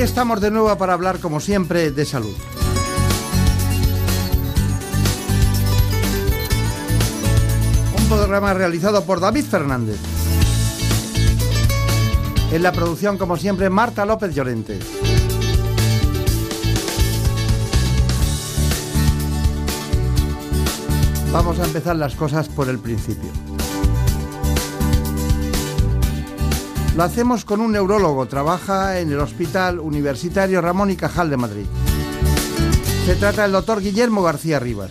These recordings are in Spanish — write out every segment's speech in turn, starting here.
Estamos de nuevo para hablar, como siempre, de salud. Un programa realizado por David Fernández. En la producción, como siempre, Marta López Llorente. Vamos a empezar las cosas por el principio. Lo hacemos con un neurólogo, trabaja en el Hospital Universitario Ramón y Cajal de Madrid. Se trata del doctor Guillermo García Rivas.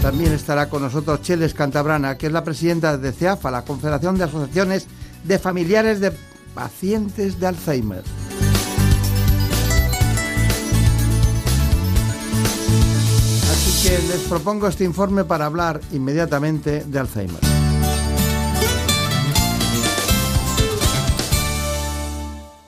También estará con nosotros Cheles Cantabrana, que es la presidenta de CEAFA, la Confederación de Asociaciones de Familiares de Pacientes de Alzheimer. Así que les propongo este informe para hablar inmediatamente de Alzheimer.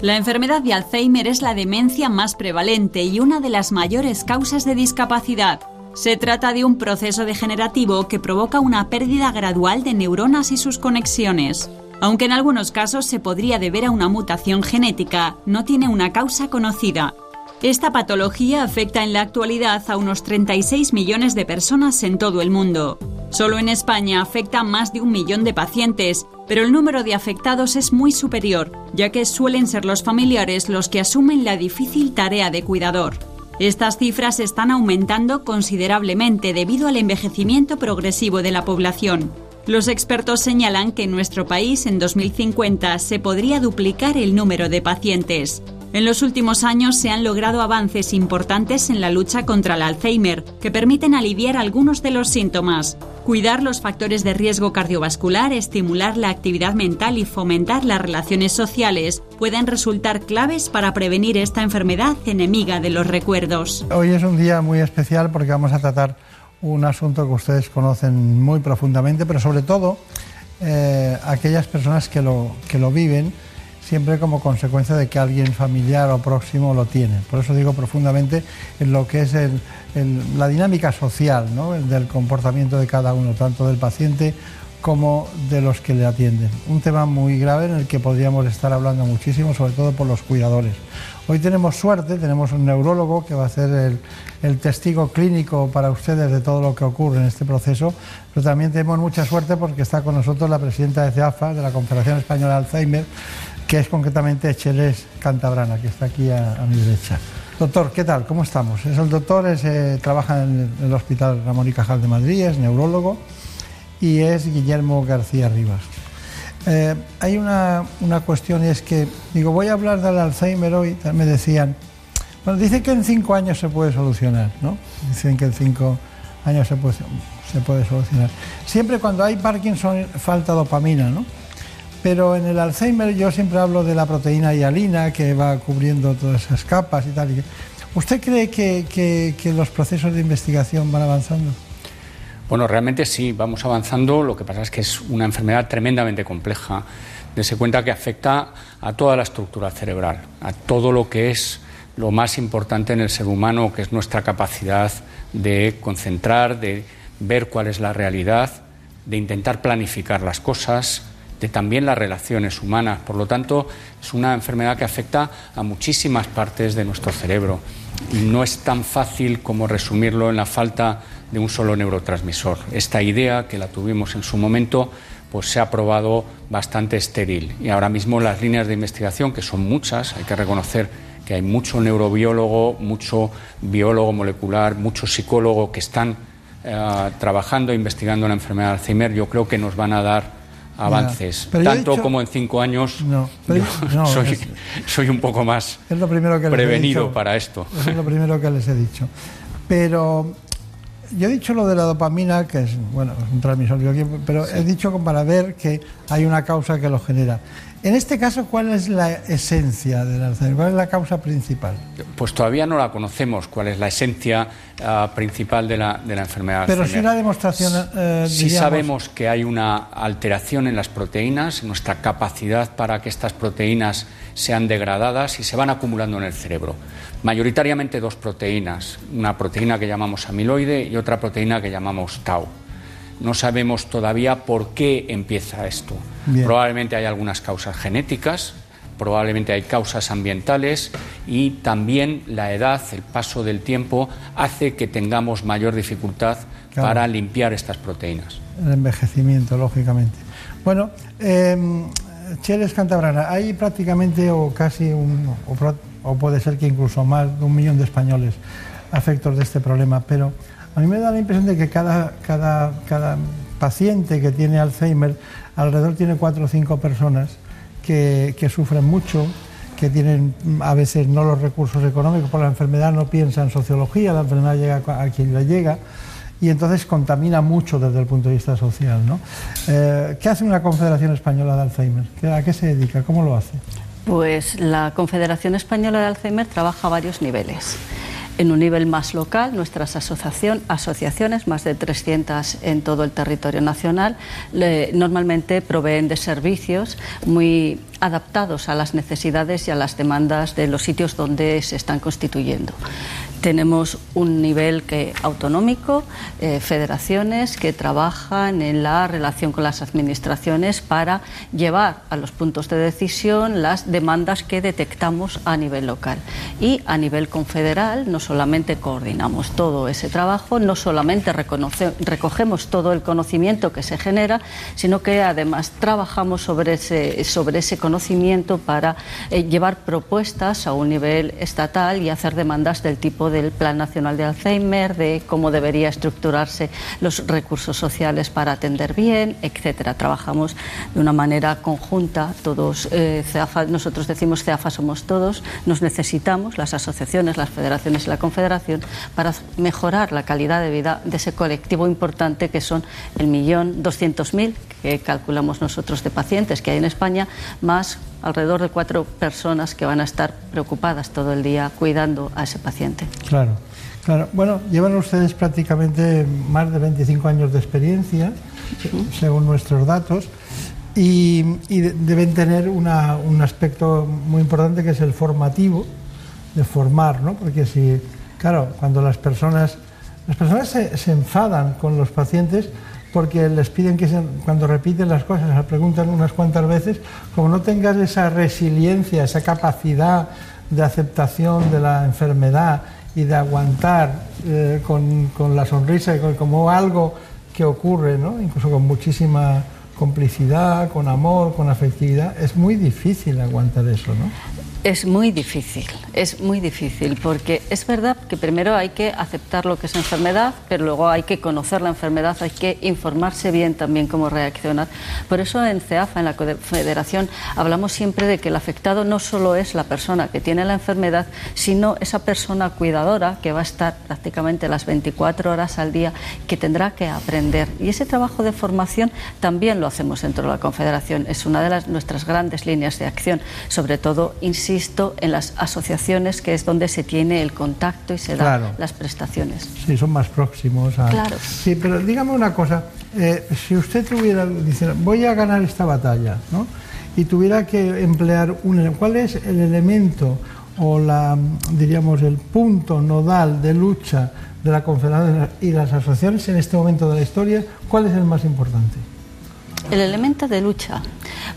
La enfermedad de Alzheimer es la demencia más prevalente y una de las mayores causas de discapacidad. Se trata de un proceso degenerativo que provoca una pérdida gradual de neuronas y sus conexiones. Aunque en algunos casos se podría deber a una mutación genética, no tiene una causa conocida. Esta patología afecta en la actualidad a unos 36 millones de personas en todo el mundo. Solo en España afecta a más de un millón de pacientes, pero el número de afectados es muy superior, ya que suelen ser los familiares los que asumen la difícil tarea de cuidador. Estas cifras están aumentando considerablemente debido al envejecimiento progresivo de la población. Los expertos señalan que en nuestro país en 2050 se podría duplicar el número de pacientes. En los últimos años se han logrado avances importantes en la lucha contra el Alzheimer, que permiten aliviar algunos de los síntomas, cuidar los factores de riesgo cardiovascular, estimular la actividad mental y fomentar las relaciones sociales pueden resultar claves para prevenir esta enfermedad enemiga de los recuerdos. Hoy es un día muy especial porque vamos a tratar un asunto que ustedes conocen muy profundamente, pero sobre todo eh, aquellas personas que lo, que lo viven siempre como consecuencia de que alguien familiar o próximo lo tiene. Por eso digo profundamente en lo que es la dinámica social del comportamiento de cada uno, tanto del paciente como de los que le atienden. Un tema muy grave en el que podríamos estar hablando muchísimo, sobre todo por los cuidadores. Hoy tenemos suerte, tenemos un neurólogo que va a ser el, el, testigo clínico para ustedes de todo lo que ocurre en este proceso, pero también tenemos mucha suerte porque está con nosotros la presidenta de CEAFA, de la Confederación Española de Alzheimer, que es concretamente Cheles Cantabrana, que está aquí a, mi derecha. Doctor, ¿qué tal? ¿Cómo estamos? Es el doctor, eh, trabaja en el, Hospital Ramón y Cajal de Madrid, es neurólogo y es Guillermo García Rivas. Eh, hay una, una, cuestión y es que, digo, voy a hablar del Alzheimer hoy, me decían, bueno, dicen que en cinco años se puede solucionar, ¿no? Dicen que en cinco años se puede, se puede solucionar. Siempre cuando hay Parkinson falta dopamina, ¿no? Pero en el Alzheimer yo siempre hablo de la proteína hialina que va cubriendo todas esas capas y tal. ¿Usted cree que, los procesos de investigación van avanzando? Bueno, realmente sí, vamos avanzando. Lo que pasa es que es una enfermedad tremendamente compleja. Dese cuenta que afecta a toda la estructura cerebral, a todo lo que es lo más importante en el ser humano, que es nuestra capacidad de concentrar, de ver cuál es la realidad, de intentar planificar las cosas, de también las relaciones humanas. Por lo tanto, es una enfermedad que afecta a muchísimas partes de nuestro cerebro y no es tan fácil como resumirlo en la falta de un solo neurotransmisor. Esta idea, que la tuvimos en su momento, pues se ha probado bastante estéril. Y ahora mismo las líneas de investigación, que son muchas, hay que reconocer que hay mucho neurobiólogo, mucho biólogo molecular, mucho psicólogo que están eh, trabajando e investigando la enfermedad de Alzheimer, yo creo que nos van a dar avances, tanto como en cinco años. No, soy, un poco más prevenido para esto. es lo primero que les he dicho. Pero yo he dicho lo de la dopamina, que es bueno, un transmisor pero he dicho para ver que hay una causa que lo genera. En este caso, ¿cuál es la esencia del Alzheimer? ¿Cuál es la causa principal? Pues todavía no la conocemos, cuál es la esencia ah, principal de la, de la enfermedad. Pero si una demostración. Eh, sí sabemos que hay una alteración en las proteínas, en nuestra capacidad para que estas proteínas sean degradadas y se van acumulando en el cerebro. Mayoritariamente dos proteínas, una proteína que llamamos amiloide y otra proteína que llamamos tau. No sabemos todavía por qué empieza esto. Probablemente hay algunas causas genéticas, probablemente hay causas ambientales y también la edad, el paso del tiempo, hace que tengamos mayor dificultad para limpiar estas proteínas. El envejecimiento, lógicamente. Bueno, eh, Cheles Cantabrana, hay prácticamente o casi un, o, o puede ser que incluso más de un millón de españoles afectos de este problema, pero a mí me da la impresión de que cada, cada, cada paciente que tiene Alzheimer alrededor tiene cuatro o cinco personas que, sufren mucho, que tienen a veces no los recursos económicos por la enfermedad, no piensa en sociología, la enfermedad llega a quien le llega y entonces contamina mucho desde el punto de vista social. ¿no? Eh, ¿Qué hace una Confederación Española de Alzheimer? ¿A qué se dedica? ¿Cómo lo hace? Pues la Confederación Española de Alzheimer trabaja a varios niveles. En un nivel más local, nuestras asociaciones, más de 300 en todo el territorio nacional, normalmente proveen de servicios muy adaptados a las necesidades y a las demandas de los sitios donde se están constituyendo. Tenemos un nivel que, autonómico, eh, federaciones que trabajan en la relación con las administraciones para llevar a los puntos de decisión las demandas que detectamos a nivel local. Y a nivel confederal no solamente coordinamos todo ese trabajo, no solamente recogemos todo el conocimiento que se genera, sino que además trabajamos sobre ese, sobre ese conocimiento para eh, llevar propuestas a un nivel estatal y hacer demandas del tipo de del Plan Nacional de Alzheimer, de cómo debería estructurarse los recursos sociales para atender bien, etcétera. Trabajamos de una manera conjunta, todos, eh, nosotros decimos CEAFA somos todos, nos necesitamos, las asociaciones, las federaciones y la confederación, para mejorar la calidad de vida de ese colectivo importante que son el millón doscientos mil que calculamos nosotros de pacientes que hay en España, más alrededor de cuatro personas que van a estar preocupadas todo el día cuidando a ese paciente. Claro, claro. Bueno, llevan ustedes prácticamente más de 25 años de experiencia, según nuestros datos, y, deben tener un aspecto muy importante que es el formativo, de formar, ¿no? Porque si, claro, cuando las personas, las personas se, se enfadan con los pacientes, porque les piden que cuando repiten las cosas, se preguntan unas cuantas veces, como no tengas esa resiliencia, esa capacidad de aceptación de la enfermedad y de aguantar eh, con, la sonrisa y como algo que ocurre, ¿no? incluso con muchísima complicidad, con amor, con afectividad, es muy difícil aguantar eso, ¿no? Es muy difícil, es muy difícil, porque es verdad que primero hay que aceptar lo que es enfermedad, pero luego hay que conocer la enfermedad, hay que informarse bien también cómo reaccionar. Por eso en CEAFA, en la Federación, hablamos siempre de que el afectado no solo es la persona que tiene la enfermedad, sino esa persona cuidadora que va a estar prácticamente las 24 horas al día, que tendrá que aprender. Y ese trabajo de formación también lo hacemos dentro de la Confederación. Es una de las, nuestras grandes líneas de acción, sobre todo, insisto, visto en las asociaciones, que es donde se tiene el contacto y se dan las prestaciones. Sí, son más próximos. A... Claro. Sí, pero dígame una cosa, eh, si usted tuviera, dice, voy a ganar esta batalla, ¿no? Y tuviera que emplear un... ¿Cuál es el elemento o la, diríamos, el punto nodal de lucha de la Confederación y las asociaciones en este momento de la historia? ¿Cuál es el más importante? El elemento de lucha.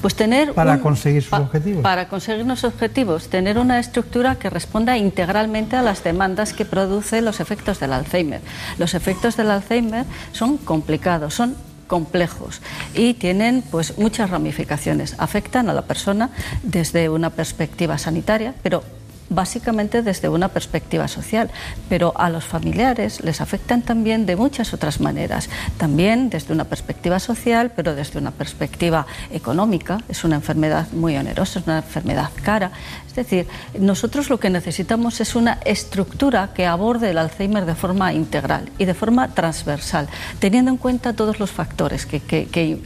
Pues tener para conseguir sus objetivos. Para conseguir nuestros objetivos, tener una estructura que responda integralmente a las demandas que producen los efectos del Alzheimer. Los efectos del Alzheimer son complicados, son complejos y tienen pues muchas ramificaciones. Afectan a la persona desde una perspectiva sanitaria, pero básicamente desde una perspectiva social, pero a los familiares les afectan también de muchas otras maneras, también desde una perspectiva social, pero desde una perspectiva económica. Es una enfermedad muy onerosa, es una enfermedad cara. Es decir, nosotros lo que necesitamos es una estructura que aborde el Alzheimer de forma integral y de forma transversal, teniendo en cuenta todos los factores que, que,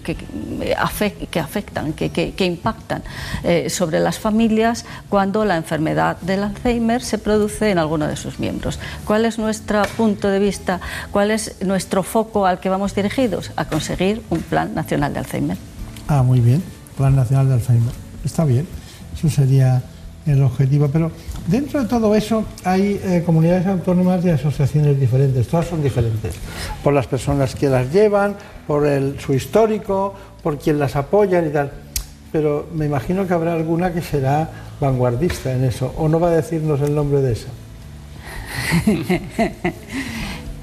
afectan, que, impactan eh, sobre las familias cuando la enfermedad del Alzheimer se produce en alguno de sus miembros. ¿Cuál es nuestro punto de vista? ¿Cuál es nuestro foco al que vamos dirigidos? A conseguir un Plan Nacional de Alzheimer. Ah, muy bien, Plan Nacional de Alzheimer. Está bien, eso sería el objetivo. Pero dentro de todo eso hay eh, comunidades autónomas y asociaciones diferentes, todas son diferentes, por las personas que las llevan, por su histórico, por quien las apoyan y tal. Pero me imagino que habrá alguna que será vanguardista en eso, o no va a decirnos el nombre de esa.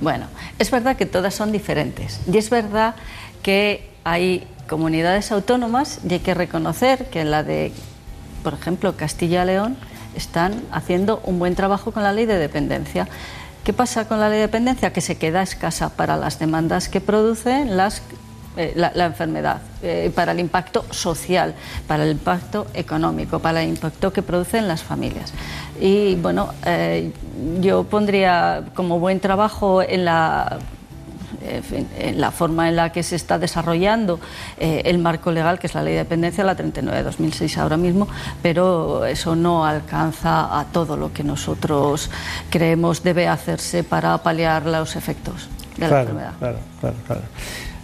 bueno, es verdad que todas son diferentes y es verdad que hay comunidades autónomas y hay que reconocer que la de, por ejemplo, Castilla-León están haciendo un buen trabajo con la ley de dependencia. ¿Qué pasa con la ley de dependencia? Que se queda escasa para las demandas que producen las eh, la, enfermedad, eh, para el impacto social, para el impacto económico, para el impacto que producen las familias. Y bueno, eh, yo pondría como buen trabajo en la en la forma en la que se está desarrollando el marco legal, que es la Ley de Dependencia, la 39 de 2006 ahora mismo, pero eso no alcanza a todo lo que nosotros creemos debe hacerse para paliar los efectos de la enfermedad. Claro, claro, claro.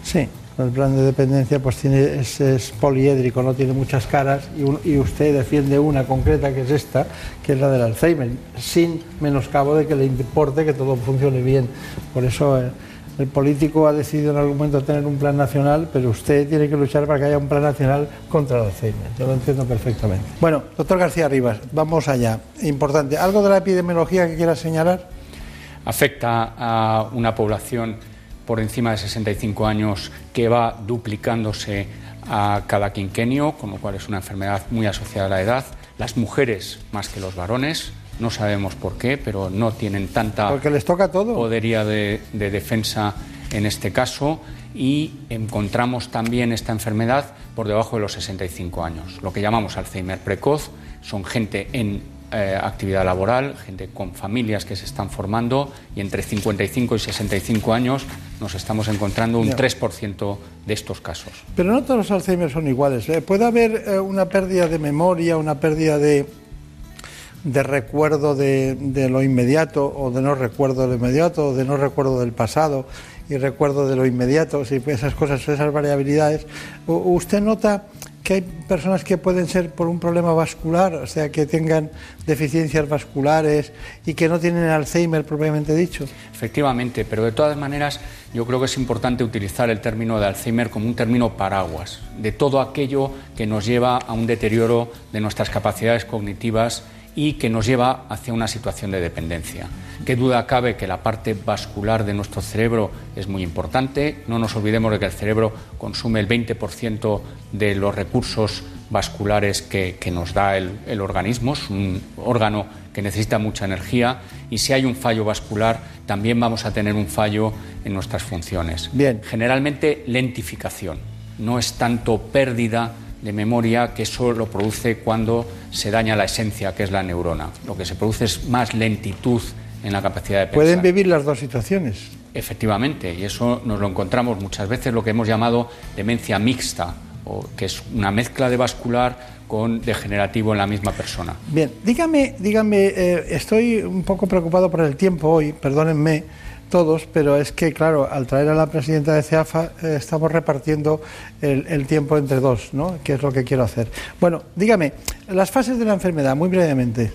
Sí, el plan de dependencia pues tiene, es, poliédrico, no tiene muchas caras y, usted defiende una concreta que es esta, que es la del Alzheimer, sin menoscabo de que le importe que todo funcione bien. Por eso eh, el político ha decidido en algún momento tener un plan nacional, pero usted tiene que luchar para que haya un plan nacional contra el Alzheimer. Yo lo entiendo perfectamente. Bueno, doctor García Rivas, vamos allá. Importante. ¿Algo de la epidemiología que quiera señalar? Afecta a una población por encima de 65 años que va duplicándose a cada quinquenio, con lo cual es una enfermedad muy asociada a la edad. Las mujeres más que los varones, no sabemos por qué, pero no tienen tanta Porque les toca todo. podería de, de defensa en este caso y encontramos también esta enfermedad por debajo de los 65 años. Lo que llamamos Alzheimer precoz son gente en eh, actividad laboral, gente con familias que se están formando y entre 55 y 65 años nos estamos encontrando un 3% de estos casos. Pero no todos los Alzheimer son iguales. ¿eh? Puede haber eh, una pérdida de memoria, una pérdida de, de recuerdo de, de, lo inmediato o de no recuerdo de lo inmediato o de no recuerdo del pasado y recuerdo de lo inmediato, si esas cosas, esas variabilidades. ¿Usted nota que hay personas que pueden ser por un problema vascular, o sea, que tengan deficiencias vasculares y que no tienen Alzheimer propiamente dicho. Efectivamente, pero de todas maneras yo creo que es importante utilizar el término de Alzheimer como un término paraguas, de todo aquello que nos lleva a un deterioro de nuestras capacidades cognitivas y que nos lleva hacia una situación de dependencia. Qué duda cabe que la parte vascular de nuestro cerebro es muy importante. No nos olvidemos de que el cerebro consume el 20% de los recursos vasculares que, nos da el, organismo. Es un órgano que necesita mucha energía y si hay un fallo vascular también vamos a tener un fallo en nuestras funciones. Bien. Generalmente lentificación. No es tanto pérdida de memoria que eso lo produce cuando se daña la esencia, que es la neurona. Lo que se produce es más lentitud en la capacidad de pensar. Pueden vivir las dos situaciones. Efectivamente, y eso nos lo encontramos muchas veces lo que hemos llamado demencia mixta, o que es una mezcla de vascular con degenerativo en la misma persona. Bien, dígame, dígame, eh, estoy un poco preocupado por el tiempo hoy, perdónenme todos, pero es que, claro, al traer a la presidenta de CEAFA eh, estamos repartiendo el, tiempo entre dos, ¿no? Que es lo que quiero hacer. Bueno, dígame, las fases de la enfermedad, muy brevemente.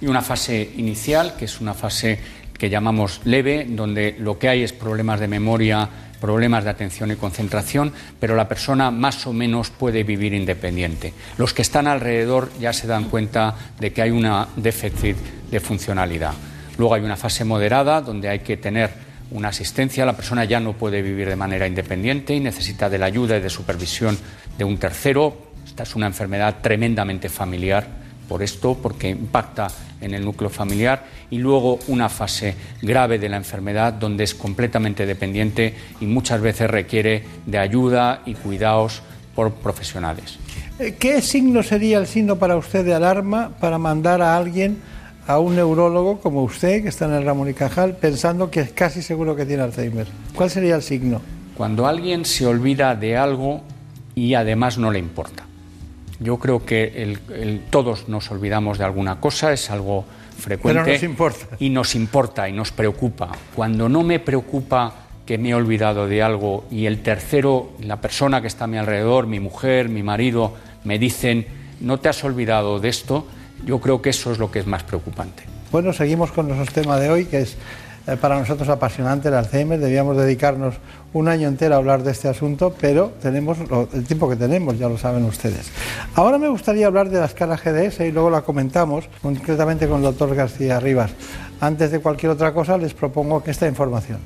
Y una fase inicial, que es una fase que llamamos leve, donde lo que hay es problemas de memoria, problemas de atención y concentración, pero la persona más o menos puede vivir independiente. Los que están alrededor ya se dan cuenta de que hay un déficit de funcionalidad. Luego hay una fase moderada donde hay que tener una asistencia, la persona ya no puede vivir de manera independiente y necesita de la ayuda y de supervisión de un tercero. Esta es una enfermedad tremendamente familiar por esto, porque impacta en el núcleo familiar, y luego una fase grave de la enfermedad donde es completamente dependiente y muchas veces requiere de ayuda y cuidados por profesionales. Eh, ¿Qué signo sería el signo para usted de alarma para mandar a alguien a un neurólogo como usted, que está en el Ramón y Cajal, pensando que es casi seguro que tiene Alzheimer? ¿Cuál sería el signo? Cuando alguien se olvida de algo y además no le importa. Yo creo que todos nos olvidamos de alguna cosa, es algo frecuente. Pero nos importa. Y nos importa y nos preocupa. Cuando no me preocupa que me he olvidado de algo y el tercero, la persona que está a mi alrededor, mi mujer, mi marido, me dicen, no te has olvidado de esto, yo creo que eso es lo que es más preocupante. Bueno, seguimos con nuestro tema de hoy, que es eh, para nosotros apasionante el Alzheimer. Debíamos dedicarnos un año entero a hablar de este asunto, pero tenemos el tiempo que tenemos, ya lo saben ustedes. Ahora me gustaría hablar de la escala GDS y luego la comentamos concretamente con el doctor García Rivas. Antes de cualquier otra cosa, les propongo que esta información.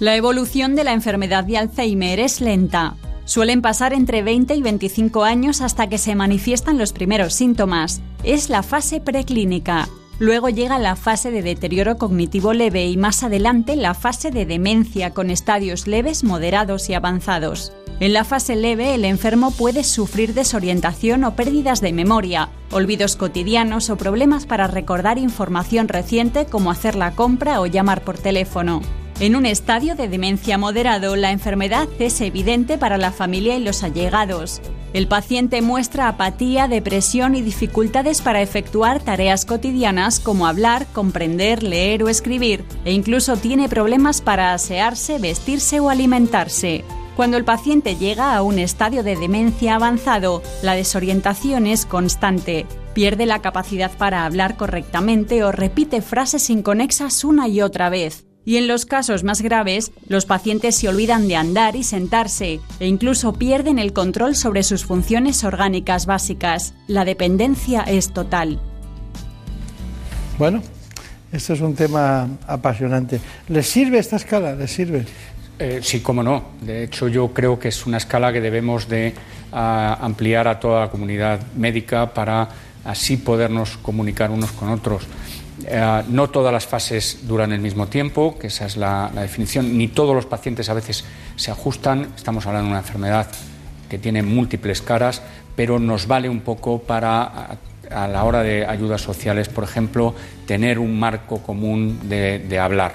La evolución de la enfermedad de Alzheimer es lenta. Suelen pasar entre 20 y 25 años hasta que se manifiestan los primeros síntomas. Es la fase preclínica. Luego llega la fase de deterioro cognitivo leve y más adelante la fase de demencia con estadios leves, moderados y avanzados. En la fase leve el enfermo puede sufrir desorientación o pérdidas de memoria, olvidos cotidianos o problemas para recordar información reciente como hacer la compra o llamar por teléfono. En un estadio de demencia moderado, la enfermedad es evidente para la familia y los allegados. El paciente muestra apatía, depresión y dificultades para efectuar tareas cotidianas como hablar, comprender, leer o escribir, e incluso tiene problemas para asearse, vestirse o alimentarse. Cuando el paciente llega a un estadio de demencia avanzado, la desorientación es constante. Pierde la capacidad para hablar correctamente o repite frases inconexas una y otra vez. Y en los casos más graves, los pacientes se olvidan de andar y sentarse e incluso pierden el control sobre sus funciones orgánicas básicas. La dependencia es total. Bueno, esto es un tema apasionante. ¿Les sirve esta escala? ¿Les sirve? Eh, sí, cómo no. De hecho, yo creo que es una escala que debemos de ah, ampliar a toda la comunidad médica para así podernos comunicar unos con otros. Eh, no todas las fases duran el mismo tiempo, que esa es la, definición, ni todos los pacientes a veces se ajustan. Estamos hablando de una enfermedad que tiene múltiples caras, pero nos vale un poco para, a, la hora de ayudas sociales, por ejemplo, tener un marco común de, hablar.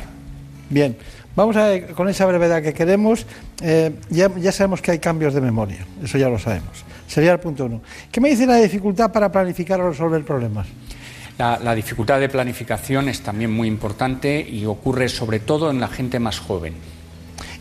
Bien, vamos a con esa brevedad que queremos, eh, ya, ya sabemos que hay cambios de memoria, eso ya lo sabemos. Sería el punto uno. ¿Qué me dice la dificultad para planificar o resolver problemas? La, dificultad de planificación es también muy importante y ocurre sobre todo en la gente más joven.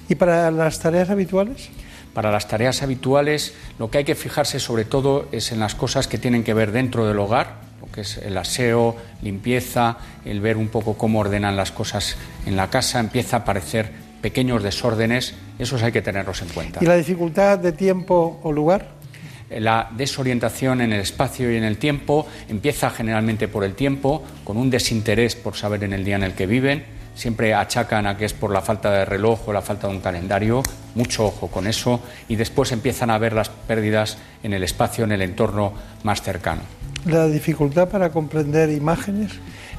¿Y para las tareas habituales? Para las tareas habituales lo que hay que fijarse sobre todo es en las cosas que tienen que ver dentro del hogar, lo que es el aseo, limpieza, el ver un poco cómo ordenan las cosas en la casa, empieza a aparecer pequeños desórdenes, esos hay que tenerlos en cuenta. ¿Y la dificultad de tiempo o lugar? La desorientación en el espacio y en el tiempo empieza generalmente por el tiempo, con un desinterés por saber en el día en el que viven. Siempre achacan a que es por la falta de reloj o la falta de un calendario. Mucho ojo con eso. Y después empiezan a ver las pérdidas en el espacio, en el entorno más cercano. ¿La dificultad para comprender imágenes?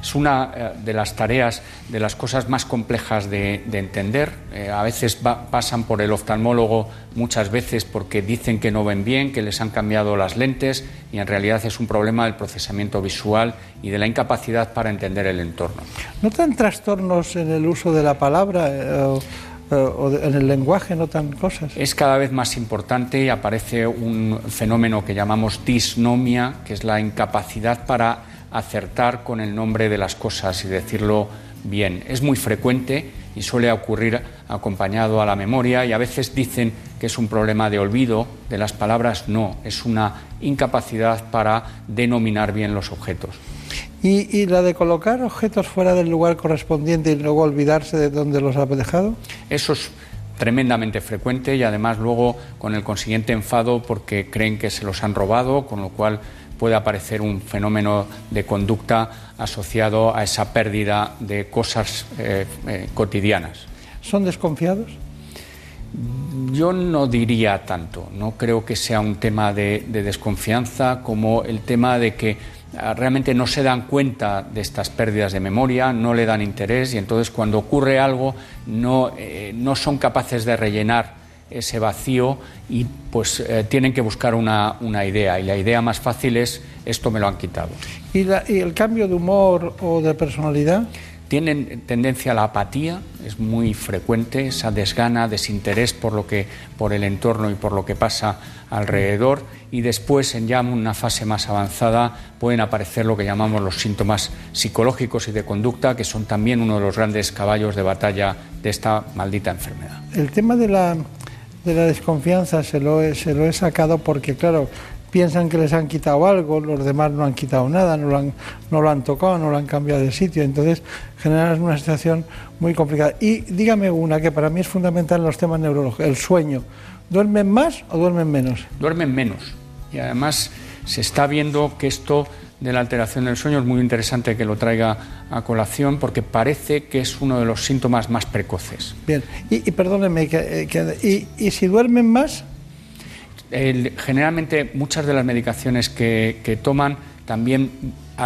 Es una eh, de las tareas, de las cosas más complejas de, entender. Eh, a veces pasan por el oftalmólogo muchas veces porque dicen que no ven bien, que les han cambiado las lentes y en realidad es un problema del procesamiento visual y de la incapacidad para entender el entorno. ¿Notan trastornos en el uso de la palabra? Eh, o en el lenguaje notan cosas. Es cada vez más importante y aparece un fenómeno que llamamos disnomia, que es la incapacidad para acertar con el nombre de las cosas y decirlo bien. Es muy frecuente y suele ocurrir acompañado a la memoria y a veces dicen que es un problema de olvido de las palabras, no, es una incapacidad para denominar bien los objetos. ¿Y, la de colocar objetos fuera del lugar correspondiente y luego olvidarse de dónde los ha dejado? Eso es tremendamente frecuente y además luego con el consiguiente enfado porque creen que se los han robado, con lo cual puede aparecer un fenómeno de conducta asociado a esa pérdida de cosas eh, eh, cotidianas. ¿Son desconfiados? Yo no diría tanto, no creo que sea un tema de, desconfianza como el tema de que ah, realmente no se dan cuenta de estas pérdidas de memoria, no le dan interés y entonces cuando ocurre algo no, eh, no son capaces de rellenar ese vacío y pues eh, tienen que buscar una, una, idea y la idea más fácil es esto me lo han quitado. ¿Y, ¿Y el cambio de humor o de personalidad? tienen tendencia a la apatía, es muy frecuente esa desgana, desinterés por lo que por el entorno y por lo que pasa alrededor y después en ya una fase más avanzada pueden aparecer lo que llamamos los síntomas psicológicos y de conducta que son también uno de los grandes caballos de batalla de esta maldita enfermedad. El tema de la de la desconfianza se lo se lo he sacado porque claro, piensan que les han quitado algo, los demás no han quitado nada, no lo han, no lo han tocado, no lo han cambiado de sitio, entonces generan una situación muy complicada. Y dígame una que para mí es fundamental en los temas neurológicos, el sueño. ¿Duermen más o duermen menos? Duermen menos. Y además se está viendo que esto de la alteración del sueño es muy interesante que lo traiga a colación porque parece que es uno de los síntomas más precoces. Bien, y, perdónenme, y, ¿y si duermen más? generalmente muchas de las medicaciones que, toman también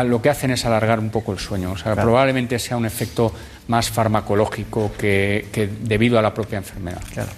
lo que hacen es alargar un poco el sueño. O sea, probablemente sea un efecto más farmacológico que, debido a la propia enfermedad. Claro.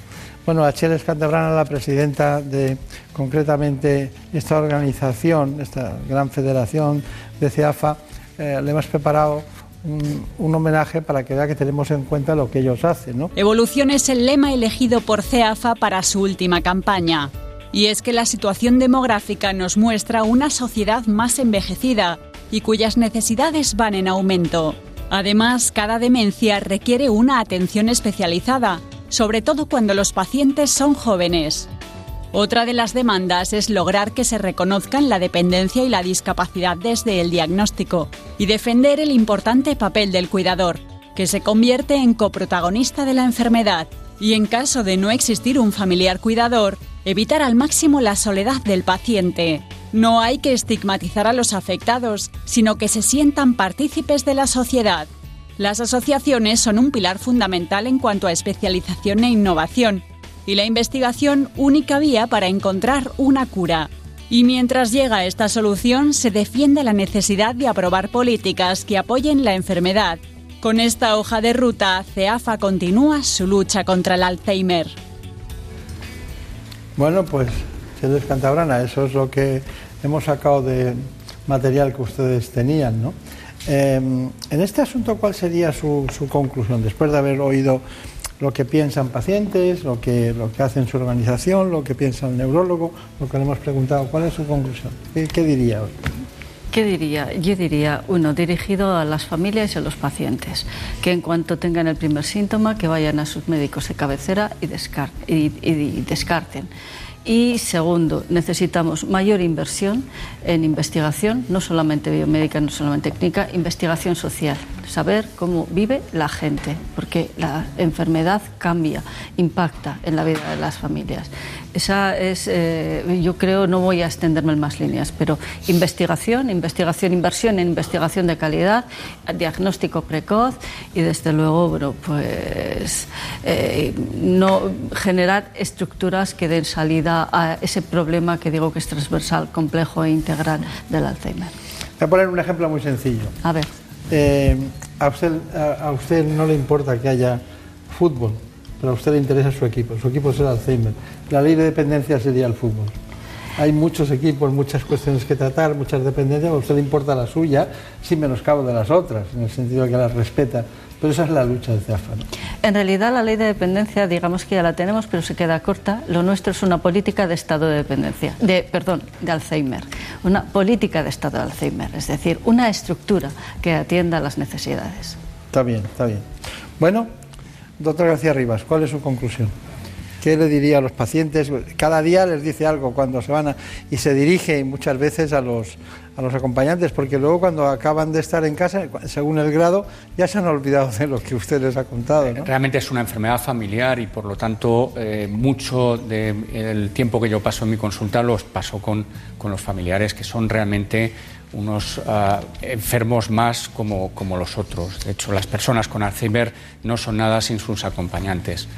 Bueno, Achel Escantebrana, la presidenta de concretamente esta organización, esta gran federación de CEAFA, eh, le hemos preparado un, homenaje para que vea que tenemos en cuenta lo que ellos hacen. Evolución es el lema elegido por CEAFA para su última campaña. Y es que la situación demográfica nos muestra una sociedad más envejecida y cuyas necesidades van en aumento. Además, cada demencia requiere una atención especializada, sobre todo cuando los pacientes son jóvenes. Otra de las demandas es lograr que se reconozcan la dependencia y la discapacidad desde el diagnóstico y defender el importante papel del cuidador, que se convierte en coprotagonista de la enfermedad y en caso de no existir un familiar cuidador, evitar al máximo la soledad del paciente. No hay que estigmatizar a los afectados, sino que se sientan partícipes de la sociedad. Las asociaciones son un pilar fundamental en cuanto a especialización e innovación, y la investigación única vía para encontrar una cura. Y mientras llega esta solución, se defiende la necesidad de aprobar políticas que apoyen la enfermedad. Con esta hoja de ruta, CEAFA continúa su lucha contra el Alzheimer. Bueno, pues, señores Cantabrana, eso es lo que hemos sacado de material que ustedes tenían, ¿no? Em, en este asunto, ¿cuál sería su, conclusión? Después de haber oído lo que piensan pacientes, lo que, lo que hace su organización, lo que piensa el neurólogo, lo que le hemos preguntado, ¿cuál es su conclusión? ¿Qué, qué diría hoy? ¿Qué diría? Yo diría, uno, dirigido a las familias y a los pacientes, que en cuanto tengan el primer síntoma, que vayan a sus médicos de cabecera y, descarten. Y segundo, necesitamos mayor inversión en investigación, no solamente biomédica, no solamente técnica, investigación social, saber cómo vive la gente, porque la enfermedad cambia, impacta en la vida de las familias. Esa es, eh, yo creo, no voy a extenderme en más líneas, pero investigación, investigación, inversión en investigación de calidad, diagnóstico precoz y desde luego, bueno, pues eh, no generar estructuras que den salida a ese problema que digo que es transversal, complejo e integral del Alzheimer. Voy a poner un ejemplo muy sencillo. A ver. Eh, a, usted, a usted no le importa que haya fútbol pero a usted le interesa su equipo, su equipo es el Alzheimer. La ley de dependencia sería el fútbol. Hay muchos equipos, muchas cuestiones que tratar, muchas dependencias, a usted le importa la suya, sin menoscabo de las otras, en el sentido de que las respeta. Pero esa es la lucha de CEAFA. En realidad la ley de dependencia, digamos que ya la tenemos, pero se queda corta. Lo nuestro es una política de estado de dependencia, de, perdón, de Alzheimer. Una política de estado de Alzheimer, es decir, una estructura que atienda a las necesidades. Está bien, está bien. Bueno, Doctor García Rivas, ¿cuál es su conclusión? ¿Qué le diría a los pacientes? Cada día les dice algo cuando se van a, y se dirige muchas veces a los, a los acompañantes, porque luego cuando acaban de estar en casa, según el grado, ya se han olvidado de lo que usted les ha contado. Realmente es una enfermedad familiar y por lo tanto eh, mucho del tiempo que yo paso en mi consulta los paso con, con los familiares, que son realmente unos ah, enfermos más como, los otros. De hecho, las personas con Alzheimer no son nada sin sus acompañantes.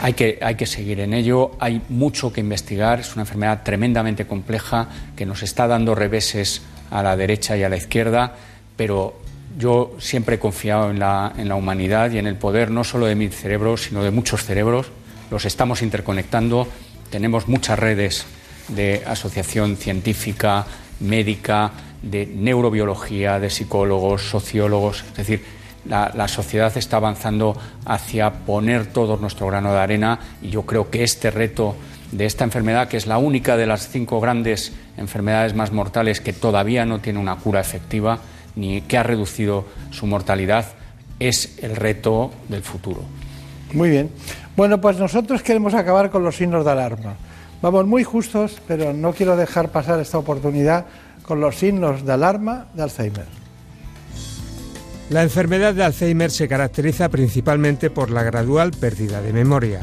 hay que, hay que seguir en ello, hay mucho que investigar, es una enfermedad tremendamente compleja que nos está dando reveses a la derecha y a la izquierda, pero yo siempre he confiado en la, en la humanidad y en el poder no solo de mi cerebro, sino de muchos cerebros. Los estamos interconectando, tenemos muchas redes de asociación científica, médica, de neurobiología, de psicólogos, sociólogos, es decir, la, sociedad está avanzando hacia poner todo nuestro grano de arena y yo creo que este reto de esta enfermedad, que es la única de las cinco grandes enfermedades más mortales que todavía no tiene una cura efectiva ni que ha reducido su mortalidad, es el reto del futuro. Muy bien. Bueno, pues nosotros queremos acabar con los signos de alarma. Vamos muy justos, pero no quiero dejar pasar esta oportunidad con los signos de alarma de Alzheimer. La enfermedad de Alzheimer se caracteriza principalmente por la gradual pérdida de memoria.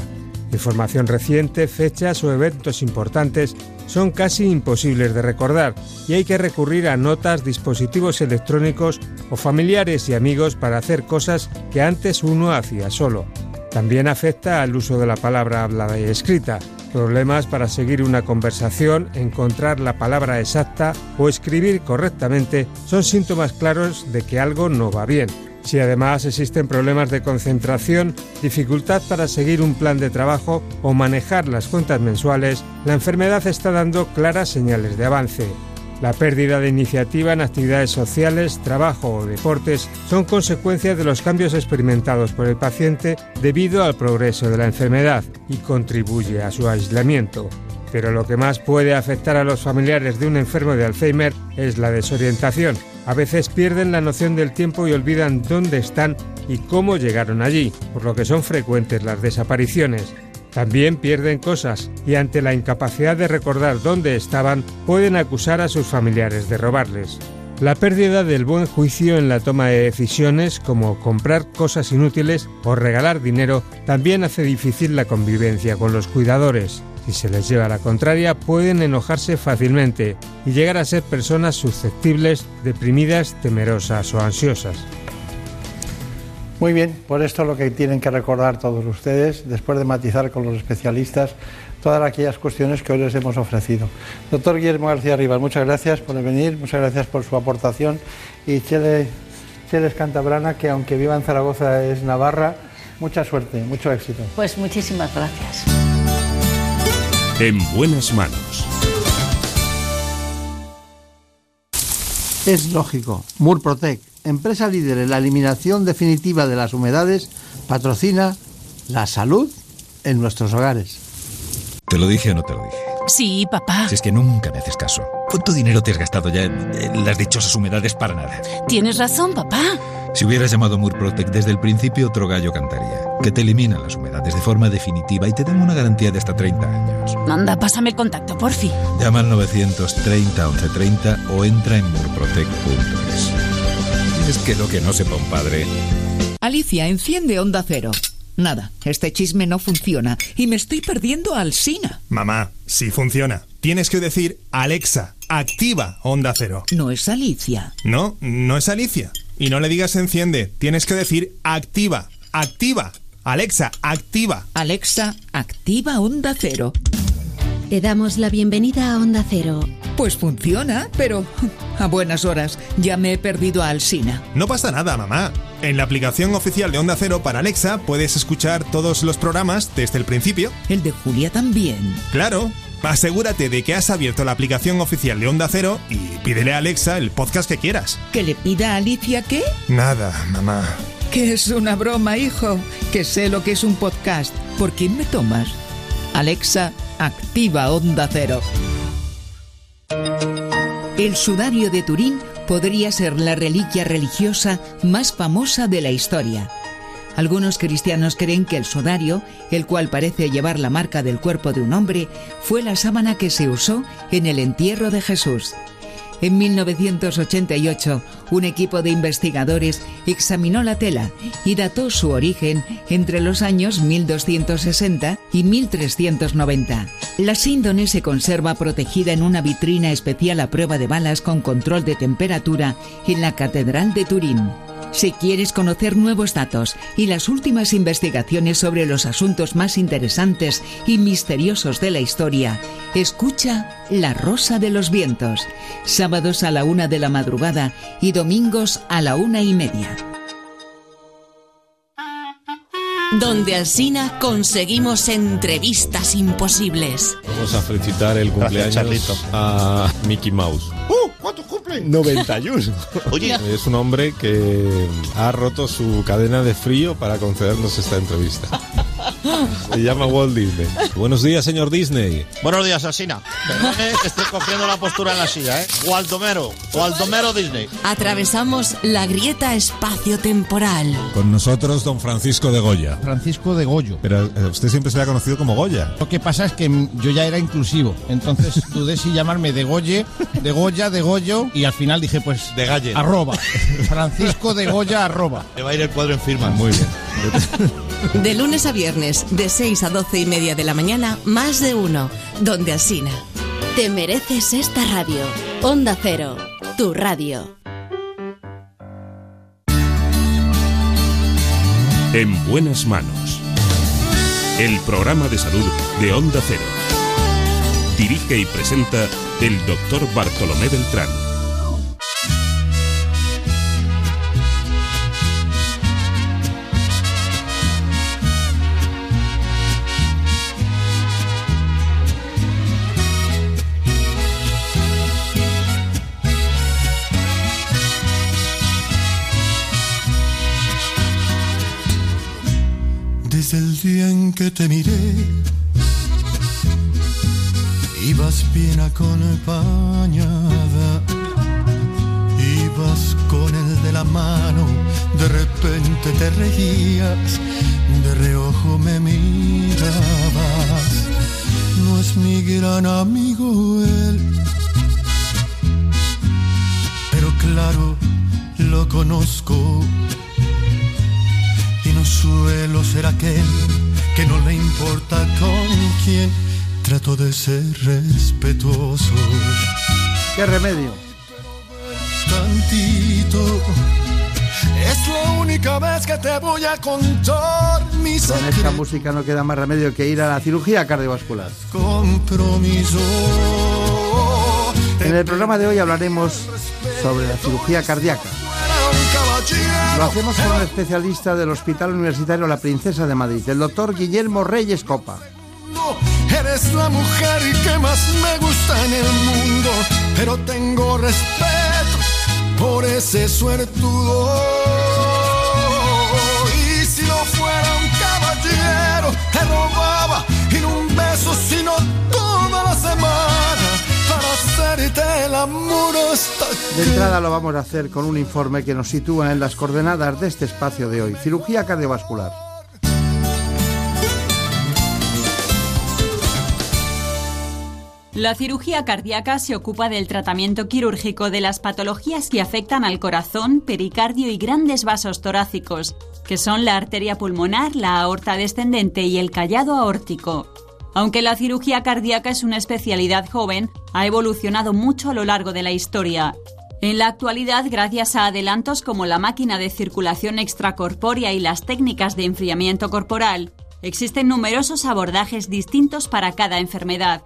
Información reciente, fechas o eventos importantes son casi imposibles de recordar y hay que recurrir a notas, dispositivos electrónicos o familiares y amigos para hacer cosas que antes uno hacía solo. También afecta al uso de la palabra hablada y escrita, problemas para seguir una conversación, encontrar la palabra exacta o escribir correctamente son síntomas claros de que algo no va bien. Si además existen problemas de concentración, dificultad para seguir un plan de trabajo o manejar las cuentas mensuales, la enfermedad está dando claras señales de avance. La pérdida de iniciativa en actividades sociales, trabajo o deportes son consecuencias de los cambios experimentados por el paciente debido al progreso de la enfermedad y contribuye a su aislamiento. Pero lo que más puede afectar a los familiares de un enfermo de Alzheimer es la desorientación. A veces pierden la noción del tiempo y olvidan dónde están y cómo llegaron allí, por lo que son frecuentes las desapariciones. También pierden cosas y ante la incapacidad de recordar dónde estaban pueden acusar a sus familiares de robarles. La pérdida del buen juicio en la toma de decisiones, como comprar cosas inútiles o regalar dinero, también hace difícil la convivencia con los cuidadores. Si se les lleva la contraria, pueden enojarse fácilmente y llegar a ser personas susceptibles, deprimidas, temerosas o ansiosas. Muy bien, por esto lo que tienen que recordar todos ustedes, después de matizar con los especialistas todas aquellas cuestiones que hoy les hemos ofrecido. Doctor Guillermo García Rivas, muchas gracias por venir, muchas gracias por su aportación. Y Chele, Cheles Cantabrana, que aunque viva en Zaragoza es Navarra, mucha suerte, mucho éxito. Pues muchísimas gracias. En buenas manos. Es lógico, Murprotec empresa líder en la eliminación definitiva de las humedades, patrocina la salud en nuestros hogares. ¿Te lo dije o no te lo dije? Sí, papá. Si es que nunca me haces caso. ¿Cuánto dinero te has gastado ya en las dichosas humedades para nada? Tienes razón, papá. Si hubieras llamado Murprotec desde el principio, otro gallo cantaría. Que te eliminan las humedades de forma definitiva y te dan una garantía de hasta 30 años. Anda, pásame el contacto, porfi. Llama al 930 1130 o entra en murprotec.es. Es que lo que no sepa un padre. Alicia, enciende Onda Cero. Nada, este chisme no funciona y me estoy perdiendo al Sina. Mamá, sí funciona. Tienes que decir, Alexa, activa Onda Cero. No es Alicia. No, no es Alicia. Y no le digas enciende, tienes que decir activa, activa. Alexa, activa. Alexa, activa Onda Cero. Te damos la bienvenida a Onda Cero. Pues funciona, pero a buenas horas. Ya me he perdido a Alsina. No pasa nada, mamá. En la aplicación oficial de Onda Cero para Alexa puedes escuchar todos los programas desde el principio. ¿El de Julia también? Claro. Asegúrate de que has abierto la aplicación oficial de Onda Cero y pídele a Alexa el podcast que quieras. ¿Que le pida a Alicia qué? Nada, mamá. Que es una broma, hijo. Que sé lo que es un podcast. ¿Por quién me tomas? Alexa, activa Onda Cero. El sudario de Turín podría ser la reliquia religiosa más famosa de la historia. Algunos cristianos creen que el sudario, el cual parece llevar la marca del cuerpo de un hombre, fue la sábana que se usó en el entierro de Jesús. En 1988, un equipo de investigadores examinó la tela y dató su origen entre los años 1260 y 1390. La síndone se conserva protegida en una vitrina especial a prueba de balas con control de temperatura en la Catedral de Turín. Si quieres conocer nuevos datos y las últimas investigaciones sobre los asuntos más interesantes y misteriosos de la historia, escucha La Rosa de los Vientos, sábados a la una de la madrugada y domingos a la una y media. Donde Alsina conseguimos entrevistas imposibles. Vamos a felicitar el cumpleaños a Mickey Mouse. ¡Uh! ¿Cuánto cumple? 91. Oye. Es un hombre que ha roto su cadena de frío para concedernos esta entrevista. Se llama Walt Disney. Buenos días, señor Disney. Buenos días, Alsina. Perdone que estoy cogiendo la postura en la silla, ¿eh? Waldomero. Waldomero Disney. Atravesamos la grieta espacio-temporal. Con nosotros, don Francisco de Goya. Francisco de Goyo. Pero eh, usted siempre se le ha conocido como Goya. Lo que pasa es que yo ya era inclusivo, entonces dudé si llamarme de Goye, de Goya, de Goyo, y al final dije, pues, De Galle. arroba. Francisco de Goya, arroba. Le va a ir el cuadro en firma. Muy bien. De lunes a viernes, de 6 a 12 y media de la mañana, más de uno. Donde Alsina. Te mereces esta radio. Onda Cero, tu radio. En buenas manos. El programa de salud de Onda Cero. Dirige y presenta el doctor Bartolomé Beltrán. Desde el día en que te miré, ibas bien acompañada, ibas con el de la mano, de repente te reías, de reojo me mirabas. No es mi gran amigo él, pero claro, lo conozco y no suelo ser aquel que no le importa con quién. Trato de ser respetuoso. ¿Qué remedio? Tantito. Es la única vez que te voy a contar mi Con esta música no queda más remedio que ir a la cirugía cardiovascular. Compromiso. En el programa de hoy hablaremos sobre la cirugía cardíaca. Lo hacemos con un especialista del Hospital Universitario La Princesa de Madrid, el doctor Guillermo Reyes Copa. Eres la mujer que más me gusta en el mundo, pero tengo respeto por ese suertudo. Y si no fuera un caballero, te robaba no un beso, el amor hasta De entrada lo vamos a hacer con un informe que nos sitúa en las coordenadas de este espacio de hoy, cirugía cardiovascular. La cirugía cardíaca se ocupa del tratamiento quirúrgico de las patologías que afectan al corazón, pericardio y grandes vasos torácicos, que son la arteria pulmonar, la aorta descendente y el callado aórtico. Aunque la cirugía cardíaca es una especialidad joven, ha evolucionado mucho a lo largo de la historia. En la actualidad, gracias a adelantos como la máquina de circulación extracorpórea y las técnicas de enfriamiento corporal, existen numerosos abordajes distintos para cada enfermedad.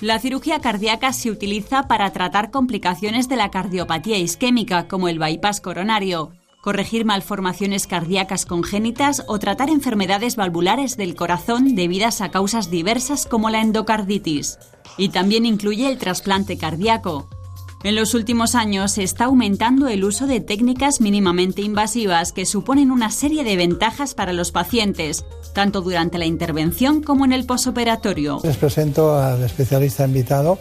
La cirugía cardíaca se utiliza para tratar complicaciones de la cardiopatía isquémica como el bypass coronario, corregir malformaciones cardíacas congénitas o tratar enfermedades valvulares del corazón debidas a causas diversas como la endocarditis. Y también incluye el trasplante cardíaco. En los últimos años se está aumentando el uso de técnicas mínimamente invasivas que suponen una serie de ventajas para los pacientes, tanto durante la intervención como en el posoperatorio. Les presento al especialista invitado,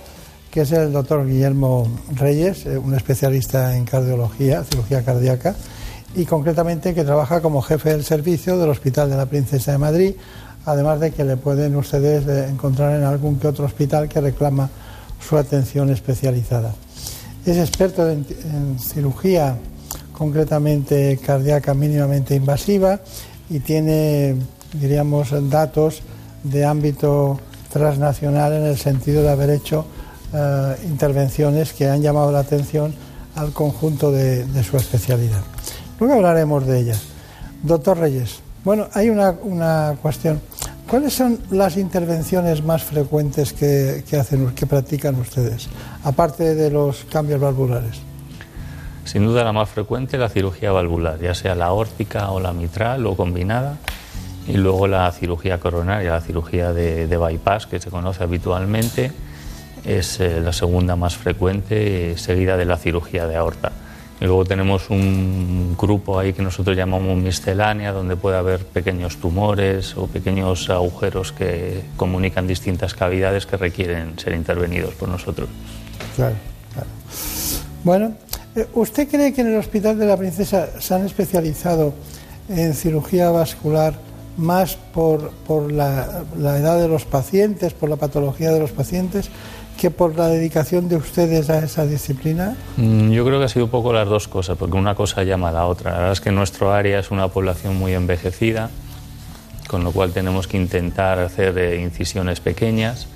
que es el doctor Guillermo Reyes, eh, un especialista en cardiología, cirugía cardíaca, y concretamente que trabaja como jefe del servicio del Hospital de la Princesa de Madrid, además de que le pueden ustedes eh, encontrar en algún que otro hospital que reclama su atención especializada. Es experto en, cirugía concretamente cardíaca mínimamente invasiva y tiene, diríamos, datos de ámbito transnacional en el sentido de haber hecho eh, intervenciones que han llamado la atención al conjunto de su especialidad. Luego hablaremos de ella. Doctor Reyes, bueno, hay una, una cuestión. ¿Cuáles son las intervenciones más frecuentes que, que hacen, que practican ustedes, aparte de los cambios valvulares? Sin duda la más frecuente es la cirugía valvular, ya sea la órtica o la mitral o combinada, y luego la cirugía coronaria, la cirugía de, de bypass que se conoce habitualmente, es eh, la segunda más frecuente, eh, seguida de la cirugía de aorta. Y luego tenemos un grupo ahí que nosotros llamamos miscelánea, donde puede haber pequeños tumores o pequeños agujeros que comunican distintas cavidades que requieren ser intervenidos por nosotros. Claro, claro. Bueno, eh, ¿usted cree que en el Hospital de la Princesa se han especializado en cirugía vascular más por, por la, la edad de los pacientes, por la patología de los pacientes, que por la dedicación de ustedes a esa disciplina? Mm, Yo creo que ha sido un poco las dos cosas, porque una cosa llama a la otra. La verdad es que nuestro área es una población muy envejecida, con lo cual tenemos que intentar hacer eh, incisiones pequeñas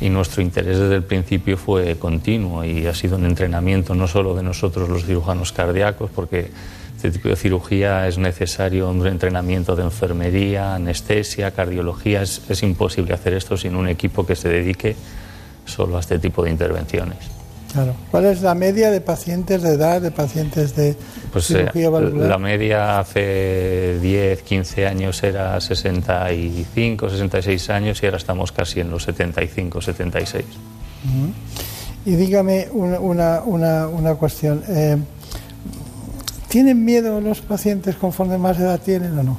y nuestro interés desde el principio fue continuo y ha sido un entrenamiento no solo de nosotros los cirujanos cardíacos, porque este tipo de cirugía es necesario un entrenamiento de enfermería, anestesia, cardiología. Es, es imposible hacer esto sin un equipo que se dedique solo a este tipo de intervenciones. Claro. ¿Cuál es la media de pacientes de edad, de pacientes de Pues eh, cirugía valvular? la media hace 10, 15 años era 65, 66 años y ahora estamos casi en los 75, 76. Ujú. Y dígame una, una, una, una cuestión. eh, ¿Tienen miedo los pacientes conforme más edad tienen o no?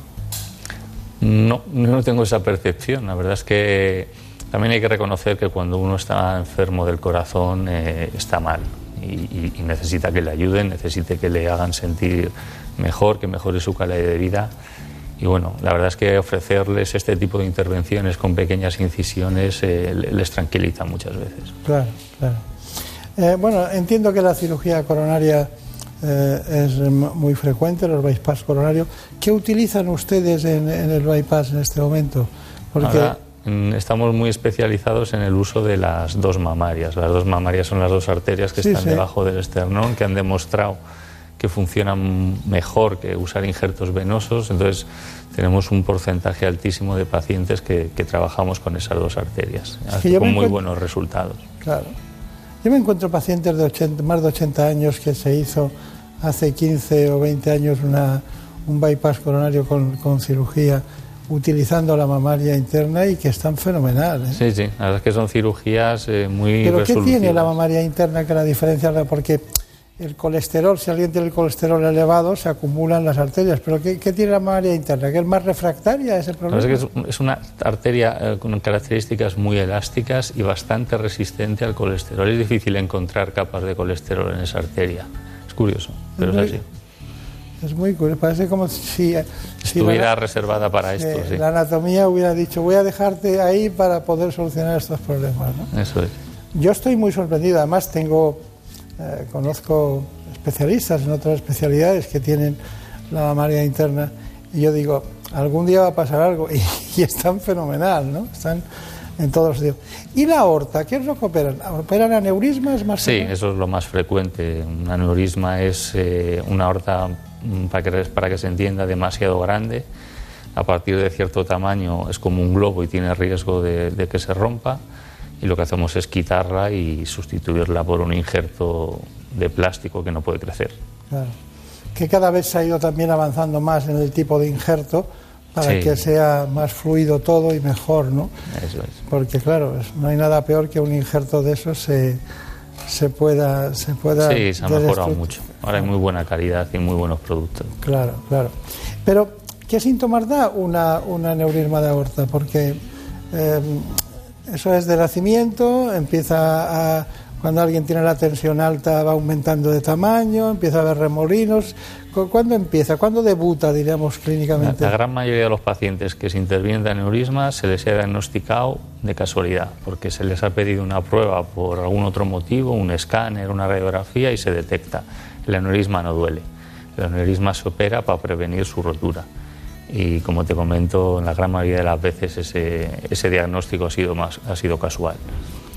No, no tengo esa percepción. La verdad es que también hay que reconocer que cuando uno está enfermo del corazón eh, está mal y, y- necesita que le ayuden, necesita que le hagan sentir mejor, que mejore su calidad de vida. Y bueno, la verdad es que ofrecerles este tipo de intervenciones con pequeñas incisiones eh, les tranquiliza muchas veces. Claro, claro. Eh, bueno, entiendo que la cirugía coronaria eh, es muy frecuente, los bypass coronarios. ¿Qué utilizan ustedes en, en el bypass en este momento? Porque Ahora estamos muy especializados en el uso de las dos mamarias. Las dos mamarias son las dos arterias que Sí, están sí. debajo del esternón, que han demostrado que funcionan mejor que usar injertos venosos. Entonces, tenemos un porcentaje altísimo de pacientes que, que trabajamos con esas dos arterias, con muy buenos resultados. Claro. Yo me encuentro pacientes de 80, más de 80 años que se hizo hace 15 o 20 años una, un bypass coronario con, con cirugía utilizando la mamaria interna y que están fenomenal. ¿eh? Sí, sí, la verdad es que son cirugías eh, muy Pero ¿qué tiene la mamaria interna que la diferencia? Porque el colesterol, si alguien tiene el colesterol elevado, se acumula en las arterias. Pero ¿qué, qué tiene la mamaria interna? ¿Que es más refractaria ese La problema? verdad es que es, una arteria eh, con características muy elásticas y bastante resistente al colesterol. Es difícil encontrar capas de colesterol en esa arteria. Es curioso, pero es así. Es muy curioso. Parece como si, si Estuviera la, reservada para eh, esto, sí. la anatomía hubiera dicho voy a dejarte ahí para poder solucionar estos problemas. ¿no? Eso es. Yo estoy muy sorprendido. Además, tengo, eh, conozco especialistas en otras especialidades que tienen la mamaria interna y yo digo, algún día va a pasar algo y, y están fenomenal, ¿no? Están en todos los días. ¿Y la aorta? ¿Qué es lo que operan? ¿Operan aneurismas más Sí, eso es lo más frecuente. Un aneurisma es eh, una aorta, para que, para que se entienda, demasiado grande. A partir de cierto tamaño es como un globo y tiene riesgo de, de que se rompa. Y lo que hacemos es quitarla y sustituirla por un injerto de plástico que no puede crecer. Claro. Que cada vez se ha ido también avanzando más en el tipo de injerto para Sí. que sea más fluido todo y mejor, ¿no? Eso es. Porque claro, no hay nada peor que un injerto de esos se, se pueda se pueda Sí, se ha mejorado mucho. Ahora hay muy buena calidad y muy buenos productos. Claro, claro. Pero, ¿qué síntomas da una, un aneurisma de aorta? Porque eh, eso es de nacimiento, empieza a. Cuando alguien tiene la tensión alta va aumentando de tamaño, empieza a haber remolinos. ¿Cu- ¿Cuándo empieza? ¿Cuándo debuta, diríamos, La, clínicamente? la gran mayoría de los pacientes que se intervienen de aneurisma se les ha diagnosticado de casualidad, porque se les ha pedido una prueba por algún otro motivo, un escáner, una radiografía y se detecta. El aneurisma no duele. El aneurisma se opera para prevenir su rotura. Y como te comento, en la gran mayoría de las veces ese, ese diagnóstico ha sido, más, ha sido casual.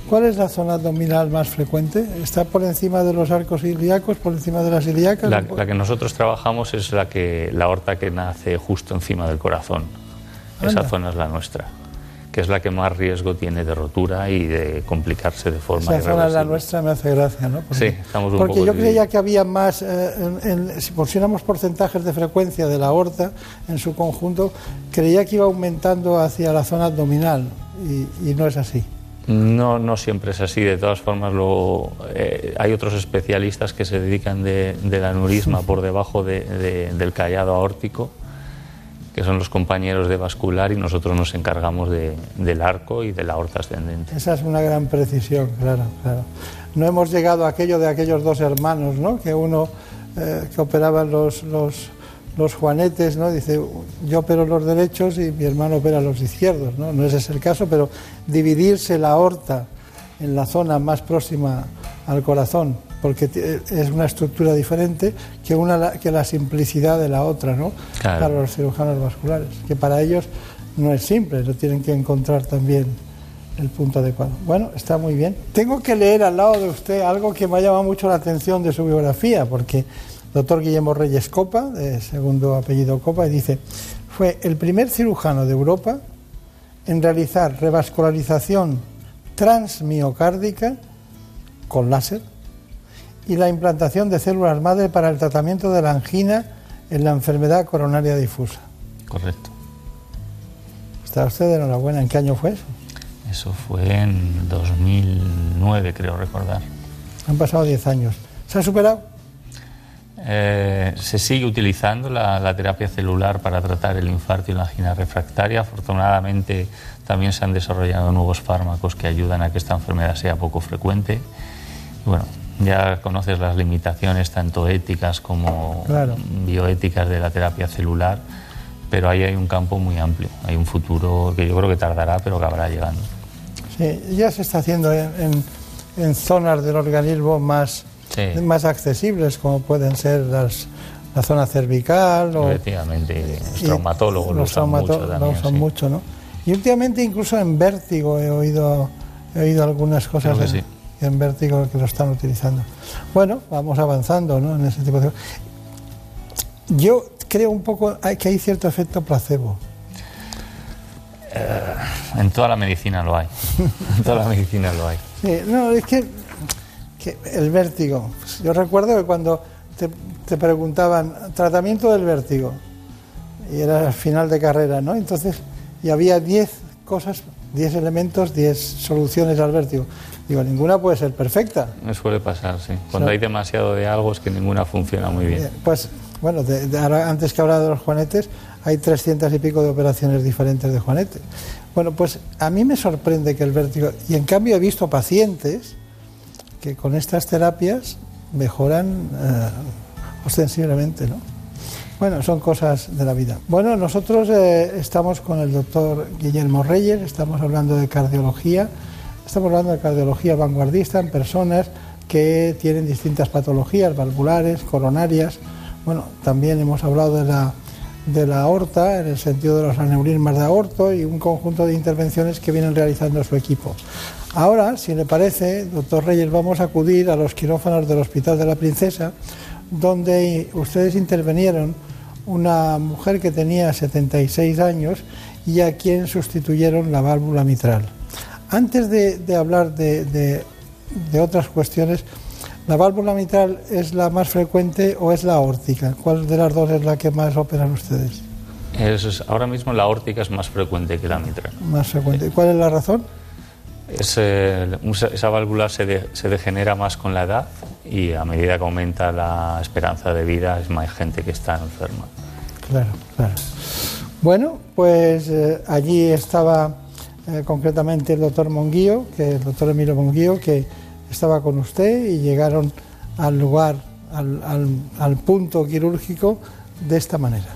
¿Cuál es la zona abdominal más frecuente? ¿Está por encima de los arcos ilíacos, por encima de las ilíacas? La, la que nosotros trabajamos es la que la aorta que nace justo encima del corazón. Esa zona es la nuestra, que es la que más riesgo tiene de rotura y de complicarse de forma Esa zona la nuestra, me hace gracia, ¿no? Sí, estamos un Porque poco yo divididos. creía que había más, eh, en- en- si pusiéramos porcentajes de frecuencia de la aorta en su conjunto, creía que iba aumentando hacia la zona abdominal y, y no es así. No, no siempre es así. De todas formas, luego, eh, hay otros especialistas que se dedican de- del aneurisma por debajo de- de- del callado aórtico, que son los compañeros de vascular, y nosotros nos encargamos de- del arco y de la aorta ascendente. Esa es una gran precisión, claro, claro. No hemos llegado a aquello de aquellos dos hermanos, ¿no? Que uno eh, que operaban los, los, juanetes, ¿no? Dice, yo opero los derechos y mi hermano opera los izquierdos, ¿no? No ese es el caso, pero dividirse la aorta en la zona más próxima al corazón, porque ti- es una estructura diferente que, una, la- que la simplicidad de la otra, ¿no? Claro. Para los cirujanos vasculares, que para ellos no es simple, lo tienen que encontrar también el punto adecuado. Bueno, está muy bien. Tengo que leer al lado de usted algo que me ha llamado mucho la atención de su biografía, porque doctor Guillermo Reyes Copa, de segundo apellido Copa, y dice, fue el primer cirujano de Europa en realizar revascularización transmiocárdica con láser y la implantación de células madre para el tratamiento de la angina en la enfermedad coronaria difusa. Correcto. Está usted enhorabuena. ¿En qué año fue eso? Eso fue en 2009, creo recordar. Han pasado 10 años. ¿Se ha superado? Eh, se sigue utilizando la, la terapia celular para tratar el infarto y la angina refractaria. Afortunadamente también se han desarrollado nuevos fármacos que ayudan a que esta enfermedad sea poco frecuente. Y bueno, ya conoces las limitaciones tanto éticas como Claro. bioéticas de la terapia celular, pero ahí hay un campo muy amplio. Hay un futuro que yo creo que tardará, pero que habrá llegando. Sí, ya se está haciendo en, en- en zonas del organismo más, Sí. más accesibles, como pueden ser las, la zona cervical o Efectivamente, los traumatólogos lo usan mucho lo también. usan sí. mucho, ¿no? Y últimamente incluso en vértigo he oído, he oído algunas cosas Creo que en, sí. En vértigo que lo están utilizando. Bueno, vamos avanzando ¿no? en ese tipo de Yo creo un poco que hay cierto efecto placebo. Eh, en toda la medicina lo hay. en toda la medicina lo hay. Sí, no, es que, que el vértigo. pues Yo recuerdo que cuando te, te preguntaban tratamiento del vértigo, y era al final de carrera, ¿no? Entonces, y había 10 cosas, 10 elementos, 10 soluciones al vértigo. Digo, ninguna puede ser perfecta. Me suele pasar, sí. Cuando hay demasiado de algo es que ninguna funciona muy bien. Eh, Pues, bueno, de- de ahora- antes que hablaba de los juanetes, hay 300 y pico de operaciones diferentes de juanete. Bueno, pues a mí me sorprende que el vértigo, y en cambio he visto pacientes que con estas terapias mejoran eh, ostensiblemente, ¿no? Bueno, son cosas de la vida. Bueno, nosotros eh, estamos con el doctor Guillermo Reyes, estamos hablando de cardiología, estamos hablando de cardiología vanguardista en personas que tienen distintas patologías valvulares, coronarias. Bueno, también hemos hablado de la, de la aorta, en el sentido de los aneurismas de aorto y un conjunto de intervenciones que vienen realizando su equipo. Ahora, si le parece, doctor Reyes, vamos a acudir a los quirófanos del Hospital de la Princesa, donde ustedes intervinieron una mujer que tenía 76 años y a quien sustituyeron la válvula mitral. Antes de, de hablar de, de- de otras cuestiones, ¿la válvula mitral es la más frecuente o es la aórtica? ¿Cuál de las dos es la que más operan ustedes? Es- ahora mismo la órtica es más frecuente que la mitral. Más frecuente. ¿Cuál es la razón? Es, eh, esa esa válvula se, de- se degenera más con la edad y a medida que aumenta la esperanza de vida es más gente que está enferma. Claro, claro. Bueno, pues eh, allí estaba eh, concretamente el doctor Monguío, que el doctor Emilio Monguío, que estaba con usted y llegaron al lugar, al, punto quirúrgico de esta manera.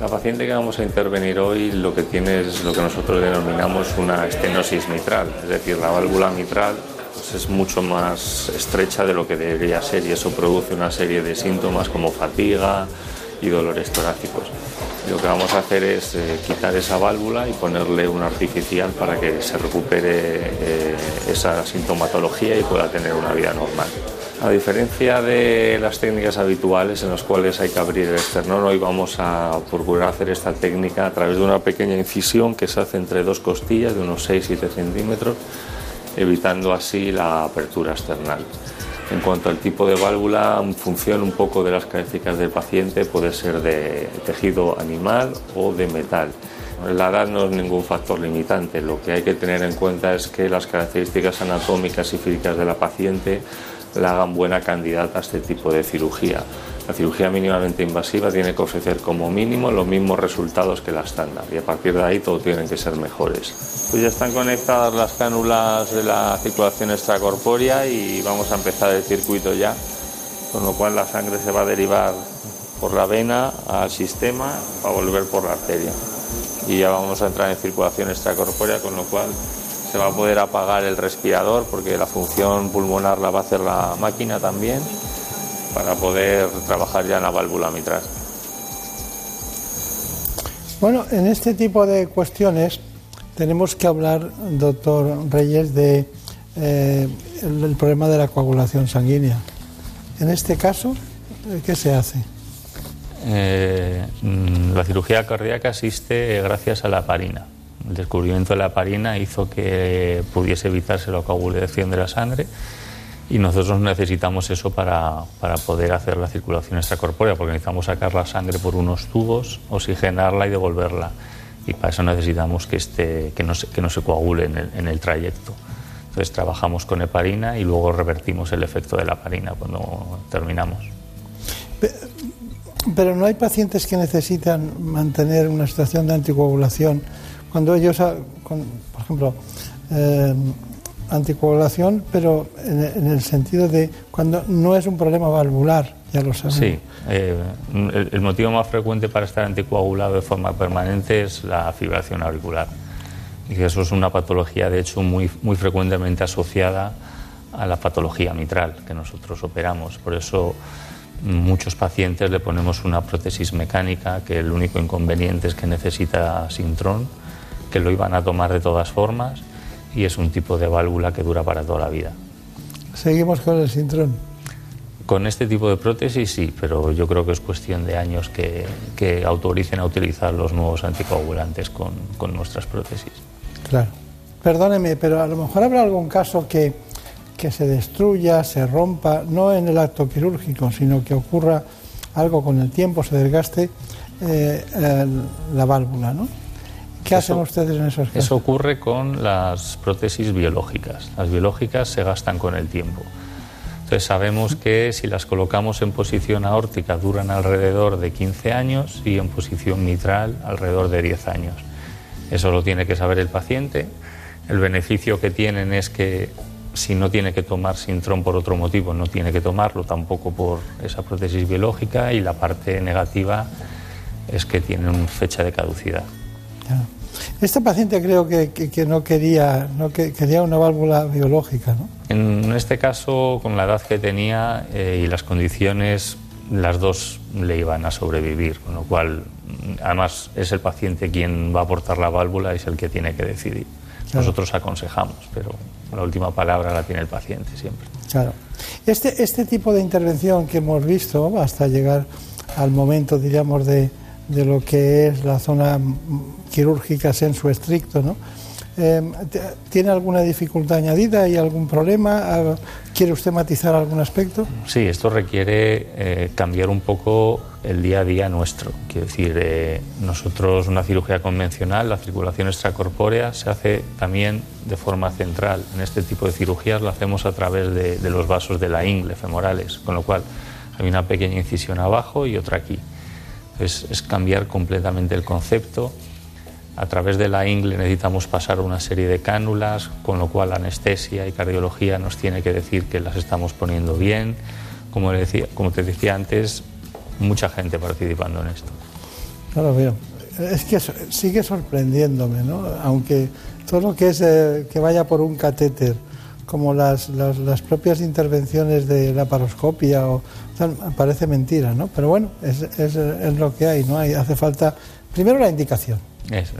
La paciente que vamos a intervenir hoy lo que tiene es lo que nosotros denominamos una estenosis mitral, es decir, la válvula mitral pues, es mucho más estrecha de lo que debería ser y eso produce una serie de síntomas como fatiga, y dolores torácicos. Lo que vamos a hacer es eh, quitar esa válvula y ponerle una artificial para que se recupere eh, esa sintomatología y pueda tener una vida normal. A diferencia de las técnicas habituales en las cuales hay que abrir el esternón, hoy vamos a procurar hacer esta técnica a través de una pequeña incisión que se hace entre dos costillas de unos 6-7 centímetros, evitando así la apertura external. En cuanto al tipo de válvula, en función un poco de las características del paciente, puede ser de tejido animal o de metal. La edad no es ningún factor limitante, lo que hay que tener en cuenta es que las características anatómicas y físicas de la paciente la hagan buena candidata a este tipo de cirugía. La cirugía mínimamente invasiva tiene que ofrecer como mínimo los mismos resultados que la estándar y a partir de ahí todo tienen que ser mejores. Pues ya están conectadas las cánulas de la circulación extracorpórea y vamos a empezar el circuito ya, con lo cual la sangre se va a derivar por la vena al sistema para volver por la arteria. Y ya vamos a entrar en circulación extracorpórea, con lo cual se va a poder apagar el respirador porque la función pulmonar la va a hacer la máquina también para poder trabajar ya en la válvula mitral. Bueno, en este tipo de cuestiones tenemos que hablar, doctor Reyes, de eh, el, el problema de la coagulación sanguínea. En este caso, ¿qué se hace? Eh, mm, la cirugía cardíaca existe gracias a la heparina. El descubrimiento de la heparina hizo que pudiese evitarse la coagulación de la sangre y nosotros necesitamos eso para, para, poder hacer la circulación extracorpórea, porque necesitamos sacar la sangre por unos tubos, oxigenarla y devolverla. Y para eso necesitamos que, esté, que, no, se, que no se coagule en el, en el trayecto. Entonces trabajamos con heparina y luego revertimos el efecto de la heparina cuando terminamos. Pero no hay pacientes que necesitan mantener una situación de anticoagulación cuando ellos, por ejemplo, eh, anticoagulación, pero en, en, el sentido de cuando no es un problema valvular, ya lo saben. Sí, eh, el, el, motivo más frecuente para estar anticoagulado de forma permanente es la fibración auricular. Y eso es una patología, de hecho, muy, muy frecuentemente asociada a la patología mitral que nosotros operamos. Por eso muchos pacientes le ponemos una prótesis mecánica que el único inconveniente es que necesita sintrón, que lo iban a tomar de todas formas y es un tipo de válvula que dura para toda la vida. ¿Seguimos con el sintrón? Con este tipo de prótesis sí, pero yo creo que es cuestión de años que, que autoricen a utilizar los nuevos anticoagulantes con, con, nuestras prótesis. Claro. Perdóneme, pero a lo mejor habrá algún caso que, que se destruya, se rompa, no en el acto quirúrgico, sino que ocurra algo con el tiempo, se desgaste eh, la válvula, ¿no? ¿Qué eso, hacen ustedes en esos casos? Eso ocurre con las prótesis biológicas. Las biológicas se gastan con el tiempo. Entonces sabemos que si las colocamos en posición aórtica duran alrededor de 15 años y en posición mitral alrededor de 10 años. Eso lo tiene que saber el paciente. El beneficio que tienen es que si no tiene que tomar sintrón por otro motivo, no tiene que tomarlo tampoco por esa prótesis biológica y la parte negativa es que tienen fecha de caducidad. Claro. Esta paciente creo que, que, que no quería no que, quería una válvula biológica, ¿no? En este caso, con la edad que tenía eh, y las condiciones, las dos le iban a sobrevivir, con lo cual, además, es el paciente quien va a aportar la válvula y es el que tiene que decidir. Claro. Nosotros aconsejamos, pero la última palabra la tiene el paciente siempre. Claro. Este, este tipo de intervención que hemos visto hasta llegar al momento, diríamos, de, de lo que es la zona quirúrgica sensu estricto, ¿no? Eh, ¿Tiene alguna dificultad añadida y algún problema? ¿Quiere usted matizar algún aspecto? Sí, esto requiere eh, cambiar un poco el día a día nuestro. Quiero decir, eh, nosotros una cirugía convencional, la circulación extracorpórea se hace también de forma central. En este tipo de cirugías lo hacemos a través de, de los vasos de la ingle femorales, con lo cual hay una pequeña incisión abajo y otra aquí. Entonces es cambiar completamente el concepto a través de la ingle necesitamos pasar una serie de cánulas, con lo cual anestesia y cardiología nos tiene que decir que las estamos poniendo bien. Como, decía, como te decía antes, mucha gente participando en esto. Claro. Es que sigue sorprendiéndome, ¿no? Aunque todo lo que es eh, que vaya por un catéter como las, las, las propias intervenciones de la paroscopia, o, o sea, parece mentira, ¿no? Pero bueno, es, es, es lo que hay, ¿no? Hay, hace falta primero la indicación Eso.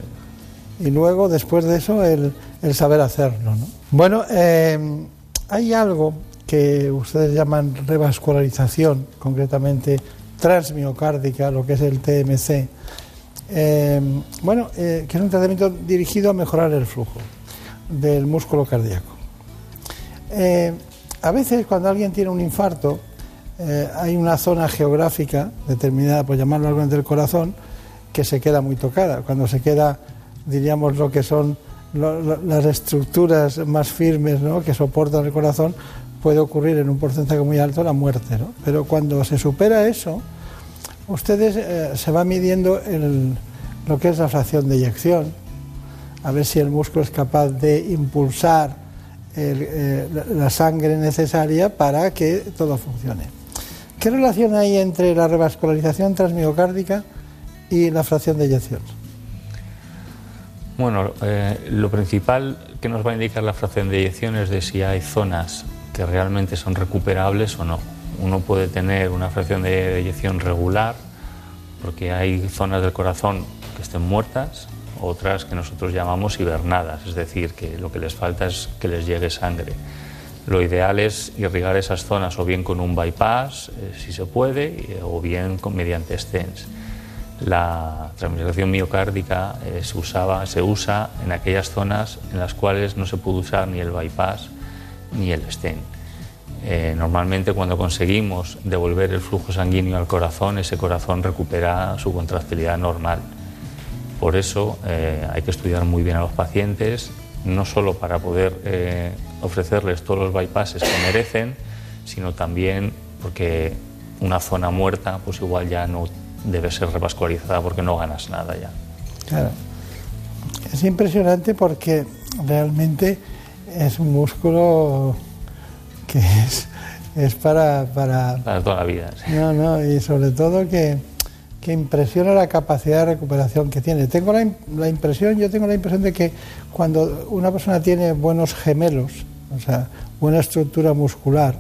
y luego después de eso el, el saber hacerlo. ¿no? Bueno, eh, hay algo que ustedes llaman revascularización, concretamente transmiocárdica, lo que es el TMC. Eh, bueno, eh, que es un tratamiento dirigido a mejorar el flujo del músculo cardíaco. Eh, a veces cuando alguien tiene un infarto, eh, hay una zona geográfica determinada, por llamarlo algo del corazón, que se queda muy tocada. Cuando se queda, diríamos, lo que son las estructuras más firmes ¿no? que soportan el corazón, puede ocurrir en un porcentaje muy alto la muerte. ¿no? Pero cuando se supera eso, ustedes eh, se va midiendo el- lo que es la fracción de eyección, a ver si el músculo es capaz de impulsar eh, la- la sangre necesaria para que todo funcione. ¿Qué relación hay entre la revascularización transmiocárdica y la fracción de eyección? Bueno, eh, lo principal que nos va a indicar la fracción de eyección es de si hay zonas que realmente son recuperables o no. Uno puede tener una fracción de eyección regular porque hay zonas del corazón que estén muertas, otras que nosotros llamamos hibernadas, es decir, que lo que les falta es que les llegue sangre. Lo ideal es irrigar esas zonas o bien con un bypass, eh, si se puede, y- o bien con, mediante stents. La transmisión miocárdica eh, se, usaba, se usa en aquellas zonas en las cuales no se puede usar ni el bypass ni el stent. Eh, normalmente cuando conseguimos devolver el flujo sanguíneo al corazón, ese corazón recupera su contractilidad normal. Por eso eh, hay que estudiar muy bien a los pacientes, no solo para poder eh, ofrecerles todos los bypasses que merecen, sino también porque una zona muerta pues igual ya no debe ser revascularizada porque no ganas nada ya. Claro. Es impresionante porque realmente es un músculo que es, es para, para... Para toda la vida. sí. No, no, y sobre todo que, que impresiona la capacidad de recuperación que tiene. Tengo la, la impresión, yo tengo la impresión de que cuando una persona tiene buenos gemelos, o sea, buena estructura muscular,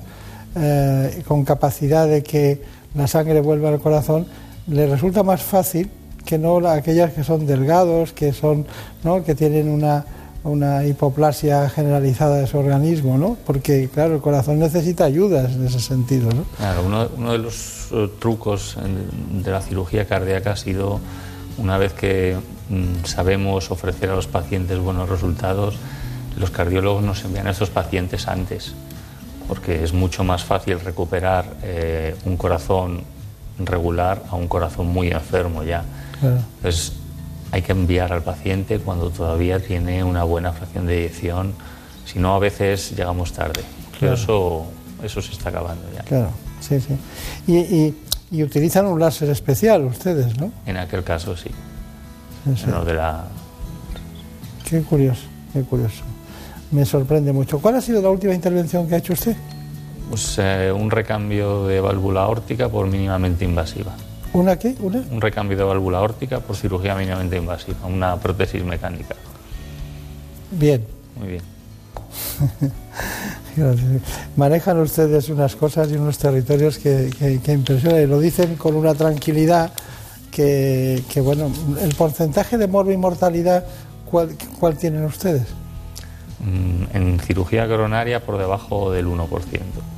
eh, con capacidad de que la sangre vuelva al corazón, le resulta más fácil que no la- aquellas que son delgados, que son, ¿no? que tienen una, una hipoplasia generalizada de su organismo, ¿no? Porque claro, el corazón necesita ayudas en ese sentido, ¿no? Claro, uno de los eh, trucos de la cirugía cardíaca ha sido, una vez que mm, sabemos ofrecer a los pacientes buenos resultados, los cardiólogos nos envían a estos pacientes antes, porque es mucho más fácil recuperar eh, un corazón regular a un corazón muy enfermo ya. Claro. Entonces, hay que enviar al paciente cuando todavía tiene una buena fracción de eyección, si no a veces llegamos tarde. Pero Claro. eso, eso se está acabando ya. Claro, sí, sí. Y, y- y utilizan un láser especial ustedes, ¿no? En aquel caso sí. Sí, sí. En lo de la... Qué curioso, qué curioso. Me sorprende mucho. ¿Cuál ha sido la última intervención que ha hecho usted? pues, eh, un recambio de válvula aórtica por mínimamente invasiva. ¿Una qué? ¿Una? Un recambio de válvula aórtica por cirugía mínimamente invasiva, una prótesis mecánica. Bien. Muy bien. Manejan ustedes unas cosas y unos territorios que, que, que impresionan y lo dicen con una tranquilidad que, que, bueno, el porcentaje de morbo y mortalidad, ¿cuál, cuál tienen ustedes? Mm, En cirugía coronaria por debajo del 1%.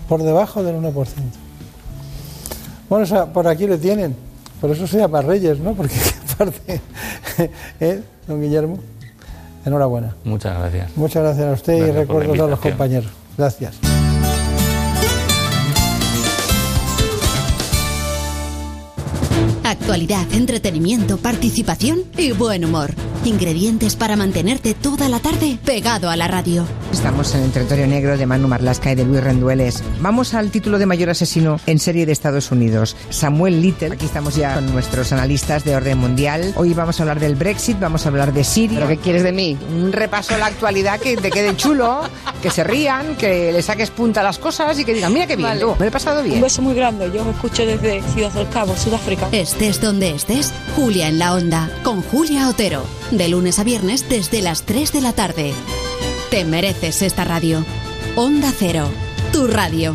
Por debajo del 1%. Bueno, o sea, por aquí le tienen. Por eso se llama Reyes, ¿no? Porque aparte, ¿eh, don Guillermo? Enhorabuena. Muchas gracias. Muchas gracias a usted y Gracias recuerdos a los compañeros. Gracias. Actualidad, entretenimiento, participación y buen humor. Ingredientes para mantenerte toda la tarde pegado a la radio. Estamos en el territorio negro de Manu Marlasca y de Luis Rendueles. Vamos al título de mayor asesino en serie de Estados Unidos, Samuel Little. Aquí estamos ya con nuestros analistas de orden mundial. Hoy vamos a hablar del Brexit, vamos a hablar de Siria. ¿Pero qué quieres de mí? Un repaso a la actualidad que te quede chulo, que se rían, que le saques punta a las cosas y que digan, mira qué bien, Vale. tú, me lo he pasado bien. Un beso muy grande. Yo me escucho desde Ciudad del Cabo, Sudáfrica. Estés donde estés, Julia en la Onda, con Julia Otero. De lunes a viernes desde las 3 de la tarde. Te mereces esta radio. Onda Cero, tu radio.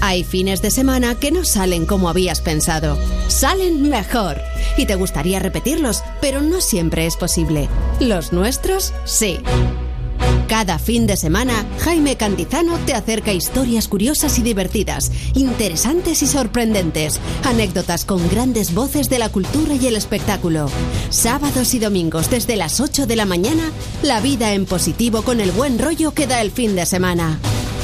Hay fines de semana que no salen como habías pensado. Salen mejor. Y te gustaría repetirlos, pero no siempre es posible. Los nuestros, sí. Cada fin de semana, Jaime Cantizano te acerca historias curiosas y divertidas, interesantes y sorprendentes, anécdotas con grandes voces de la cultura y el espectáculo. Sábados y domingos desde las 8 de la mañana, la vida en positivo con el buen rollo que da el fin de semana.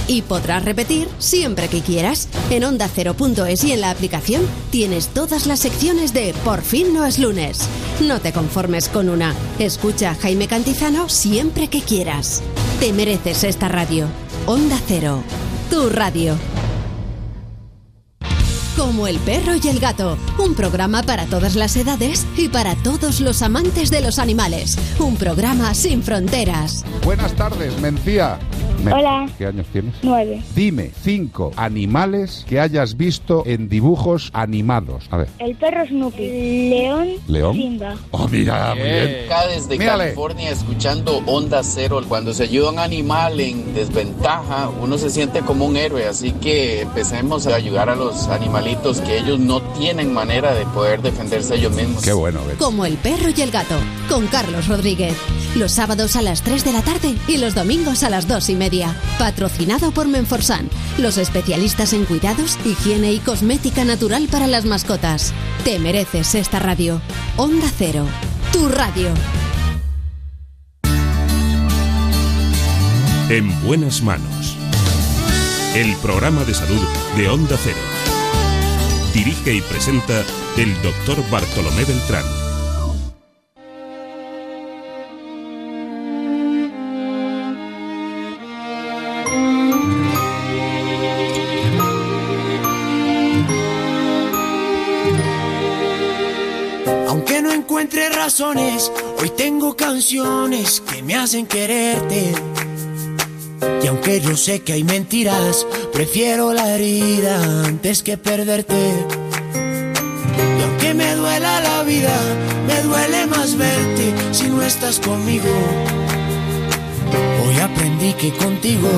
Y podrás repetir siempre que quieras. En onda Cero.es y en la aplicación tienes todas las secciones de Por fin no es lunes. No te conformes con una. Escucha a Jaime Cantizano siempre que quieras. Te mereces esta radio. Onda Cero. Tu radio. Como el perro y el gato, un programa para todas las edades y para todos los amantes de los animales. Un programa sin fronteras. Buenas tardes, Mencía. Men- Hola. ¿Qué años tienes? Nueve. Dime cinco animales que hayas visto en dibujos animados. A ver. El perro Snoopy. León. ¿León? Simba. Oh, mira, muy bien. Acá desde Mírale. California escuchando Onda Cero. Cuando se ayuda a un animal en desventaja, uno se siente como un héroe. Así que empecemos a ayudar a los animalitos que ellos no tienen manera de poder defenderse ellos mismos. Qué bueno, Como el perro y el gato, con Carlos Rodríguez. Los sábados a las 3 de la tarde y los domingos a las 2 y media. Patrocinado por Menforsan, los especialistas en cuidados, higiene y cosmética natural para las mascotas. Te mereces esta radio. Onda Cero, tu radio. En buenas manos. El programa de salud de Onda Cero. Dirige y presenta el doctor Bartolomé Beltrán. Aunque no encuentre razones, hoy tengo canciones que me hacen quererte. Y aunque yo sé que hay mentiras, prefiero la herida antes que perderte. Y aunque me duela la vida, me duele más verte si no estás conmigo. Hoy aprendí que contigo,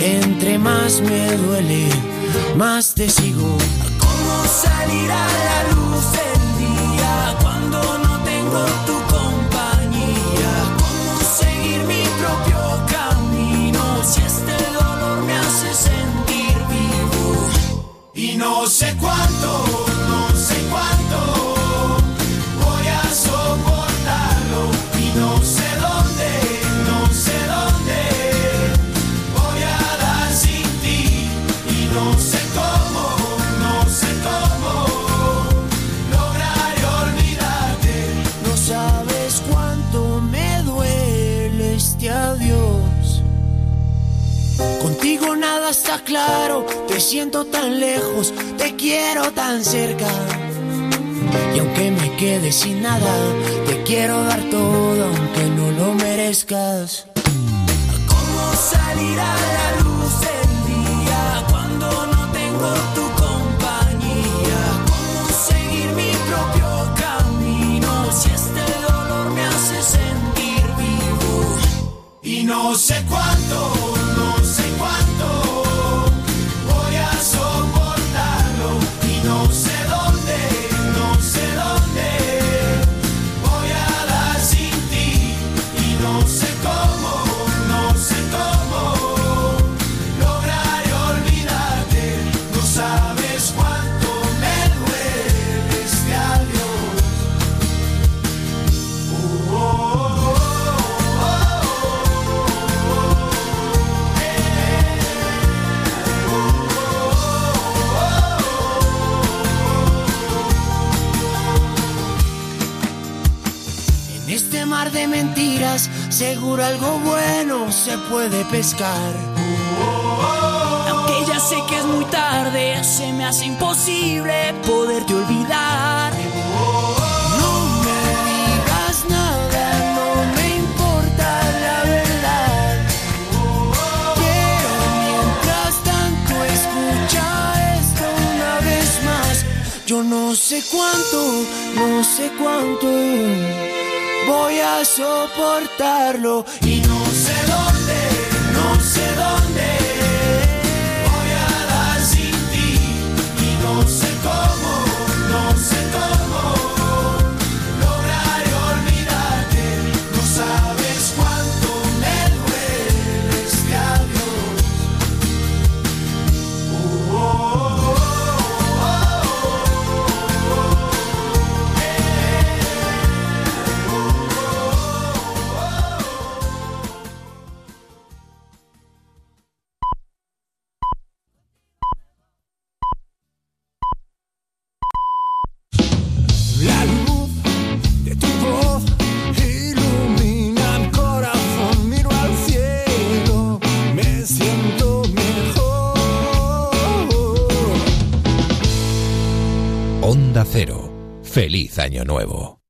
entre más me duele, más te sigo. ¿Cómo salir a la luz no sé cuánto, te siento tan lejos, te quiero tan cerca. Y aunque me quede sin nada, te quiero dar todo aunque no lo merezcas. ¿Cómo salir a la luz del día cuando no tengo tu compañía? ¿Cómo seguir mi propio camino si este dolor me hace sentir vivo? Y no sé cuánto, seguro algo bueno se puede pescar. Aunque ya sé que es muy tarde, se me hace imposible poderte olvidar. No me digas nada, no me importa la verdad. Pero mientras tanto, escucha esto una vez más. Yo no sé cuánto, no sé cuánto voy a soportarlo y Feliz Año Nuevo.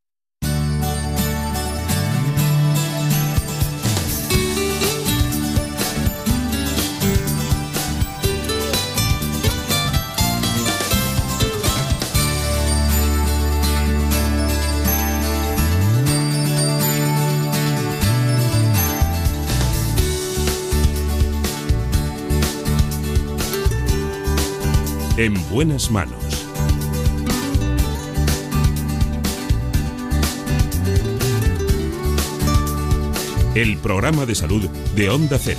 En buenas manos. El programa de salud de Onda Cero.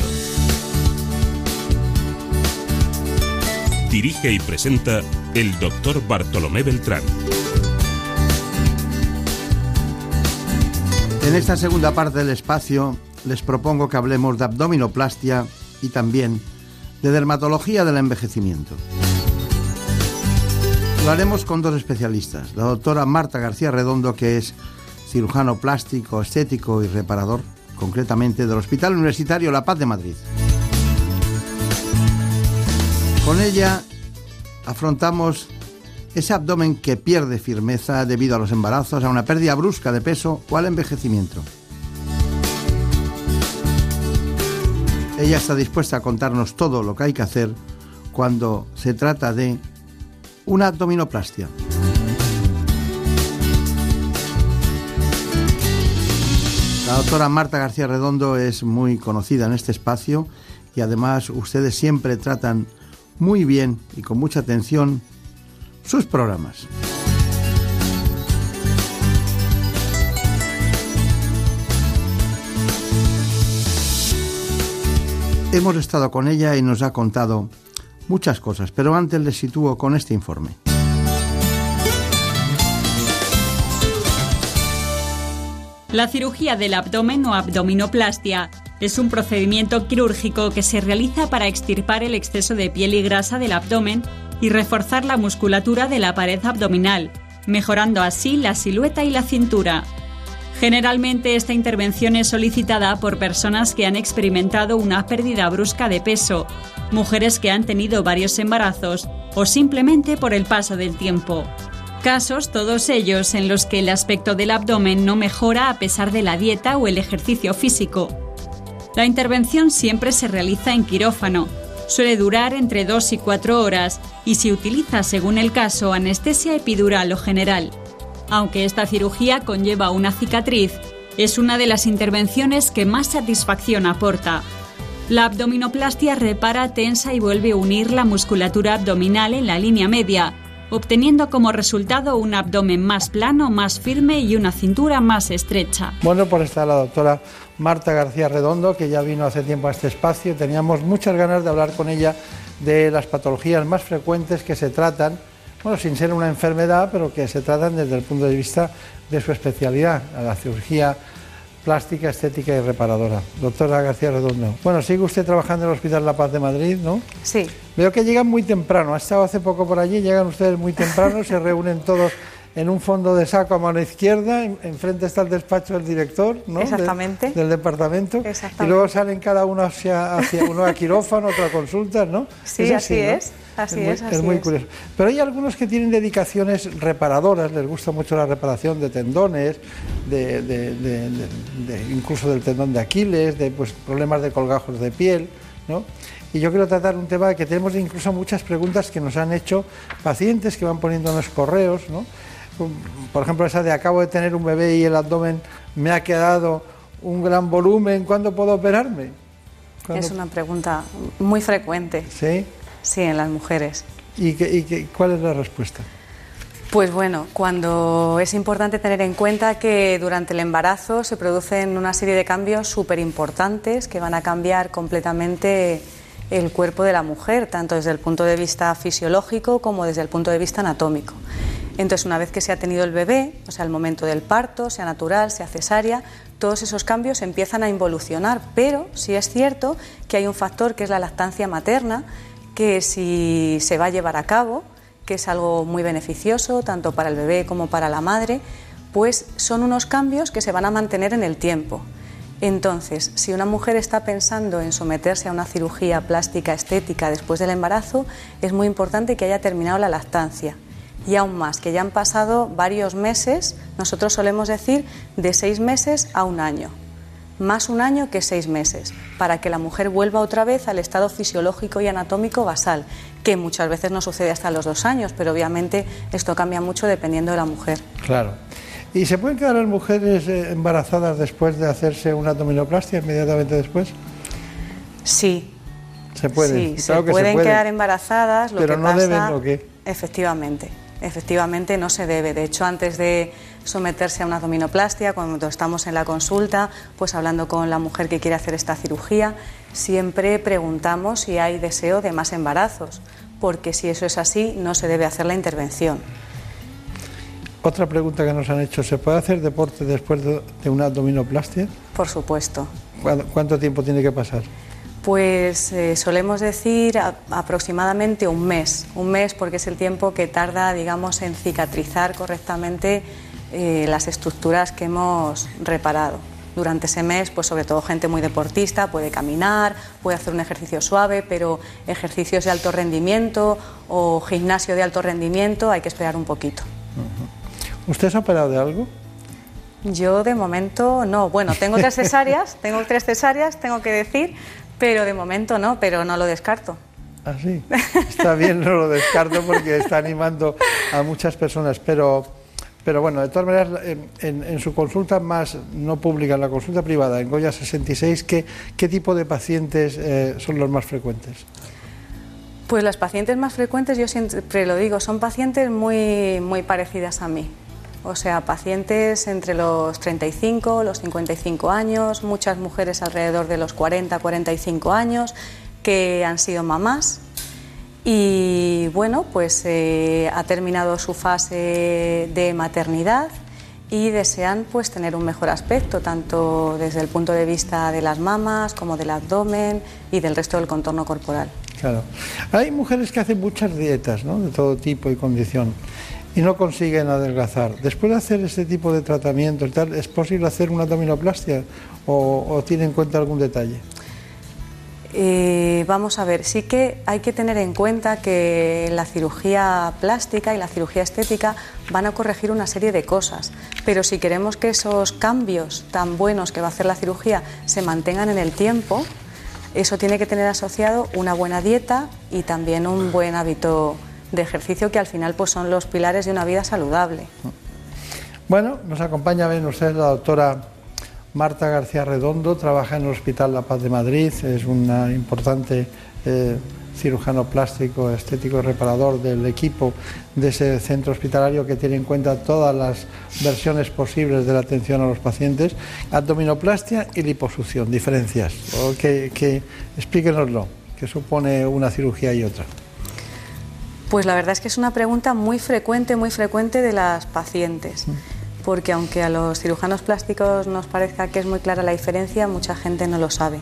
Dirige y presenta el doctor Bartolomé Beltrán. En esta segunda parte del espacio les propongo que hablemos de abdominoplastia y también de dermatología del envejecimiento. Lo haremos con dos especialistas, la doctora Marta García Redondo, que es cirujano plástico, estético y reparador, concretamente del Hospital Universitario La Paz de Madrid. Con ella afrontamos ese abdomen que pierde firmeza debido a los embarazos, a una pérdida brusca de peso o al envejecimiento. Ella está dispuesta a contarnos todo lo que hay que hacer cuando se trata de una abdominoplastia. La doctora Marta García Redondo es muy conocida en este espacio y además ustedes siempre tratan muy bien y con mucha atención sus programas. Hemos estado con ella y nos ha contado muchas cosas, pero antes les sitúo con este informe. La cirugía del abdomen o abdominoplastia es un procedimiento quirúrgico que se realiza para extirpar el exceso de piel y grasa del abdomen y reforzar la musculatura de la pared abdominal, mejorando así la silueta y la cintura. Generalmente esta intervención es solicitada por personas que han experimentado una pérdida brusca de peso, mujeres que han tenido varios embarazos o simplemente por el paso del tiempo. Casos todos ellos en los que el aspecto del abdomen no mejora a pesar de la dieta o el ejercicio físico. La intervención siempre se realiza en quirófano. Suele durar entre 2 y 4 horas y se utiliza según el caso anestesia epidural o general. Aunque esta cirugía conlleva una cicatriz, es una de las intervenciones que más satisfacción aporta. La abdominoplastia repara, tensa y vuelve a unir la musculatura abdominal en la línea media, obteniendo como resultado un abdomen más plano, más firme y una cintura más estrecha. Bueno, por está la doctora Marta García Redondo, que ya vino hace tiempo a este espacio. Teníamos muchas ganas de hablar con ella de las patologías más frecuentes que se tratan, bueno, sin ser una enfermedad, pero que se tratan desde el punto de vista de su especialidad, la cirugía plástica, estética y reparadora. Doctora García Redondo. Bueno, sigue usted trabajando en el Hospital La Paz de Madrid, ¿no? Sí. Veo que llegan muy temprano. Ha estado hace poco por allí, llegan ustedes muy temprano, se reúnen todos en un fondo de saco a mano izquierda, enfrente está el despacho del director, ¿no? Exactamente. del departamento. Y luego salen cada uno hacia, hacia uno a quirófano, otro a consultas, ¿no? Sí, así, es. Así es, es, muy curioso. Pero hay algunos que tienen dedicaciones reparadoras, les gusta mucho la reparación de tendones, de, incluso del tendón de Aquiles, de pues, problemas de colgajos de piel, ¿no? Y yo quiero tratar un tema que tenemos incluso muchas preguntas que nos han hecho pacientes que van poniendo en los correos, ¿no? Por ejemplo, esa de acabo de tener un bebé y el abdomen me ha quedado un gran volumen, ¿cuándo puedo operarme? Es una pregunta muy frecuente. ¿Sí? Sí, en las mujeres. ¿Y, qué, cuál es la respuesta? Pues bueno, cuando es importante tener en cuenta que durante el embarazo se producen una serie de cambios súper importantes que van a cambiar completamente el cuerpo de la mujer, tanto desde el punto de vista fisiológico como desde el punto de vista anatómico. Entonces, una vez que se ha tenido el bebé, o sea, el momento del parto, sea natural, sea cesárea, todos esos cambios empiezan a involucionar, pero sí es cierto que hay un factor que es la lactancia materna, que si se va a llevar a cabo, que es algo muy beneficioso tanto para el bebé como para la madre, pues son unos cambios que se van a mantener en el tiempo. Entonces, si una mujer está pensando en someterse a una cirugía plástica estética después del embarazo, es muy importante que haya terminado la lactancia y aún más, que ya han pasado varios meses, nosotros solemos decir de seis meses a un año, más un año que seis meses, para que la mujer vuelva otra vez al estado fisiológico y anatómico basal, que muchas veces no sucede hasta los dos años, pero obviamente esto cambia mucho dependiendo de la mujer. Claro. ¿Y se pueden quedar las mujeres eh, embarazadas después de hacerse una abdominoplastia inmediatamente después? Sí. Se puede. Sí, se pueden quedar embarazadas. Lo pero que no pasa, deben o qué. Efectivamente, efectivamente no se debe. De hecho, antes de someterse a una abdominoplastia, cuando estamos en la consulta, pues hablando con la mujer que quiere hacer esta cirugía, siempre preguntamos si hay deseo de más embarazos, porque si eso es así, no se debe hacer la intervención. Otra pregunta que nos han hecho, ¿se puede hacer deporte después de una abdominoplastia? Por supuesto. ¿Cuánto- ¿Cuánto tiempo tiene que pasar? Pues eh, solemos decir a- aproximadamente un mes, un mes porque es el tiempo que tarda, digamos, en cicatrizar correctamente eh, las estructuras que hemos reparado. Durante ese mes, pues sobre todo gente muy deportista puede caminar, puede hacer un ejercicio suave, pero ejercicios de alto rendimiento o gimnasio de alto rendimiento hay que esperar un poquito. ¿Usted se ha operado de algo? Yo de momento no. Bueno, tengo tres cesáreas, tengo tres cesáreas, tengo que decir, pero de momento no, pero no lo descarto. Ah, sí. Está bien, no lo descarto porque está animando a muchas personas, pero, pero bueno, de todas maneras, en, en- su consulta más no pública, en la consulta privada, en Goya 66, ¿qué, qué tipo de pacientes eh, son los más frecuentes? Pues las pacientes más frecuentes, yo siempre lo digo, son pacientes muy, muy parecidas a mí. O sea, pacientes entre los 35, los 55 años, muchas mujeres alrededor de los 40, 45 años que han sido mamás y bueno, pues eh, ha terminado su fase de maternidad y desean pues tener un mejor aspecto, tanto desde el punto de vista de las mamas como del abdomen y del resto del contorno corporal. Claro. Hay mujeres que hacen muchas dietas, ¿no? De todo tipo y condición y no consiguen adelgazar. Después de hacer este tipo de tratamiento y tal, ¿es posible hacer una abdominoplastia o, o tiene en cuenta algún detalle? Eh, vamos a ver, sí que hay que tener en cuenta que la cirugía plástica y la cirugía estética van a corregir una serie de cosas, pero si queremos que esos cambios tan buenos que va a hacer la cirugía se mantengan en el tiempo, eso tiene que tener asociado una buena dieta y también un buen hábito de ejercicio que al final pues son los pilares de una vida saludable. Bueno, nos acompaña, ven ustedes, la doctora Marta García Redondo, trabaja en el Hospital La Paz de Madrid, es una importante eh, cirujano plástico, estético y reparador del equipo de ese centro hospitalario que tiene en cuenta todas las versiones posibles de la atención a los pacientes. Abdominoplastia y liposucción, diferencias. O que, que, explíquenoslo, que supone una cirugía y otra. Pues la verdad es que es una pregunta muy frecuente, muy frecuente de las pacientes, porque aunque a los cirujanos plásticos nos parezca que es muy clara la diferencia, mucha gente no lo sabe.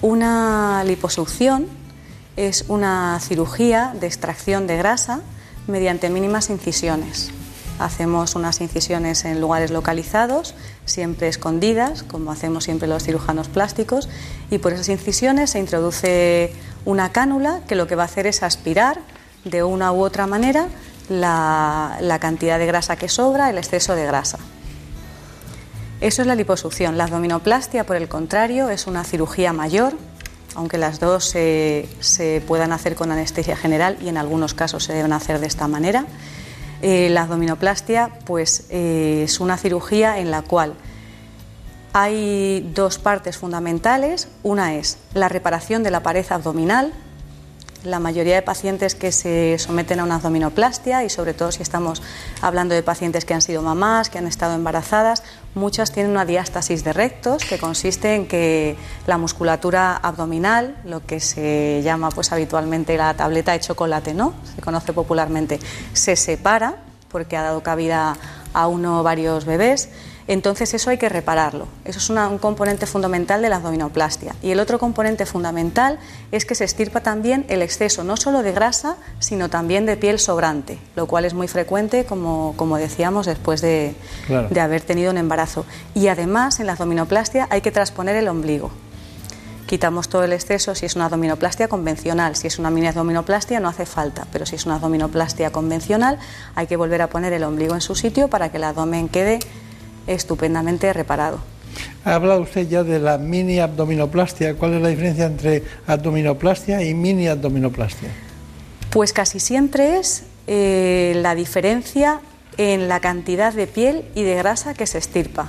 Una liposucción es una cirugía de extracción de grasa mediante mínimas incisiones. Hacemos unas incisiones en lugares localizados, siempre escondidas, como hacemos siempre los cirujanos plásticos, y por esas incisiones se introduce una cánula que lo que va a hacer es aspirar de una u otra manera la, cantidad de grasa que sobra, el exceso de grasa. Eso es la liposucción. La abdominoplastia, por el contrario, es una cirugía mayor, aunque las dos se, se puedan hacer con anestesia general y en algunos casos se deben hacer de esta manera. Eh, la abdominoplastia pues, eh, es una cirugía en la cual hay dos partes fundamentales. Una es la reparación de la pared abdominal. La mayoría de pacientes que se someten a una abdominoplastia y sobre todo si estamos hablando de pacientes que han sido mamás, que han estado embarazadas, muchas tienen una diástasis de rectos que consiste en que la musculatura abdominal, lo que se llama pues habitualmente la tableta de chocolate, ¿no? Se conoce popularmente, se separa porque ha dado cabida a uno o varios bebés. Entonces eso hay que repararlo. Eso es una- un componente fundamental de la abdominoplastia. Y el otro componente fundamental es que se estirpa también el exceso no solo de grasa, sino también de piel sobrante, lo cual es muy frecuente, como, como decíamos, después de, Claro. de haber tenido un embarazo. Y además en la abdominoplastia hay que transponer el ombligo. Quitamos todo el exceso si es una abdominoplastia convencional. Si es una mini abdominoplastia no hace falta, pero si es una abdominoplastia convencional hay que volver a poner el ombligo en su sitio para que el abdomen quede estupendamente reparado. Ha hablado usted ya de la mini abdominoplastia. ¿Cuál es la diferencia entre abdominoplastia y mini abdominoplastia? Pues casi siempre es eh, la diferencia en la cantidad de piel y de grasa que se estirpa.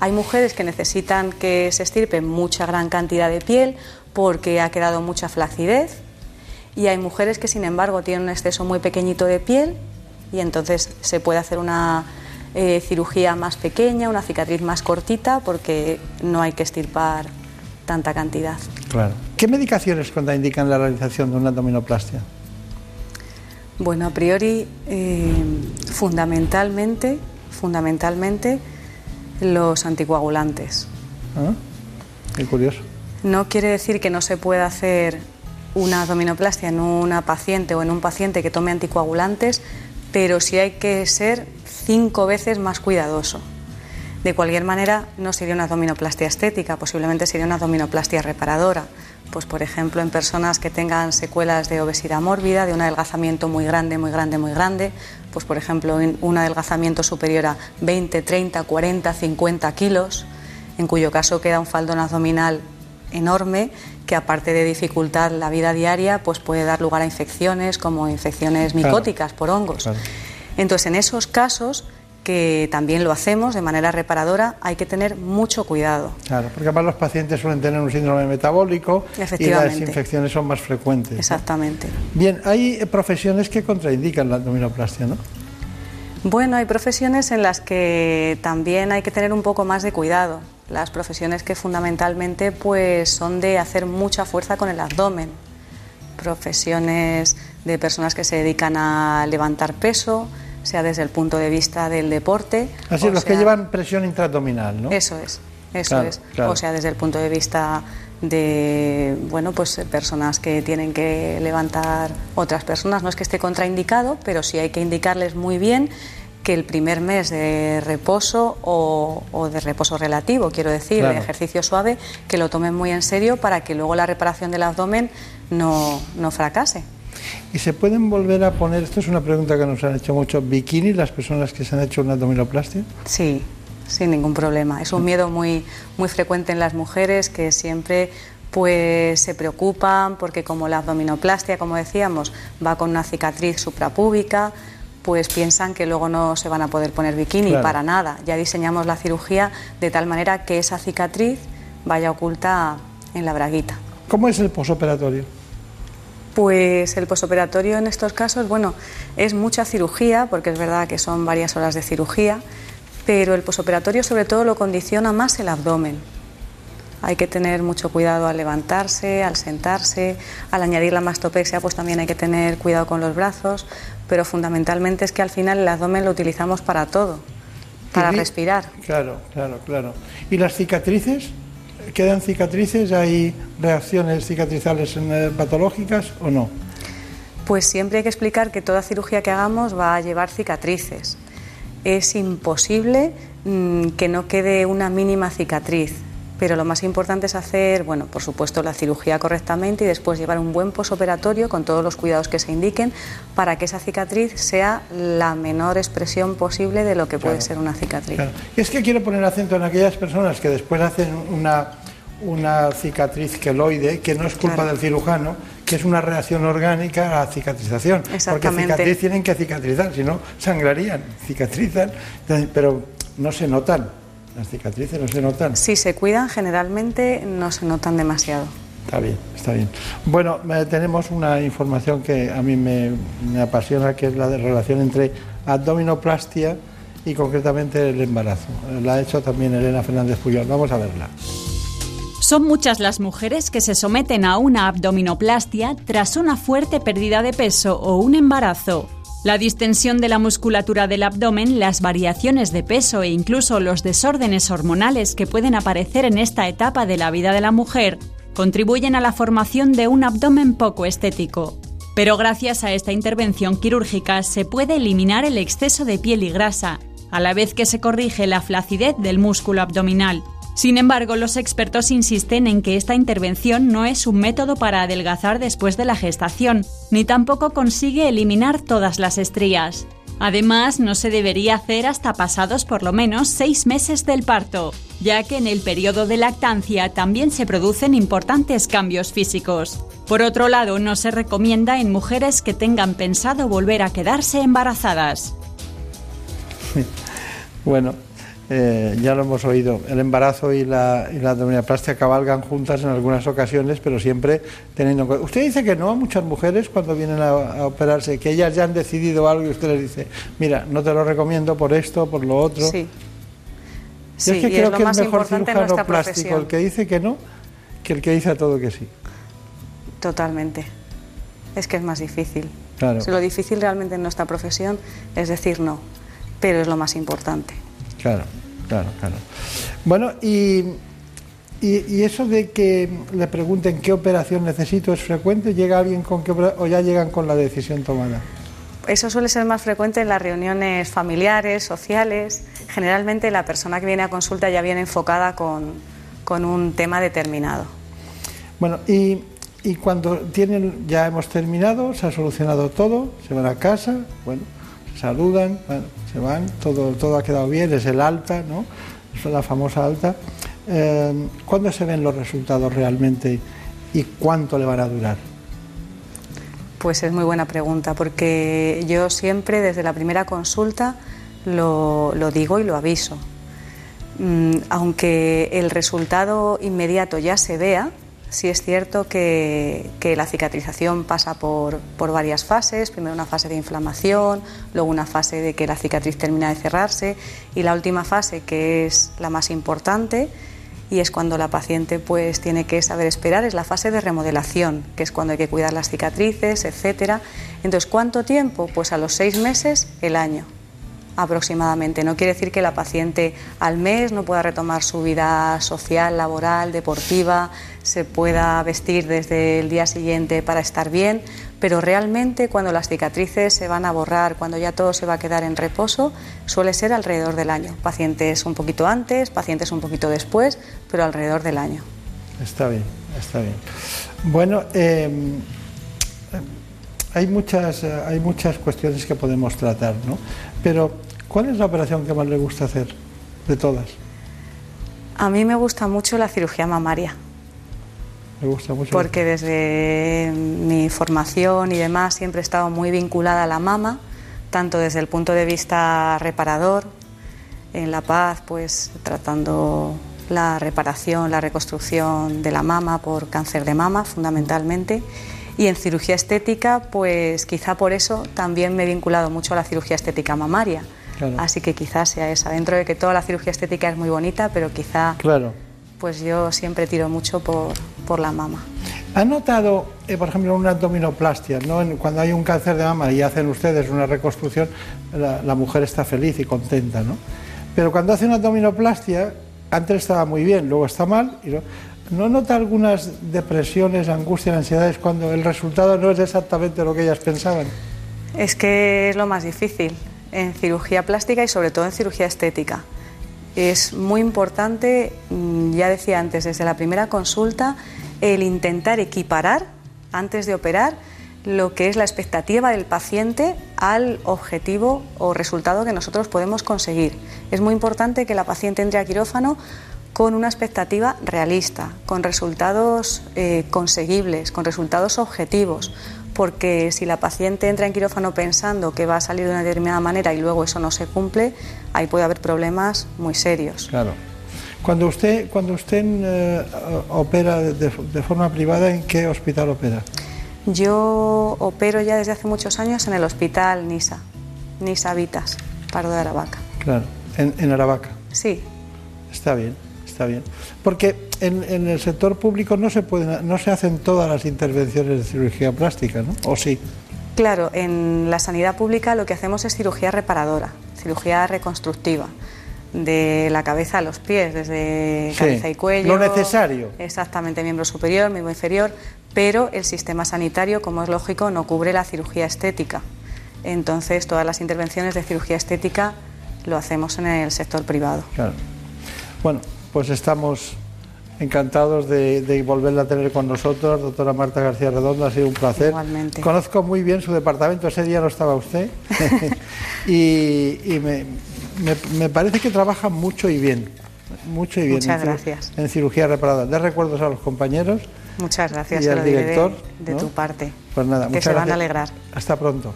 Hay mujeres que necesitan que se estirpe mucha gran cantidad de piel porque ha quedado mucha flacidez y hay mujeres que sin embargo tienen un exceso muy pequeñito de piel y entonces se puede hacer una eh, cirugía más pequeña, una cicatriz más cortita porque no hay que estirpar tanta cantidad. Claro. ¿Qué medicaciones contraindican la realización de una abdominoplastia? Bueno, a priori, eh, fundamentalmente, fundamentalmente los anticoagulantes. ¿Ah? Qué curioso. No quiere decir que no se pueda hacer una abdominoplastia en una paciente o en un paciente que tome anticoagulantes, pero sí hay que ser cinco veces más cuidadoso. De cualquier manera, no sería una abdominoplastia estética, posiblemente sería una abdominoplastia reparadora. Pues, por ejemplo, en personas que tengan secuelas de obesidad mórbida, de un adelgazamiento muy grande, muy grande, muy grande, pues, por ejemplo, un adelgazamiento superior a 20, 30, 40, 50 kilos, en cuyo caso queda un faldón abdominal enorme que aparte de dificultar la vida diaria, pues puede dar lugar a infecciones como infecciones micóticas por hongos. Entonces, en esos casos que también lo hacemos de manera reparadora, hay que tener mucho cuidado. Claro, porque además los pacientes suelen tener un síndrome metabólico y las infecciones son más frecuentes. Exactamente. Bien, hay profesiones que contraindican la abdominoplastia, ¿no? Bueno, hay profesiones en las que también hay que tener un poco más de cuidado. Las profesiones que fundamentalmente pues son de hacer mucha fuerza con el abdomen. Profesiones de personas que se dedican a levantar peso, sea desde el punto de vista del deporte. Así, los que llevan presión intraabdominal, ¿no? Eso es, eso es. O sea, desde el punto de vista de bueno pues personas que tienen que levantar otras personas no es que esté contraindicado pero sí hay que indicarles muy bien que el primer mes de reposo o, de reposo relativo, quiero decir, de ejercicio suave, que lo tomen muy en serio para que luego la reparación del abdomen no, no fracase. ¿Y se pueden volver a poner, esto es una pregunta que nos han hecho mucho, bikini las personas que se han hecho una abdominoplastia? Sí, sin ningún problema. Es un miedo muy, muy frecuente en las mujeres que siempre pues se preocupan porque como la abdominoplastia, como decíamos, va con una cicatriz suprapúbica, pues piensan que luego no se van a poder poner bikini para nada. Ya diseñamos la cirugía de tal manera que esa cicatriz vaya oculta en la braguita. ¿Cómo es el posoperatorio? Pues el posoperatorio en estos casos, bueno, es mucha cirugía, porque es verdad que son varias horas de cirugía, pero el posoperatorio sobre todo lo condiciona más el abdomen. Hay que tener mucho cuidado al levantarse, al sentarse, al añadir la mastopexia, pues también hay que tener cuidado con los brazos, pero fundamentalmente es que al final el abdomen lo utilizamos para todo, para respirar. Claro, claro, claro. ¿Y las cicatrices? ¿Quedan cicatrices? ¿Hay reacciones cicatrizales eh, patológicas o no? Pues siempre hay que explicar que toda cirugía que hagamos va a llevar cicatrices. Es imposible mm, que no quede una mínima cicatriz pero lo más importante es hacer, bueno, por supuesto, la cirugía correctamente y después llevar un buen posoperatorio con todos los cuidados que se indiquen para que esa cicatriz sea la menor expresión posible de lo que puede ser una cicatriz. Es que quiero poner acento en aquellas personas que después hacen una, una cicatriz queloide, que no es culpa del cirujano, que es una reacción orgánica a la cicatrización. Porque cicatriz tienen que cicatrizar, si no sangrarían, cicatrizan, pero no se notan. ¿Las cicatrices no se notan? Si se cuidan, generalmente no se notan demasiado. Está bien, está bien. Bueno, tenemos una información que a mí me, apasiona, que es la de relación entre abdominoplastia y concretamente el embarazo. La ha hecho también Elena Fernández Puyol. Vamos a verla. Son muchas las mujeres que se someten a una abdominoplastia tras una fuerte pérdida de peso o un embarazo. La distensión de la musculatura del abdomen, las variaciones de peso e incluso los desórdenes hormonales que pueden aparecer en esta etapa de la vida de la mujer contribuyen a la formación de un abdomen poco estético. Pero gracias a esta intervención quirúrgica se puede eliminar el exceso de piel y grasa, a la vez que se corrige la flacidez del músculo abdominal. Sin embargo, los expertos insisten en que esta intervención no es un método para adelgazar después de la gestación, ni tampoco consigue eliminar todas las estrías. Además, no se debería hacer hasta pasados por lo menos seis meses del parto, ya que en el periodo de lactancia también se producen importantes cambios físicos. Por otro lado, no se recomienda en mujeres que tengan pensado volver a quedarse embarazadas. Bueno, eh, ya lo hemos oído, el embarazo y la, y la abdominoplastia cabalgan juntas en algunas ocasiones, pero siempre teniendo en cuenta. Usted dice que no a muchas mujeres cuando vienen a, a operarse, que ellas ya han decidido algo y usted les dice, mira, no te lo recomiendo por esto, por lo otro. Sí. Yo Sí, es que y creo es que es más mejor importante en cirujano nuestra plástico profesión. el que dice que no que el que dice a todo que sí. Totalmente. Es que es más difícil. Claro. Si Lo difícil realmente en nuestra profesión es decir no, pero es lo más importante. Claro, claro, claro. Bueno, y, y, y eso de que le pregunten qué operación necesito es frecuente, ¿llega alguien con qué o ya llegan con la decisión tomada? Eso suele ser más frecuente en las reuniones familiares, sociales. Generalmente la persona que viene a consulta ya viene enfocada con, con un tema determinado. Bueno, y, y cuando tienen, ya hemos terminado, se ha solucionado todo, se van a casa, bueno, saludan, bueno, se van, todo, todo ha quedado bien, es el alta, ¿no? Es la famosa alta. Eh, ¿Cuándo se ven los resultados realmente y cuánto le van a durar? Pues es muy buena pregunta, porque yo siempre desde la primera consulta lo, digo y lo aviso. Mm, aunque el resultado inmediato ya se vea, sí es cierto que, la cicatrización pasa por, por varias fases, primero una fase de inflamación, luego una fase de que la cicatriz termina de cerrarse y la última fase, que es la más importante, y es cuando la paciente pues tiene que saber esperar, es la fase de remodelación, que es cuando hay que cuidar las cicatrices, etcétera. Entonces, ¿cuánto tiempo? Pues a los seis meses, el año aproximadamente. No quiere decir que la paciente al mes no pueda retomar su vida social, laboral, deportiva, se pueda vestir desde el día siguiente para estar bien, pero realmente cuando las cicatrices se van a borrar, cuando ya todo se va a quedar en reposo, suele ser alrededor del año. Pacientes un poquito antes, pacientes un poquito después, pero alrededor del año. Está bien, está bien. Bueno, eh, hay, muchas, eh, hay muchas cuestiones que podemos tratar, ¿no? Pero, ¿cuál es la operación que más le gusta hacer de todas? A mí me gusta mucho la cirugía mamaria. Me gusta mucho. porque desde mi formación y demás siempre he estado muy vinculada a la mama, tanto desde el punto de vista reparador, en La Paz, pues tratando la reparación, la reconstrucción de la mama por cáncer de mama, fundamentalmente. Y en cirugía estética, pues quizá por eso también me he vinculado mucho a la cirugía estética mamaria. Claro. Así que quizás sea esa, dentro de que toda la cirugía estética es muy bonita, pero quizá Claro. pues yo siempre tiro mucho por, por la mama. ¿Ha notado, eh, por ejemplo, una abdominoplastia? ¿no? Cuando hay un cáncer de mama y hacen ustedes una reconstrucción, la, la mujer está feliz y contenta, ¿no? Pero cuando hace una abdominoplastia, antes estaba muy bien, luego está mal. Y lo- ¿No nota algunas depresiones, angustias, ansiedades cuando el resultado no es exactamente lo que ellas pensaban? Es que es lo más difícil en cirugía plástica y sobre todo en cirugía estética. Es muy importante, mm, ya decía antes, desde la primera consulta, el intentar equiparar, antes de operar, lo que es la expectativa del paciente al objetivo o resultado que nosotros podemos conseguir. Es muy importante que la paciente entre a quirófano con una expectativa realista, con resultados eh, conseguibles, con resultados objetivos, porque si la paciente entra en quirófano pensando que va a salir de una determinada manera y luego eso no se cumple, ahí puede haber problemas muy serios. Claro. Cuando usted, cuando usted eh, opera de, de forma privada, ¿en qué hospital opera? Yo opero ya desde hace muchos años en el hospital Nisa, Nisa Vitas, Pardo de Aravaca. Claro, en, en Aravaca. Sí, Está bien, está bien. Porque en, en el sector público no se pueden, no se hacen todas las intervenciones de cirugía plástica, ¿no? ¿O sí? Claro, en la sanidad pública lo que hacemos es cirugía reparadora, cirugía reconstructiva, de la cabeza a los pies, desde Sí, cabeza y cuello. lo necesario. Exactamente, miembro superior, miembro inferior, pero el sistema sanitario, como es lógico, no cubre la cirugía estética. Entonces, todas las intervenciones de cirugía estética lo hacemos en el sector privado. Claro. Bueno, pues estamos encantados de, de, volverla a tener con nosotros, doctora Marta García Redondo, ha sido un placer. Igualmente. Conozco muy bien su departamento, ese día no estaba usted, y, y me, me, me, parece que trabaja mucho y bien, mucho y bien. Muchas gracias. En cirugía reparada. De recuerdos a los compañeros. Muchas gracias, y al director, de, ¿no? tu parte. Pues nada, que muchas se gracias. van a alegrar. Hasta pronto.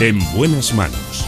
En buenas manos.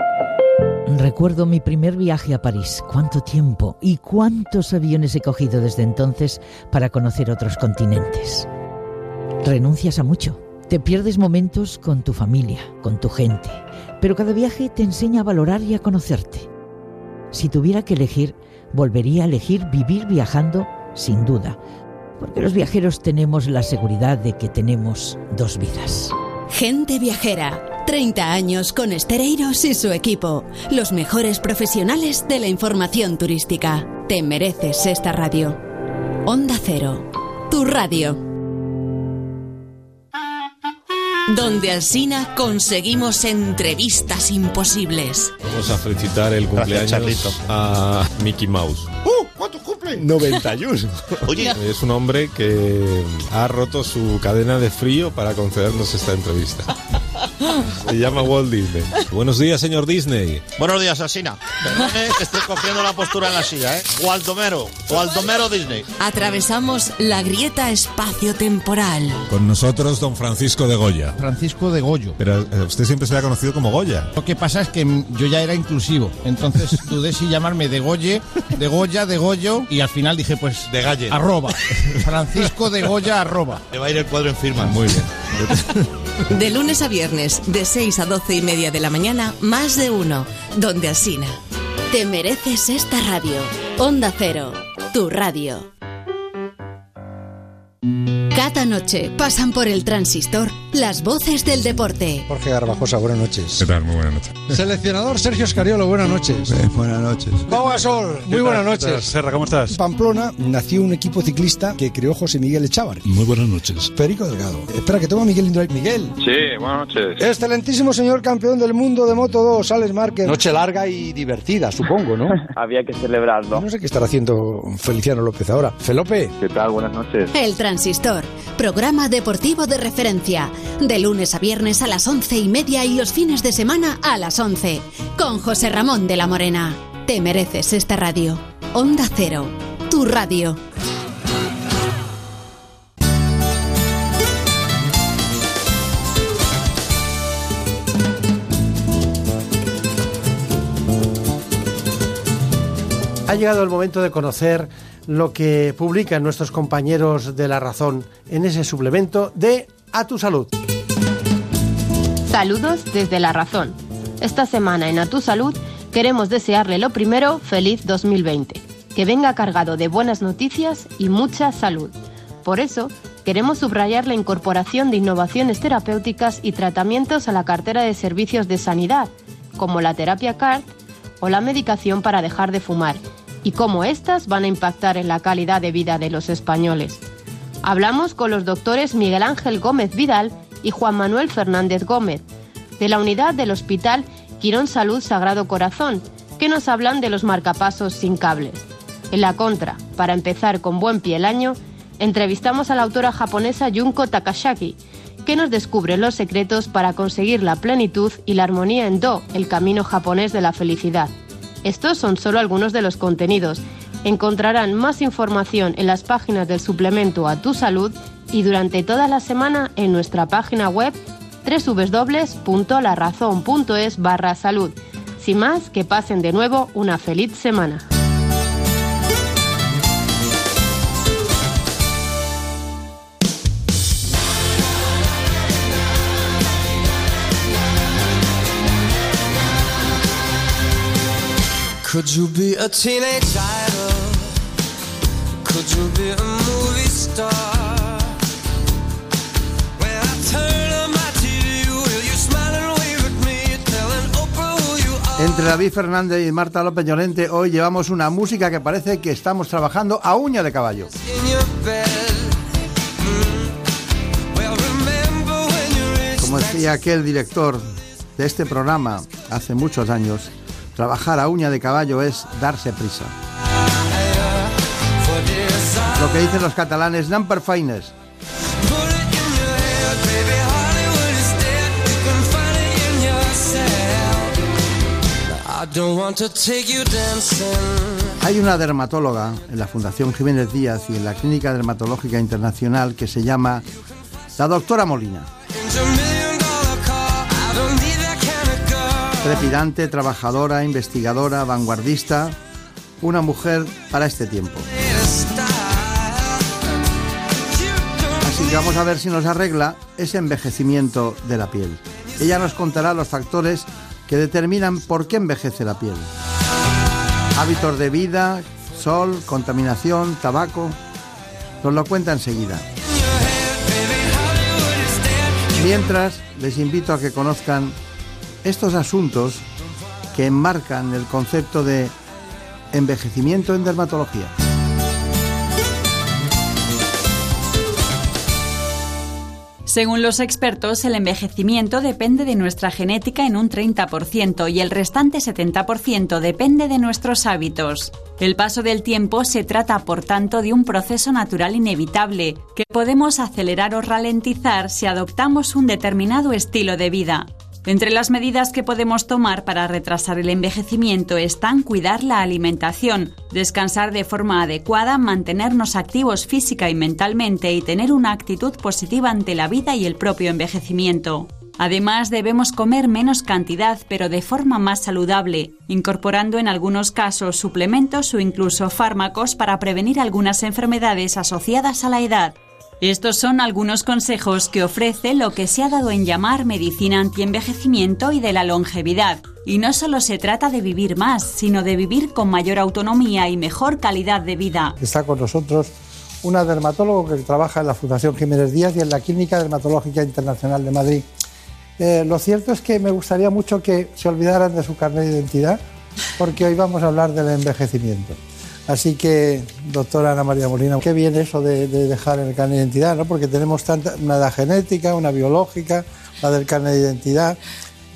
Recuerdo mi primer viaje a París. Cuánto tiempo y cuántos aviones he cogido desde entonces para conocer otros continentes. Renuncias a mucho. Te pierdes momentos con tu familia, con tu gente. Pero cada viaje te enseña a valorar y a conocerte. Si tuviera que elegir, volvería a elegir vivir viajando sin duda. Porque los viajeros tenemos la seguridad de que tenemos dos vidas. Gente viajera. 30 años con Estereiros y su equipo. Los mejores profesionales de la información turística. Te mereces esta radio. Onda Cero. Tu radio. Donde Alsina conseguimos entrevistas imposibles. Vamos a felicitar el cumpleaños a Mickey Mouse. ¡Uh! ¿Cuánto cumple? 91. Oye. Es un hombre que ha roto su cadena de frío para concedernos esta entrevista. Se llama Walt Disney. Buenos días, señor Disney. Buenos días, Asina. Perdone que estoy cogiendo la postura en la silla, ¿eh? Gualdomero. Gualdomero Disney. Atravesamos la grieta espacio-temporal. Con nosotros, don Francisco de Goya. Francisco de Goyo. Pero eh, usted siempre se le ha conocido como Goya. Lo que pasa es que yo ya era inclusivo, entonces dudé si llamarme de Goye, de Goya, de Goyo, y al final dije pues De Galle. arroba. Francisco de Goya arroba. Le va a ir el cuadro en firma. Muy bien. De lunes a viernes, de 6 a 12 y media de la mañana, más de uno. Donde Alsina. Te mereces esta radio. Onda Cero. Tu radio. Cada noche pasan por el transistor las voces del deporte. Jorge Garbajosa, buenas noches. ¿Qué tal? Muy buenas noches. Seleccionador Sergio Escariolo, buenas noches. buenas noches. Pau Gasol, muy buenas noches. Serra, ¿cómo estás? Pamplona nació un equipo ciclista que creó José Miguel Echavarri. Muy buenas noches. Perico Delgado. Espera, que tengo a Miguel Indurain. Miguel. Sí, buenas noches. Excelentísimo señor campeón del mundo de Moto 2, Alex Márquez. Noche larga y divertida, supongo, ¿no? Había que celebrarlo. No sé qué estará haciendo Feliciano López ahora. Felope. ¿Qué tal? Buenas noches. El Transistor, programa deportivo de referencia. De lunes a viernes a las once y media y los fines de semana a las once. Con José Ramón de la Morena. Te mereces esta radio. Onda Cero. Tu radio. Ha llegado el momento de conocer lo que publican nuestros compañeros de La Razón en ese suplemento de A tu Salud. Saludos desde La Razón. Esta semana en A Tu Salud queremos desearle lo primero, feliz 2020. Que venga cargado de buenas noticias y mucha salud. Por eso, queremos subrayar la incorporación de innovaciones terapéuticas y tratamientos a la cartera de servicios de sanidad, como la terapia CART o la medicación para dejar de fumar, y cómo éstas van a impactar en la calidad de vida de los españoles. Hablamos con los doctores Miguel Ángel Gómez Vidal y Juan Manuel Fernández Gómez, de la unidad del Hospital Quirón Salud Sagrado Corazón, que nos hablan de los marcapasos sin cables. En la contra, para empezar con buen pie el año, entrevistamos a la autora japonesa Junko Takashaki, que nos descubre los secretos para conseguir la plenitud y la armonía en Do, el camino japonés de la felicidad. Estos son solo algunos de los contenidos. Encontrarán más información en las páginas del suplemento A Tu Salud y durante toda la semana en nuestra página web www.larazón.es barra salud. Sin más, que pasen de nuevo una feliz semana. Could you be a teenage idol? Could you be a movie star? When I turn on my TV, will you smile and wave at me, telling Oprah who you are? Entre David Fernández y Marta López Llorente hoy llevamos una música que parece que estamos trabajando a uña de caballo. Mm. Como decía aquel director de este programa hace muchos años, trabajar a uña de caballo es darse prisa. Lo que dicen los catalanes, number dancing. Hay una dermatóloga en la Fundación Jiménez Díaz y en la Clínica Dermatológica Internacional que se llama la doctora Molina. Trepidante, trabajadora, investigadora, vanguardista, una mujer para este tiempo. Así que vamos a ver si nos arregla ese envejecimiento de la piel. Ella nos contará los factores que determinan por qué envejece la piel. Hábitos de vida, sol, contaminación, tabaco. Nos lo cuenta enseguida. Mientras, les invito a que conozcan estos asuntos que enmarcan el concepto de envejecimiento en dermatología. Según los expertos, el envejecimiento depende de nuestra genética en un 30% y el restante 70% depende de nuestros hábitos. El paso del tiempo se trata, por tanto, de un proceso natural inevitable que podemos acelerar o ralentizar si adoptamos un determinado estilo de vida. Entre las medidas que podemos tomar para retrasar el envejecimiento están cuidar la alimentación, descansar de forma adecuada, mantenernos activos física y mentalmente y tener una actitud positiva ante la vida y el propio envejecimiento. Además, debemos comer menos cantidad pero de forma más saludable, incorporando en algunos casos suplementos o incluso fármacos para prevenir algunas enfermedades asociadas a la edad. Estos son algunos consejos que ofrece lo que se ha dado en llamar medicina antienvejecimiento y de la longevidad. Y no solo se trata de vivir más, sino de vivir con mayor autonomía y mejor calidad de vida. Está con nosotros una dermatóloga que trabaja en la Fundación Jiménez Díaz y en la Clínica Dermatológica Internacional de Madrid. Eh, lo cierto es que me gustaría mucho que se olvidaran de su carnet de identidad, porque hoy vamos a hablar del envejecimiento. Así que, doctora Ana María Molina, qué bien eso de, de dejar el carnet de identidad, ¿no? Porque tenemos tanta, una edad genética, una biológica, la del carnet de identidad.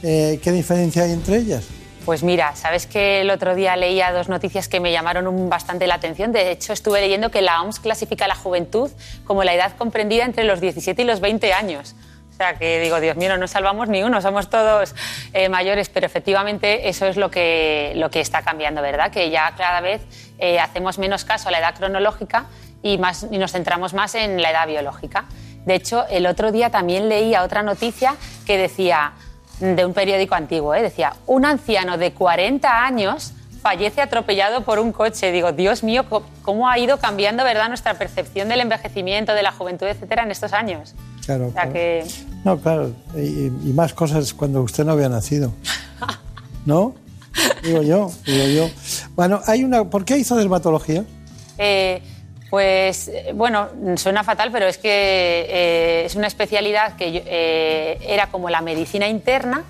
Eh, ¿Qué diferencia hay entre ellas? Pues mira, sabes que el otro día leía dos noticias que me llamaron bastante la atención. De hecho, estuve leyendo que la OMS clasifica la juventud como la edad comprendida entre los 17 y los 20 años. O sea que digo, Dios mío, no nos salvamos ni uno, somos todos eh, mayores, pero efectivamente eso es lo que, lo que está cambiando, ¿verdad? Que ya cada vez eh, hacemos menos caso a la edad cronológica y, más, y nos centramos más en la edad biológica. De hecho, el otro día también leía otra noticia que decía, de un periódico antiguo, ¿eh? decía, un anciano de 40 años fallece atropellado por un coche. Digo, Dios mío, ¿cómo ha ido cambiando verdad nuestra percepción del envejecimiento, de la juventud, etcétera, en estos años? Claro, O sea claro. que No, claro, y, y más cosas cuando usted no había nacido. ¿No? Digo yo, digo yo. Bueno, hay una. ¿Por qué hizo dermatología? Eh, pues eh, bueno, suena fatal, pero es que eh, es una especialidad que yo- eh, era como la medicina interna.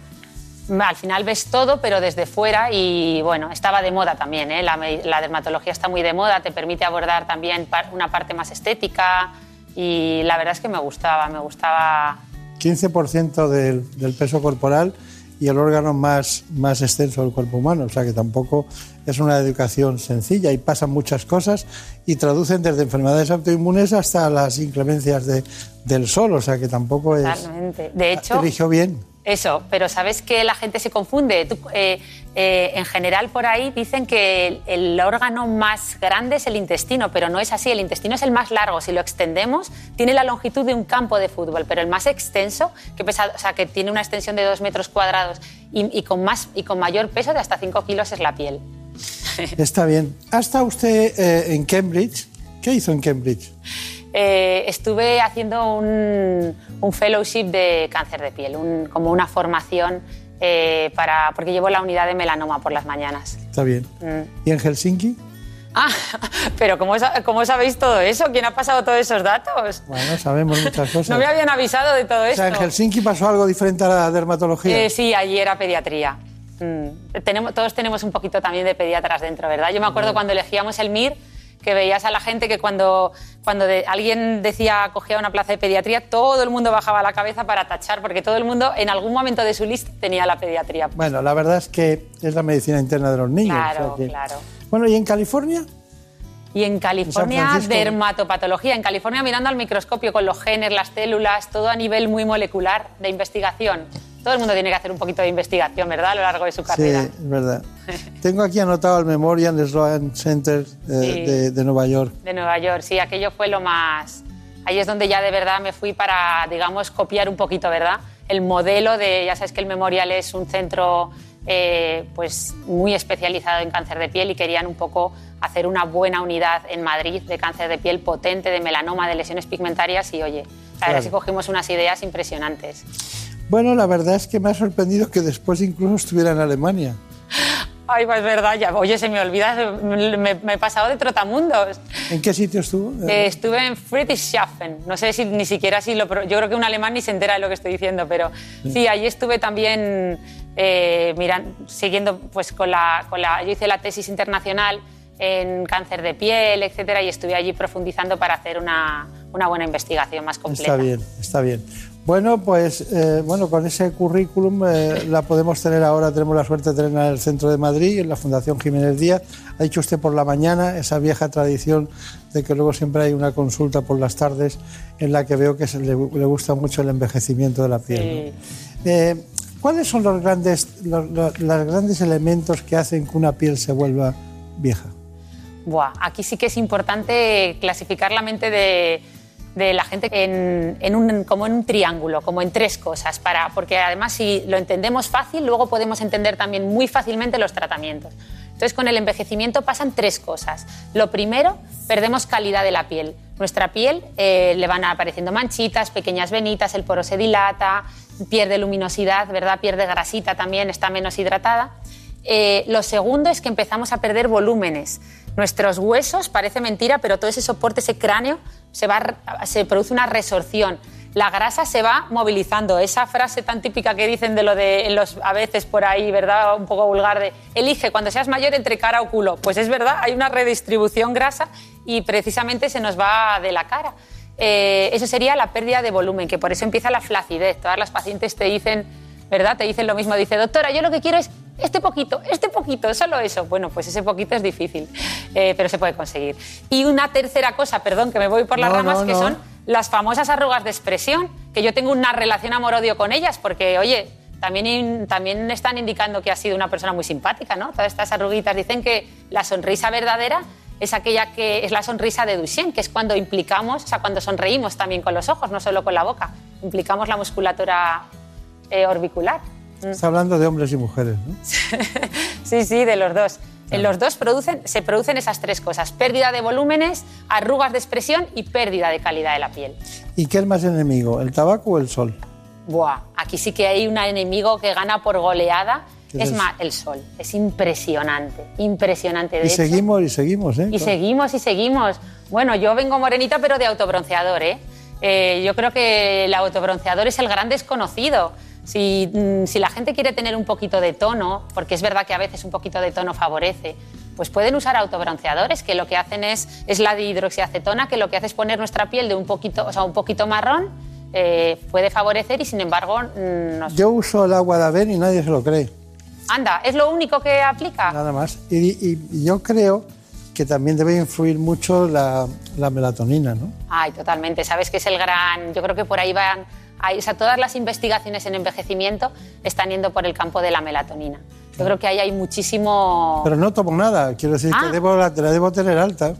Al final ves todo, pero desde fuera y bueno, estaba de moda también. ¿eh? La, la dermatología está muy de moda, te permite abordar también par- una parte más estética y la verdad es que me gustaba, me gustaba 15% del, del peso corporal y el órgano más, más extenso del cuerpo humano. O sea que tampoco es una educación sencilla y pasan muchas cosas y traducen desde enfermedades autoinmunes hasta las inclemencias de, del sol. O sea que tampoco es. totalmente. De hecho, Eligió bien. Eso, pero sabes que la gente se confunde. Eh, eh, en general, por ahí dicen que el, órgano más grande es el intestino, pero no es así. El intestino es el más largo. Si lo extendemos, tiene la longitud de un campo de fútbol, pero el más extenso, que, pesa, o sea, que tiene una extensión de dos metros cuadrados y, y con, más, y con mayor peso de hasta 5 kilos, es la piel. Está bien. ¿Ha estado usted eh, en Cambridge? ¿Qué hizo en Cambridge? Eh, estuve haciendo un, un fellowship de cáncer de piel, un- como una formación eh, para, porque llevo la unidad de melanoma por las mañanas. Está bien. Mm. ¿Y en Helsinki? Ah, pero ¿cómo, ¿cómo sabéis todo eso? ¿Quién ha pasado todos esos datos? Bueno, sabemos muchas cosas. No me habían avisado de todo o esto. sea, en Helsinki pasó algo diferente a la dermatología. Eh, sí, allí era pediatría. Mm. Tenemos, todos tenemos un poquito también de pediatras dentro, ¿verdad? Yo me acuerdo cuando elegíamos el MIR que veías a la gente que cuando, cuando de- alguien decía cogía una plaza de pediatría, todo el mundo bajaba la cabeza para tachar, porque todo el mundo en algún momento de su lista tenía la pediatría. Bueno, la verdad es que es la medicina interna de los niños. Claro, o sea que- claro. Bueno, ¿y en California? Y en California, Francisco? dermatopatología. En California, mirando al microscopio con los genes, las células, todo a nivel muy molecular de investigación. Todo el mundo tiene que hacer un poquito de investigación, ¿verdad? A lo largo de su Sí, carrera. es verdad. Tengo aquí anotado el Memorial Sloan Center eh, Sí. de, de Nueva York. De Nueva York, sí, aquello fue lo más... Ahí es donde ya de verdad me fui para, digamos, copiar un poquito, ¿verdad? El modelo de, ya sabes que el Memorial es un centro eh, pues muy especializado en cáncer de piel y querían un poco hacer una buena unidad en Madrid de cáncer de piel potente, de melanoma, de lesiones pigmentarias y oye, es que Claro. cogimos unas ideas impresionantes. Bueno, la verdad es que me ha sorprendido que después incluso estuviera en Alemania. Ay, pues es verdad, ya, oye, se me olvida, me, me he pasado de trotamundos. ¿En qué sitio estuvo? Eh, estuve en Friedrichshafen. No sé si ni siquiera si lo. Yo creo que un alemán ni se entera de lo que estoy diciendo, pero sí, allí estuve también eh, miran- siguiendo pues con la, con la. Yo hice la tesis internacional en cáncer de piel, etcétera, y estuve allí profundizando para hacer una, una buena investigación más completa. Está bien, está bien. Bueno, pues eh, bueno, con ese currículum eh, la podemos tener ahora, tenemos la suerte de tenerla en el centro de Madrid, en la Fundación Jiménez Díaz. Ha dicho usted por la mañana esa vieja tradición de que luego siempre hay una consulta por las tardes en la que veo que se le, le gusta mucho el envejecimiento de la piel. ¿no? Eh, ¿Cuáles son los grandes, los, los- los grandes elementos que hacen que una piel se vuelva vieja? Buah, aquí sí que es importante clasificar la mente de, de la gente en, en un, como en un triángulo, como en tres cosas, para, porque además si lo entendemos fácil, luego podemos entender también muy fácilmente los tratamientos. Entonces con el envejecimiento pasan tres cosas. Lo primero, perdemos calidad de la piel. Nuestra piel eh, le van apareciendo manchitas, pequeñas venitas, el poro se dilata, pierde luminosidad, ¿verdad? pierde grasita también, está menos hidratada. Eh, lo segundo es que empezamos a perder volúmenes. Nuestros huesos, parece mentira, pero todo ese soporte, ese cráneo, se, va, se produce una resorción. La grasa se va movilizando. Esa frase tan típica que dicen de lo de los, a veces por ahí, ¿verdad? Un poco vulgar de elige cuando seas mayor entre cara o culo. Pues es verdad, hay una redistribución grasa y precisamente se nos va de la cara. Eh, eso sería la pérdida de volumen, que por eso empieza la flacidez. Todas las pacientes te dicen, ¿verdad? Te dicen lo mismo. Dice, doctora, yo lo que quiero es este poquito, este poquito, solo eso. Bueno, pues ese poquito es difícil, eh, pero se puede conseguir. Y una tercera cosa, perdón, que me voy por las No, ramas, no, que no. son las famosas arrugas de expresión, que yo tengo una relación amor-odio con ellas, porque, oye, también, también están indicando que ha sido una persona muy simpática, ¿no? Todas estas arruguitas dicen que la sonrisa verdadera es aquella que es la sonrisa de Duchenne, que es cuando implicamos, o sea, cuando sonreímos también con los ojos, no solo con la boca, implicamos la musculatura eh, orbicular. Mm. Está hablando de hombres y mujeres, ¿no? Sí, sí, de los dos. En los dos producen, se producen esas tres cosas, pérdida de volúmenes, arrugas de expresión y pérdida de calidad de la piel. ¿Y qué es más enemigo, el tabaco o el sol? Buah, aquí sí que hay un enemigo que gana por goleada, ¿Qué es es? más, el sol. Es impresionante, impresionante. De Y hecho, seguimos y seguimos, ¿eh? y seguimos y seguimos. Bueno, yo vengo morenita, pero de autobronceador, ¿eh? Eh, yo creo que el autobronceador es el gran desconocido. Si, mm, si la gente quiere tener un poquito de tono, porque es verdad que a veces un poquito de tono favorece, pues pueden usar autobronceadores que lo que hacen es, es la dihidroxiacetona, que lo que hace es poner nuestra piel de un poquito, o sea, un poquito marrón, eh, puede favorecer y sin embargo mm, nos... Yo uso el agua de Aven y nadie se lo cree, Anda, ¿es lo único que aplica? nada más. Y, y- y yo creo que también debe influir mucho la, la melatonina, ¿no? Ay, totalmente. Sabes que es el gran. Yo creo que por ahí van. Ahí- o sea, todas las investigaciones en envejecimiento están yendo por el campo de la melatonina. Yo creo que ahí hay muchísimo. Pero no tomo nada, quiero decir Ah. que debo, la, la debo tener alta,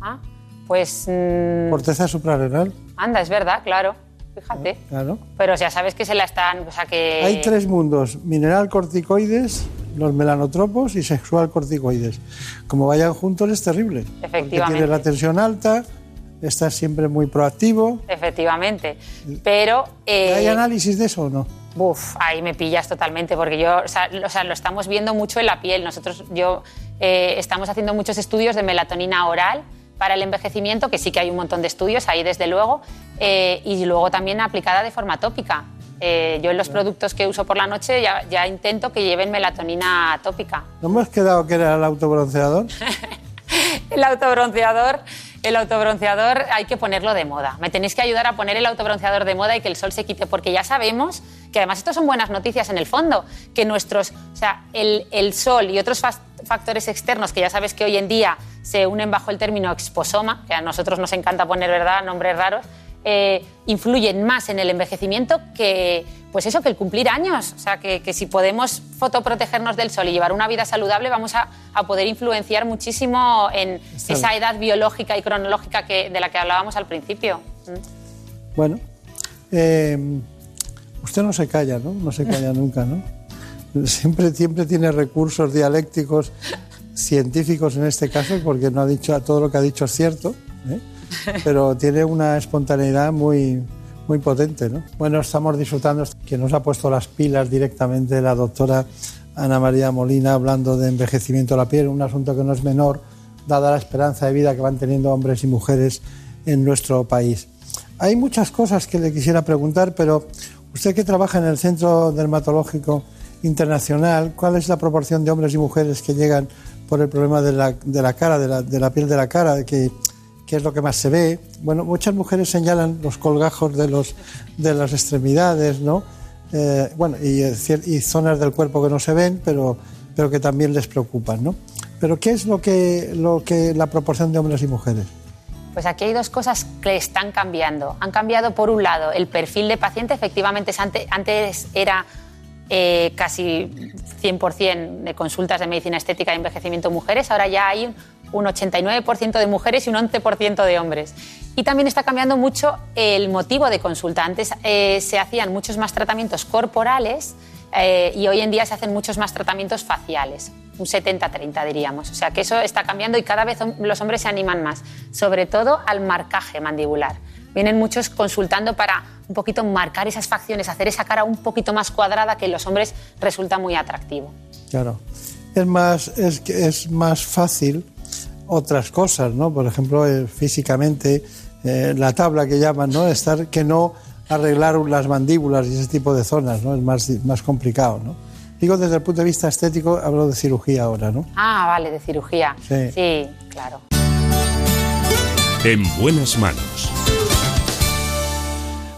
Ah, pues. mm, corteza suprarrenal, anda, es verdad, claro. Fíjate. claro. Pero ya sabes que se la están. O sea, que. Hay tres mundos, mineral corticoides, los melanotropos y sexual corticoides. Como vayan juntos es terrible. Porque Efectivamente. tienes la tensión alta, estás siempre muy proactivo. Efectivamente. Pero. eh, ¿Hay análisis de eso o no? Buf, ahí me pillas totalmente, porque yo, o sea, lo- o sea, lo estamos viendo mucho en la piel. Nosotros, yo, eh, estamos haciendo muchos estudios de melatonina oral para el envejecimiento, que sí que hay un montón de estudios ahí desde luego, eh, y luego también aplicada de forma tópica. Eh, yo en los productos que uso por la noche ya, ya intento que lleven melatonina tópica. ¿No hemos quedado que era el autobronceador? El autobronceador, el autobronceador hay que ponerlo de moda. Me tenéis que ayudar a poner el autobronceador de moda y que el sol se quite, porque ya sabemos que además esto son buenas noticias en el fondo, que nuestros, o sea, el, el sol y otros factores externos que ya sabes que hoy en día se unen bajo el término exposoma, que a nosotros nos encanta poner, ¿verdad?, nombres raros, eh, influyen más en el envejecimiento que, pues eso, que el cumplir años. O sea, que, que si podemos fotoprotegernos del sol y llevar una vida saludable, vamos a, a poder influenciar muchísimo en Está esa edad biológica y cronológica que, de la que hablábamos al principio. Mm. Bueno, eh, usted no se calla, ¿no? No se calla nunca, ¿no? Siempre, siempre tiene recursos dialécticos científicos en este caso, porque no ha dicho todo lo que ha dicho es cierto, ¿eh? pero tiene una espontaneidad muy, muy potente, ¿no? Bueno, estamos disfrutando que nos ha puesto las pilas directamente la doctora Ana María Molina hablando de envejecimiento de la piel, un asunto que no es menor, dada la esperanza de vida que van teniendo hombres y mujeres en nuestro país. Hay muchas cosas que le quisiera preguntar, pero usted que trabaja en el Centro Dermatológico Internacional, ¿cuál es la proporción de hombres y mujeres que llegan por el problema de la, de la cara, de la, de la piel de la cara, que, que es lo que más se ve? Bueno, muchas mujeres señalan los colgajos de, los, de las extremidades, ¿no? Eh, bueno, y, eh, y zonas del cuerpo que no se ven, pero, pero que también les preocupan, ¿no? Pero ¿qué es lo que, lo que la proporción de hombres y mujeres? Pues aquí hay dos cosas que están cambiando. Han cambiado, por un lado, el perfil de paciente. Efectivamente, es ante- antes era eh, casi 100% de consultas de medicina estética y envejecimiento mujeres. Ahora ya hay un, un 89% de mujeres y un 11% de hombres. Y también está cambiando mucho el motivo de consulta. Antes eh, se hacían muchos más tratamientos corporales eh, y hoy en día se hacen muchos más tratamientos faciales, un 70-30 diríamos. O sea que eso está cambiando y cada vez los hombres se animan más, sobre todo al marcaje mandibular. Vienen muchos consultando para un poquito marcar esas facciones, hacer esa cara un poquito más cuadrada que en los hombres resulta muy atractivo. Claro. Es más, es, es más fácil otras cosas, ¿no? Por ejemplo, eh, físicamente, eh, la tabla que llaman, ¿no? Estar, que no arreglar las mandíbulas y ese tipo de zonas, ¿no? Es más, más complicado, ¿no? Digo, desde el punto de vista estético, hablo de cirugía ahora, ¿no? Ah, vale, de cirugía. Sí. sí claro. En buenas manos.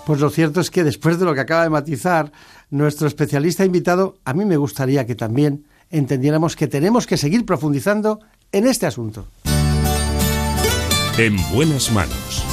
Pues lo cierto es que después de lo que acaba de matizar nuestro especialista invitado, a mí me gustaría que también entendiéramos que tenemos que seguir profundizando en este asunto. En buenas manos.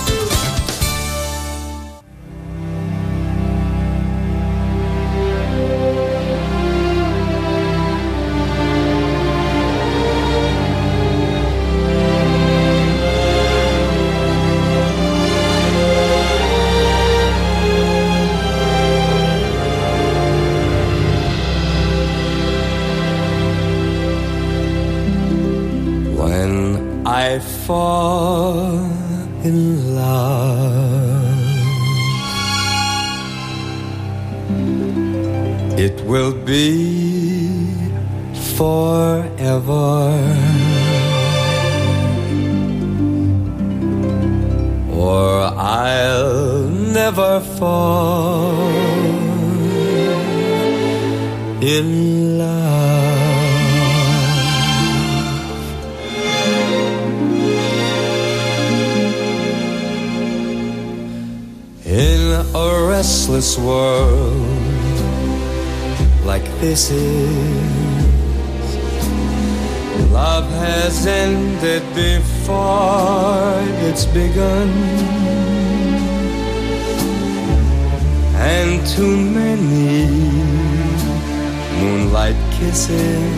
Begun. And too many moonlight kisses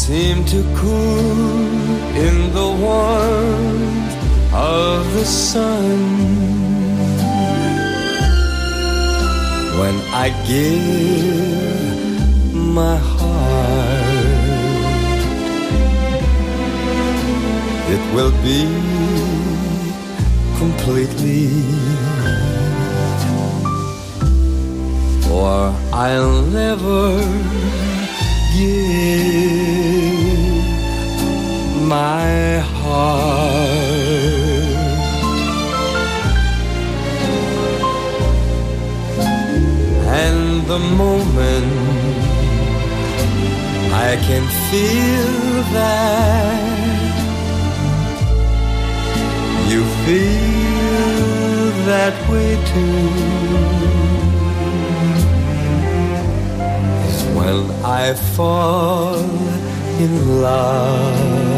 seem to cool in the warmth of the sun. When I give will be completely for I'll never give my heart. And the moment I can feel that feel that way too. Is when I fall in love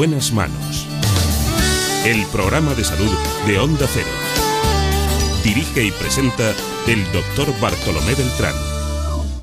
buenas manos. El programa de salud de Onda Cero. Dirige y presenta el doctor Bartolomé Beltrán.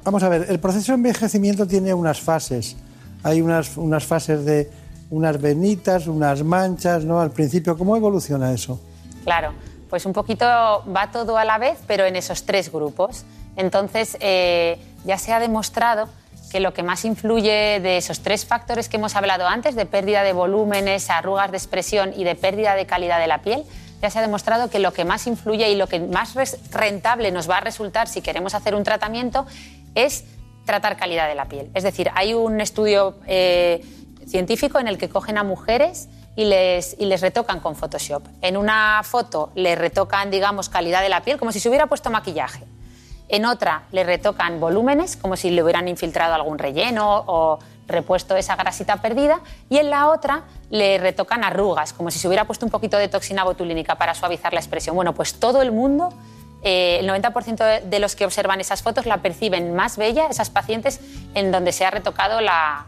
Vamos a ver, el proceso de envejecimiento tiene unas fases. Hay unas, unas fases de unas venitas, unas manchas, ¿no? Al principio, ¿cómo evoluciona eso? Claro, pues un poquito va todo a la vez, pero en esos tres grupos. Entonces, eh, ya se ha demostrado que lo que más influye de esos tres factores que hemos hablado antes, de pérdida de volúmenes, arrugas de expresión y de pérdida de calidad de la piel, ya se ha demostrado que lo que más influye y lo que más rentable nos va a resultar si queremos hacer un tratamiento es tratar calidad de la piel. Es decir, hay un estudio eh, científico en el que cogen a mujeres y les, y les retocan con Photoshop. En una foto les retocan, digamos, calidad de la piel, como si se hubiera puesto maquillaje. En otra le retocan volúmenes, como si le hubieran infiltrado algún relleno o repuesto esa grasita perdida. Y en la otra le retocan arrugas, como si se hubiera puesto un poquito de toxina botulínica para suavizar la expresión. Bueno, pues todo el mundo, eh, el 90% de- los que observan esas fotos la perciben más bella, esas pacientes en donde se ha retocado la,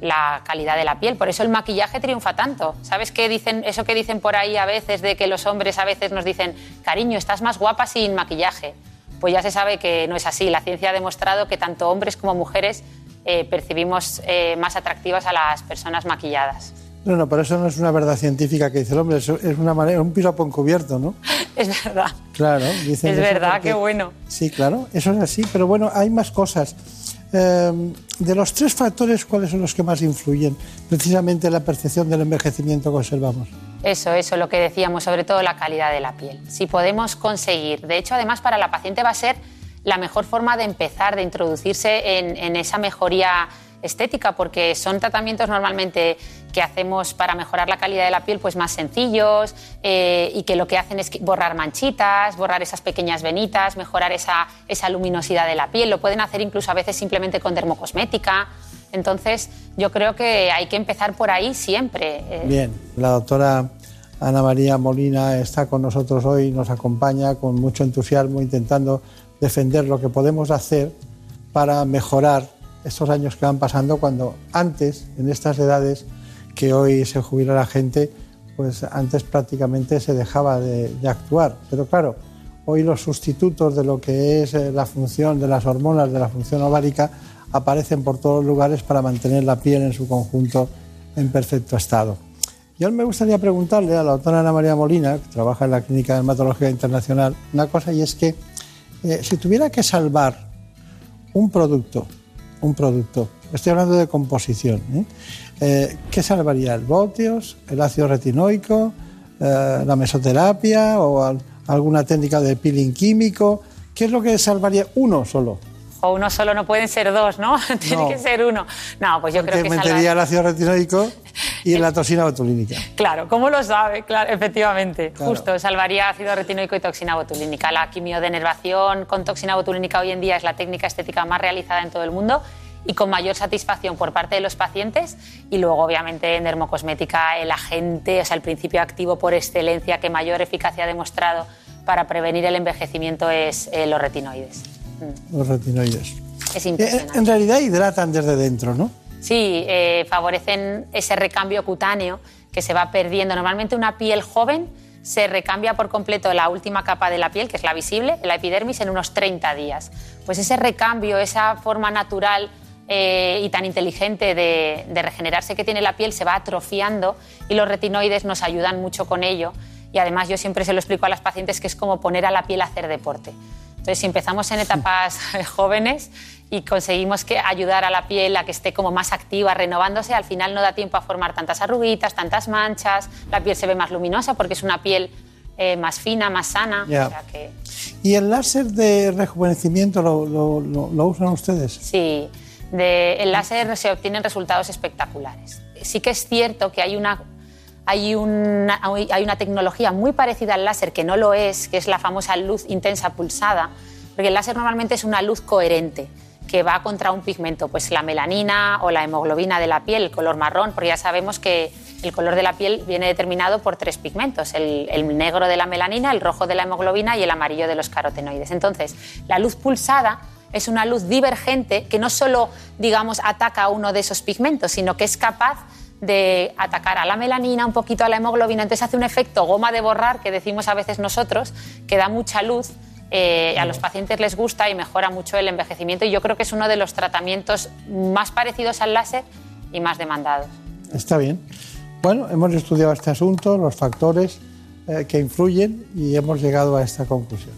la calidad de la piel. Por eso el maquillaje triunfa tanto. ¿Sabes qué dicen, eso que dicen por ahí a veces de que los hombres a veces nos dicen, cariño, estás más guapa sin maquillaje? Pues ya se sabe que no es así. La ciencia ha demostrado que tanto hombres como mujeres eh, percibimos eh, más atractivas a las personas maquilladas. No, no, pero eso no es una verdad científica que dice el hombre, eso es una manera, un piropo encubierto, ¿no? Es verdad. Claro, dicen Es verdad, porque- qué bueno. Sí, claro, eso es así, pero bueno, hay más cosas. Eh, de los tres factores, ¿cuáles son los que más influyen precisamente en la percepción del envejecimiento que observamos? Eso, eso, lo que decíamos, sobre todo la calidad de la piel. Si podemos conseguir, de hecho, además para la paciente va a ser la mejor forma de empezar, de introducirse en, esa mejoría estética, porque son tratamientos normalmente que hacemos para mejorar la calidad de la piel, pues más sencillos eh, y que lo que hacen es borrar manchitas, borrar esas pequeñas venitas, mejorar esa, esa luminosidad de la piel. Lo pueden hacer incluso a veces simplemente con dermocosmética. Entonces, yo creo que hay que empezar por ahí siempre. eh, Bien, la doctora Ana María Molina está con nosotros hoy, nos acompaña con mucho entusiasmo intentando defender lo que podemos hacer para mejorar estos años que van pasando cuando antes, en estas edades que hoy se jubila la gente, pues antes prácticamente se dejaba de, de actuar. Pero claro, hoy los sustitutos de lo que es eh, la función de las hormonas, de la función ovárica, aparecen por todos los lugares para mantener la piel en su conjunto en perfecto estado. Yo me gustaría preguntarle a la doctora Ana María Molina, que trabaja en la Clínica de Dermatología Internacional, una cosa y es que eh, si tuviera que salvar un producto, un producto, estoy hablando de composición, ¿eh? Eh, ¿qué salvaría? ¿El voltios, el ácido retinoico, la mesoterapia o al- alguna técnica de peeling químico? ¿Qué es lo que salvaría uno solo? O uno solo no pueden ser dos, ¿no? Tiene No. que ser uno. No, pues yo creo Que metería el ácido retinoico y la toxina botulínica. Claro, ¿cómo lo sabe? Claro, efectivamente. Claro. Justo, salvaría ácido retinoico y toxina botulínica. La quimiodenervación con toxina botulínica hoy en día es la técnica estética más realizada en todo el mundo y con mayor satisfacción por parte de los pacientes. Y luego, obviamente, en dermocosmética, el agente, o sea, el principio activo por excelencia que mayor eficacia ha demostrado para prevenir el envejecimiento es eh, los retinoides. Mm, Los retinoides. Es Eh. En realidad hidratan desde dentro, ¿no? Sí, eh, favorecen ese recambio cutáneo que se va perdiendo. Normalmente una piel joven se recambia por completo la última capa de la piel, que es la visible, la epidermis, en unos 30 días. Pues ese recambio, esa forma natural eh, y tan inteligente de, de regenerarse que tiene la piel se va atrofiando y los retinoides nos ayudan mucho con ello. Y además yo siempre se lo explico a las pacientes que es como poner a la piel a hacer deporte. Entonces, si empezamos en etapas jóvenes y conseguimos que ayudar a la piel a que esté como más activa, renovándose, al final no da tiempo a formar tantas arruguitas, tantas manchas, la piel se ve más luminosa porque es una piel eh, más fina, más sana. Ya. O sea que, ¿Y el láser de rejuvenecimiento lo, lo- lo- lo usan ustedes? sí, de, el láser se obtienen resultados espectaculares. Sí que es cierto que hay una, hay, una, tecnología muy parecida al láser que no lo es, que es la famosa luz intensa pulsada, porque el láser normalmente es una luz coherente que va contra un pigmento, pues la melanina o la hemoglobina de la piel, el color marrón, porque ya sabemos que el color de la piel viene determinado por tres pigmentos, el, el negro de la melanina, el rojo de la hemoglobina y el amarillo de los carotenoides. Entonces, la luz pulsada es una luz divergente que no solo, digamos, ataca a uno de esos pigmentos, sino que es capaz de atacar a la melanina, un poquito a la hemoglobina. Entonces hace un efecto goma de borrar, que decimos a veces nosotros, que da mucha luz. eh, a los pacientes les gusta y mejora mucho el envejecimiento y yo creo que es uno de los tratamientos más parecidos al láser y más demandados. Está bien. Bueno, hemos estudiado este asunto, los factores eh, que influyen y hemos llegado a esta conclusión.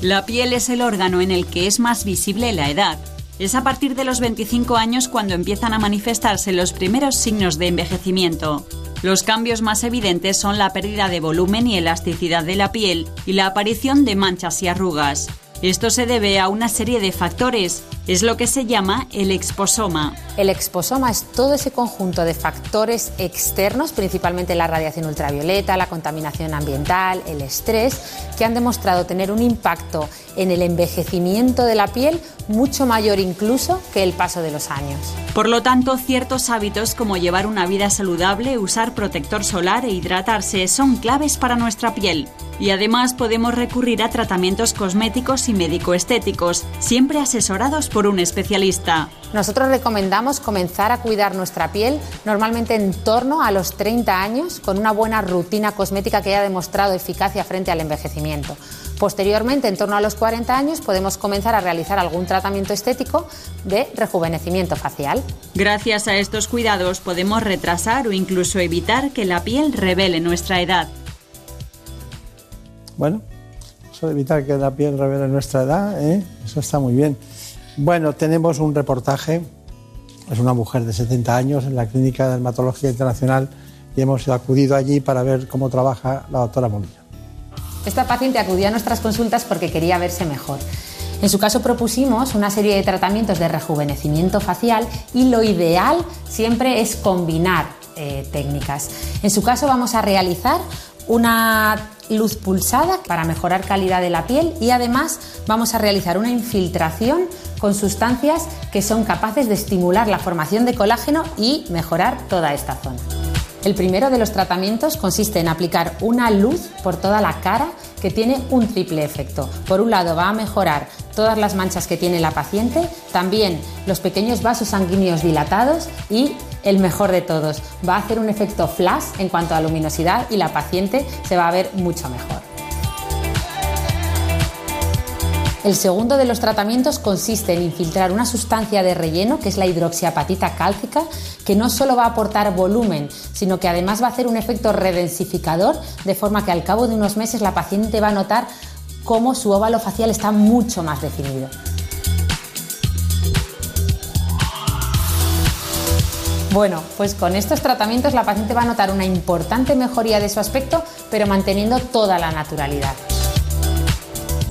La piel es el órgano en el que es más visible la edad. Es a partir de los 25 años cuando empiezan a manifestarse los primeros signos de envejecimiento. Los cambios más evidentes son la pérdida de volumen y elasticidad de la piel y la aparición de manchas y arrugas. Esto se debe a una serie de factores. Es lo que se llama el exposoma. El exposoma es todo ese conjunto de factores externos, principalmente la radiación ultravioleta, la contaminación ambiental, el estrés, que han demostrado tener un impacto en el envejecimiento de la piel mucho mayor incluso que el paso de los años. Por lo tanto, ciertos hábitos como llevar una vida saludable, usar protector solar e hidratarse son claves para nuestra piel. Y además podemos recurrir a tratamientos cosméticos y médico-estéticos, siempre asesorados por un especialista. Nosotros recomendamos comenzar a cuidar nuestra piel normalmente en torno a los 30 años con una buena rutina cosmética que haya demostrado eficacia frente al envejecimiento. Posteriormente, en torno a los 40 años, podemos comenzar a realizar algún tratamiento estético de rejuvenecimiento facial. Gracias a estos cuidados podemos retrasar o incluso evitar que la piel revele nuestra edad. Bueno, eso de evitar que la piel revele nuestra edad, ¿eh? eso está muy bien. Bueno, tenemos un reportaje, es una mujer de 70 años en la Clínica de Dermatología Internacional y hemos acudido allí para ver cómo trabaja la doctora Molina. Esta paciente acudió a nuestras consultas porque quería verse mejor. En su caso propusimos una serie de tratamientos de rejuvenecimiento facial y lo ideal siempre es combinar eh, técnicas. En su caso vamos a realizar una luz pulsada para mejorar calidad de la piel y además vamos a realizar una infiltración con sustancias que son capaces de estimular la formación de colágeno y mejorar toda esta zona. El primero de los tratamientos consiste en aplicar una luz por toda la cara que tiene un triple efecto. Por un lado va a mejorar todas las manchas que tiene la paciente, también los pequeños vasos sanguíneos dilatados y el mejor de todos, va a hacer un efecto flash en cuanto a luminosidad y la paciente se va a ver mucho mejor. El segundo de los tratamientos consiste en infiltrar una sustancia de relleno, que es la hidroxiapatita cálcica, que no solo va a aportar volumen, sino que además va a hacer un efecto redensificador, de forma que al cabo de unos meses la paciente va a notar cómo su óvalo facial está mucho más definido. Bueno, pues con estos tratamientos la paciente va a notar una importante mejoría de su aspecto, pero manteniendo toda la naturalidad.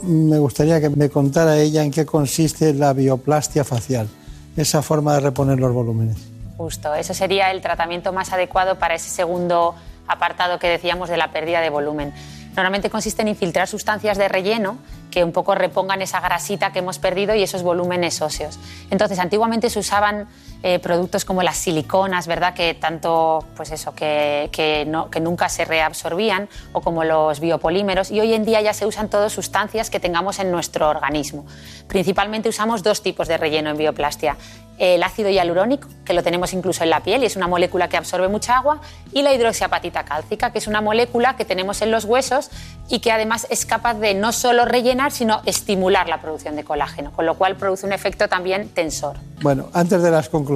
Me gustaría que me contara ella en qué consiste la bioplastia facial, esa forma de reponer los volúmenes. Justo, eso sería el tratamiento más adecuado para ese segundo apartado que decíamos de la pérdida de volumen. Normalmente consiste en infiltrar sustancias de relleno que un poco repongan esa grasita que hemos perdido y esos volúmenes óseos. Entonces, antiguamente se usaban eh, productos como las siliconas, ¿verdad? Que tanto, pues eso, que, que, no, que nunca se reabsorbían, o como los biopolímeros, y hoy en día ya se usan todas sustancias que tengamos en nuestro organismo. Principalmente usamos dos tipos de relleno en bioplastia. El ácido hialurónico, que lo tenemos incluso en la piel y es una molécula que absorbe mucha agua, y la hidroxiapatita cálcica, que es una molécula que tenemos en los huesos y que además es capaz de no solo rellenar, sino estimular la producción de colágeno, con lo cual produce un efecto también tensor. Bueno, antes de las conclusiones,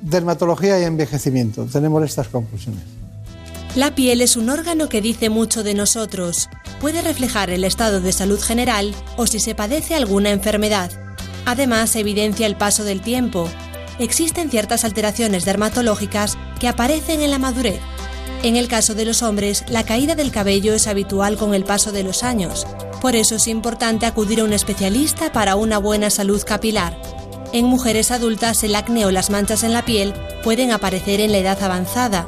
dermatología y envejecimiento. Tenemos estas conclusiones. La piel es un órgano que dice mucho de nosotros. Puede reflejar el estado de salud general o si se padece alguna enfermedad. Además, evidencia el paso del tiempo. Existen ciertas alteraciones dermatológicas que aparecen en la madurez. En el caso de los hombres, la caída del cabello es habitual con el paso de los años. Por eso es importante acudir a un especialista para una buena salud capilar. En mujeres adultas el acné o las manchas en la piel pueden aparecer en la edad avanzada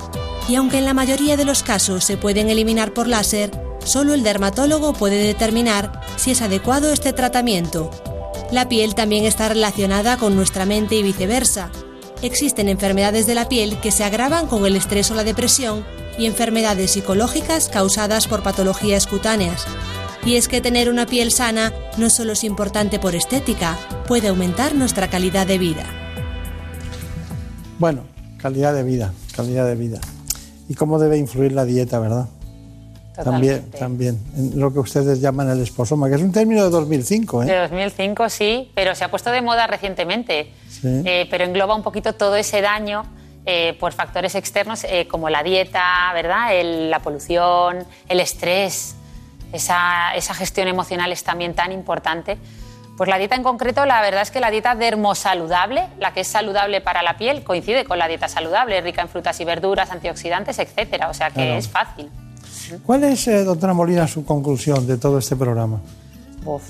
y aunque en la mayoría de los casos se pueden eliminar por láser, solo el dermatólogo puede determinar si es adecuado este tratamiento. La piel también está relacionada con nuestra mente y viceversa. Existen enfermedades de la piel que se agravan con el estrés o la depresión y enfermedades psicológicas causadas por patologías cutáneas. Y es que tener una piel sana no solo es importante por estética, puede aumentar nuestra calidad de vida. Bueno, calidad de vida, calidad de vida. ¿Y cómo debe influir la dieta, verdad? También, también, en lo que ustedes llaman el esposoma, que es un término de 2005. ¿eh? De 2005, sí, pero se ha puesto de moda recientemente. Eh, pero engloba un poquito todo ese daño eh, por factores externos eh, como la dieta, ¿verdad? El- la polución, el estrés. Esa, esa gestión emocional es también tan importante. Pues la dieta en concreto, la verdad es que la dieta dermosaludable, la que es saludable para la piel, coincide con la dieta saludable, rica en frutas y verduras, antioxidantes, etcétera. O sea que Claro. es fácil. ¿Cuál es, eh, doctora Molina, su conclusión de todo este programa? Uf.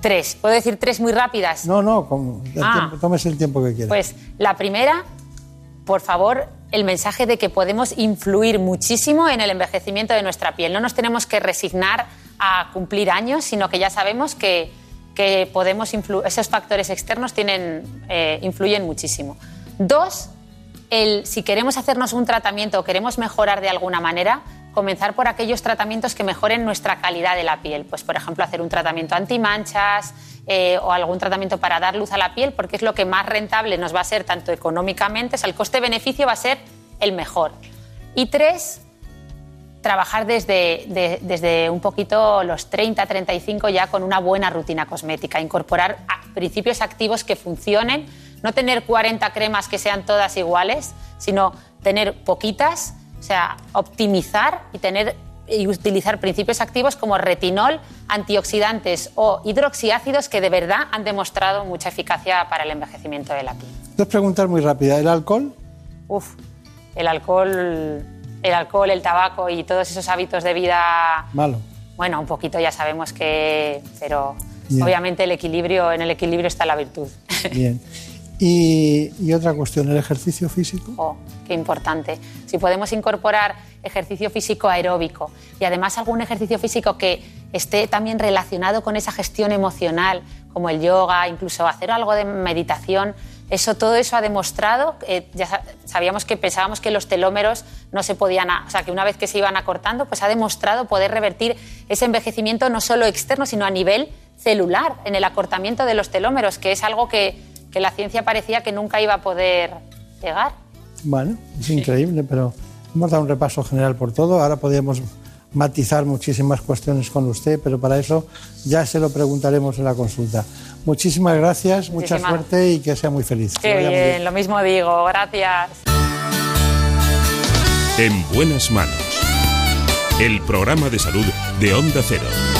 Tres. ¿Puedo decir tres muy rápidas? No, no, con- el Ah. tiempo- tómese el tiempo que quiera. Pues la primera, por favor, el mensaje de que podemos influir muchísimo en el envejecimiento de nuestra piel. No nos tenemos que resignar a cumplir años, sino que ya sabemos que, que podemos esos factores externos tienen, eh, influyen muchísimo. Dos, el, si queremos hacernos un tratamiento o queremos mejorar de alguna manera, comenzar por aquellos tratamientos que mejoren nuestra calidad de la piel. Pues, por ejemplo, hacer un tratamiento antimanchas eh, o algún tratamiento para dar luz a la piel, porque es lo que más rentable nos va a ser tanto económicamente, o sea, el coste-beneficio va a ser el mejor. Y tres, trabajar desde, de- desde un poquito los 30, 35 ya con una buena rutina cosmética, incorporar principios activos que funcionen, no tener 40 cremas que sean todas iguales, sino tener poquitas, o sea, optimizar y tener y utilizar principios activos como retinol, antioxidantes o hidroxiácidos que de verdad han demostrado mucha eficacia para el envejecimiento de la piel. Dos preguntas muy rápidas. ¿El alcohol? Uf, el alcohol, el alcohol, el tabaco y todos esos hábitos de vida Malo. bueno, un poquito ya sabemos que, pero Bien. obviamente el equilibrio, en el equilibrio está la virtud. Bien. Y, otra cuestión, ¿el ejercicio físico? Oh, qué importante. Si podemos incorporar ejercicio físico aeróbico y además algún ejercicio físico que esté también relacionado con esa gestión emocional, como el yoga, incluso hacer algo de meditación, eso, todo eso ha demostrado, ya sa- sabíamos que pensábamos que los telómeros no se podían, o sea, que una vez que se iban acortando, pues ha demostrado poder revertir ese envejecimiento no solo externo, sino a nivel celular, en el acortamiento de los telómeros, que es algo que, que la ciencia parecía que nunca iba a poder llegar. Bueno, es increíble, pero hemos dado un repaso general por todo. Ahora podríamos matizar muchísimas cuestiones con usted, pero para eso ya se lo preguntaremos en la consulta. Muchísimas gracias, mucha suerte y que sea muy feliz. Qué muy bien, lo mismo digo, gracias. En buenas manos. El programa de salud de Onda Cero.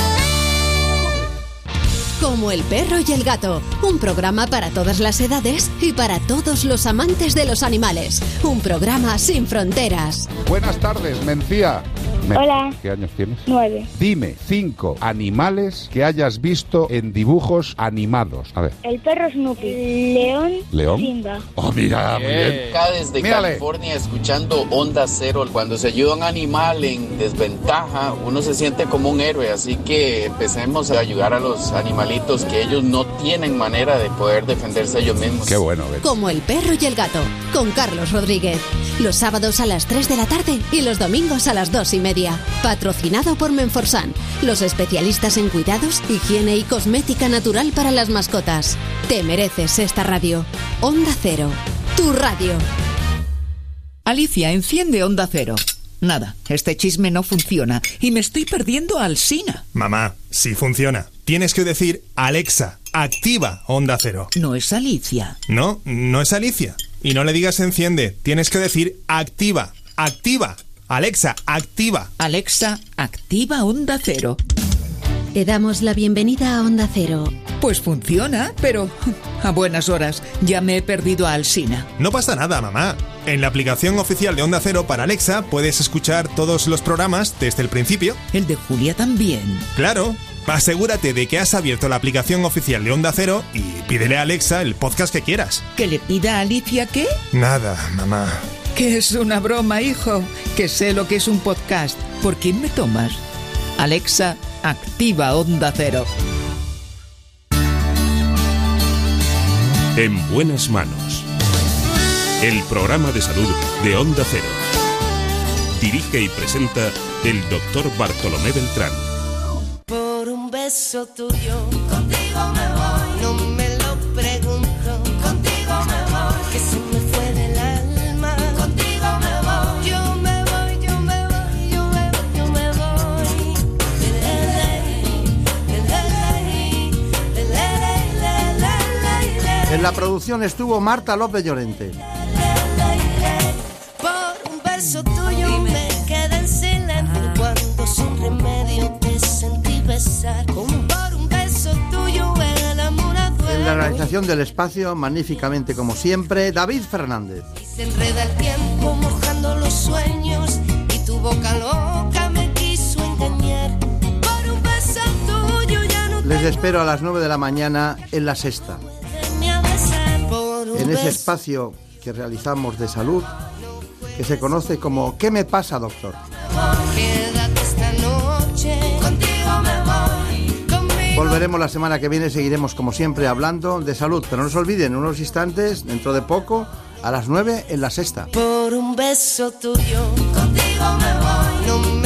Como el perro y el gato, un programa para todas las edades y para todos los amantes de los animales. Un programa sin fronteras. Buenas tardes, Mencía. Men- Hola. ¿Qué años tienes? Nueve. Dime cinco animales que hayas visto en dibujos animados. A ver. El perro Snoopy. León. ¿León? Simba. Oh, mira, muy bien. Acá desde Mírale. California escuchando Onda Cero. Cuando se ayuda a un animal en desventaja, uno se siente como un héroe. Así que empecemos a ayudar a los animalitos que ellos no tienen manera de poder defenderse ellos mismos. Qué bueno, Como el perro y el gato, con Carlos Rodríguez. Los sábados a las 3 de la tarde y los domingos a las 2 y media. Patrocinado por Menforsan, los especialistas en cuidados, higiene y cosmética natural para las mascotas. Te mereces esta radio. Onda Cero, tu radio. Alicia, enciende Onda Cero. Nada, este chisme no funciona y me estoy perdiendo al Sina. Mamá, sí funciona. Tienes que decir, Alexa, activa Onda Cero. No es Alicia. No, no es Alicia. Y no le digas enciende, tienes que decir activa, activa. Alexa, activa. Alexa, activa Onda Cero. Te damos la bienvenida a Onda Cero. Pues funciona, pero a buenas horas. Ya me he perdido a Alsina. No pasa nada, mamá. En la aplicación oficial de Onda Cero para Alexa puedes escuchar todos los programas desde el principio. El de Julia también. Claro. Asegúrate de que has abierto la aplicación oficial de Onda Cero y pídele a Alexa el podcast que quieras. ¿Que le pida a Alicia qué? Nada, mamá. Que es una broma, hijo. Que sé lo que es un podcast. ¿Por quién me tomas? Alexa, activa Onda Cero. En buenas manos. El programa de salud de Onda Cero. Dirige y presenta el doctor Bartolomé Beltrán. Por un beso tuyo, contigo me voy. No me En la producción estuvo Marta López Llorente. Por un beso tuyo me quedé en silencio cuando sin remedio te sentí besar. Como por un beso tuyo el amor a En la realización del espacio, magníficamente como siempre, David Fernández. Se enreda el tiempo mojando los sueños y tu boca loca me quiso engañar. Por un beso tuyo ya no Les espero a las 9 de la mañana en la sexta. En ese espacio que realizamos de salud, que se conoce como ¿Qué me pasa, doctor? Volveremos la semana que viene, seguiremos como siempre hablando de salud, pero no se olviden, en unos instantes, dentro de poco, a las 9 en la sexta. por un beso tuyo. Contigo me voy. No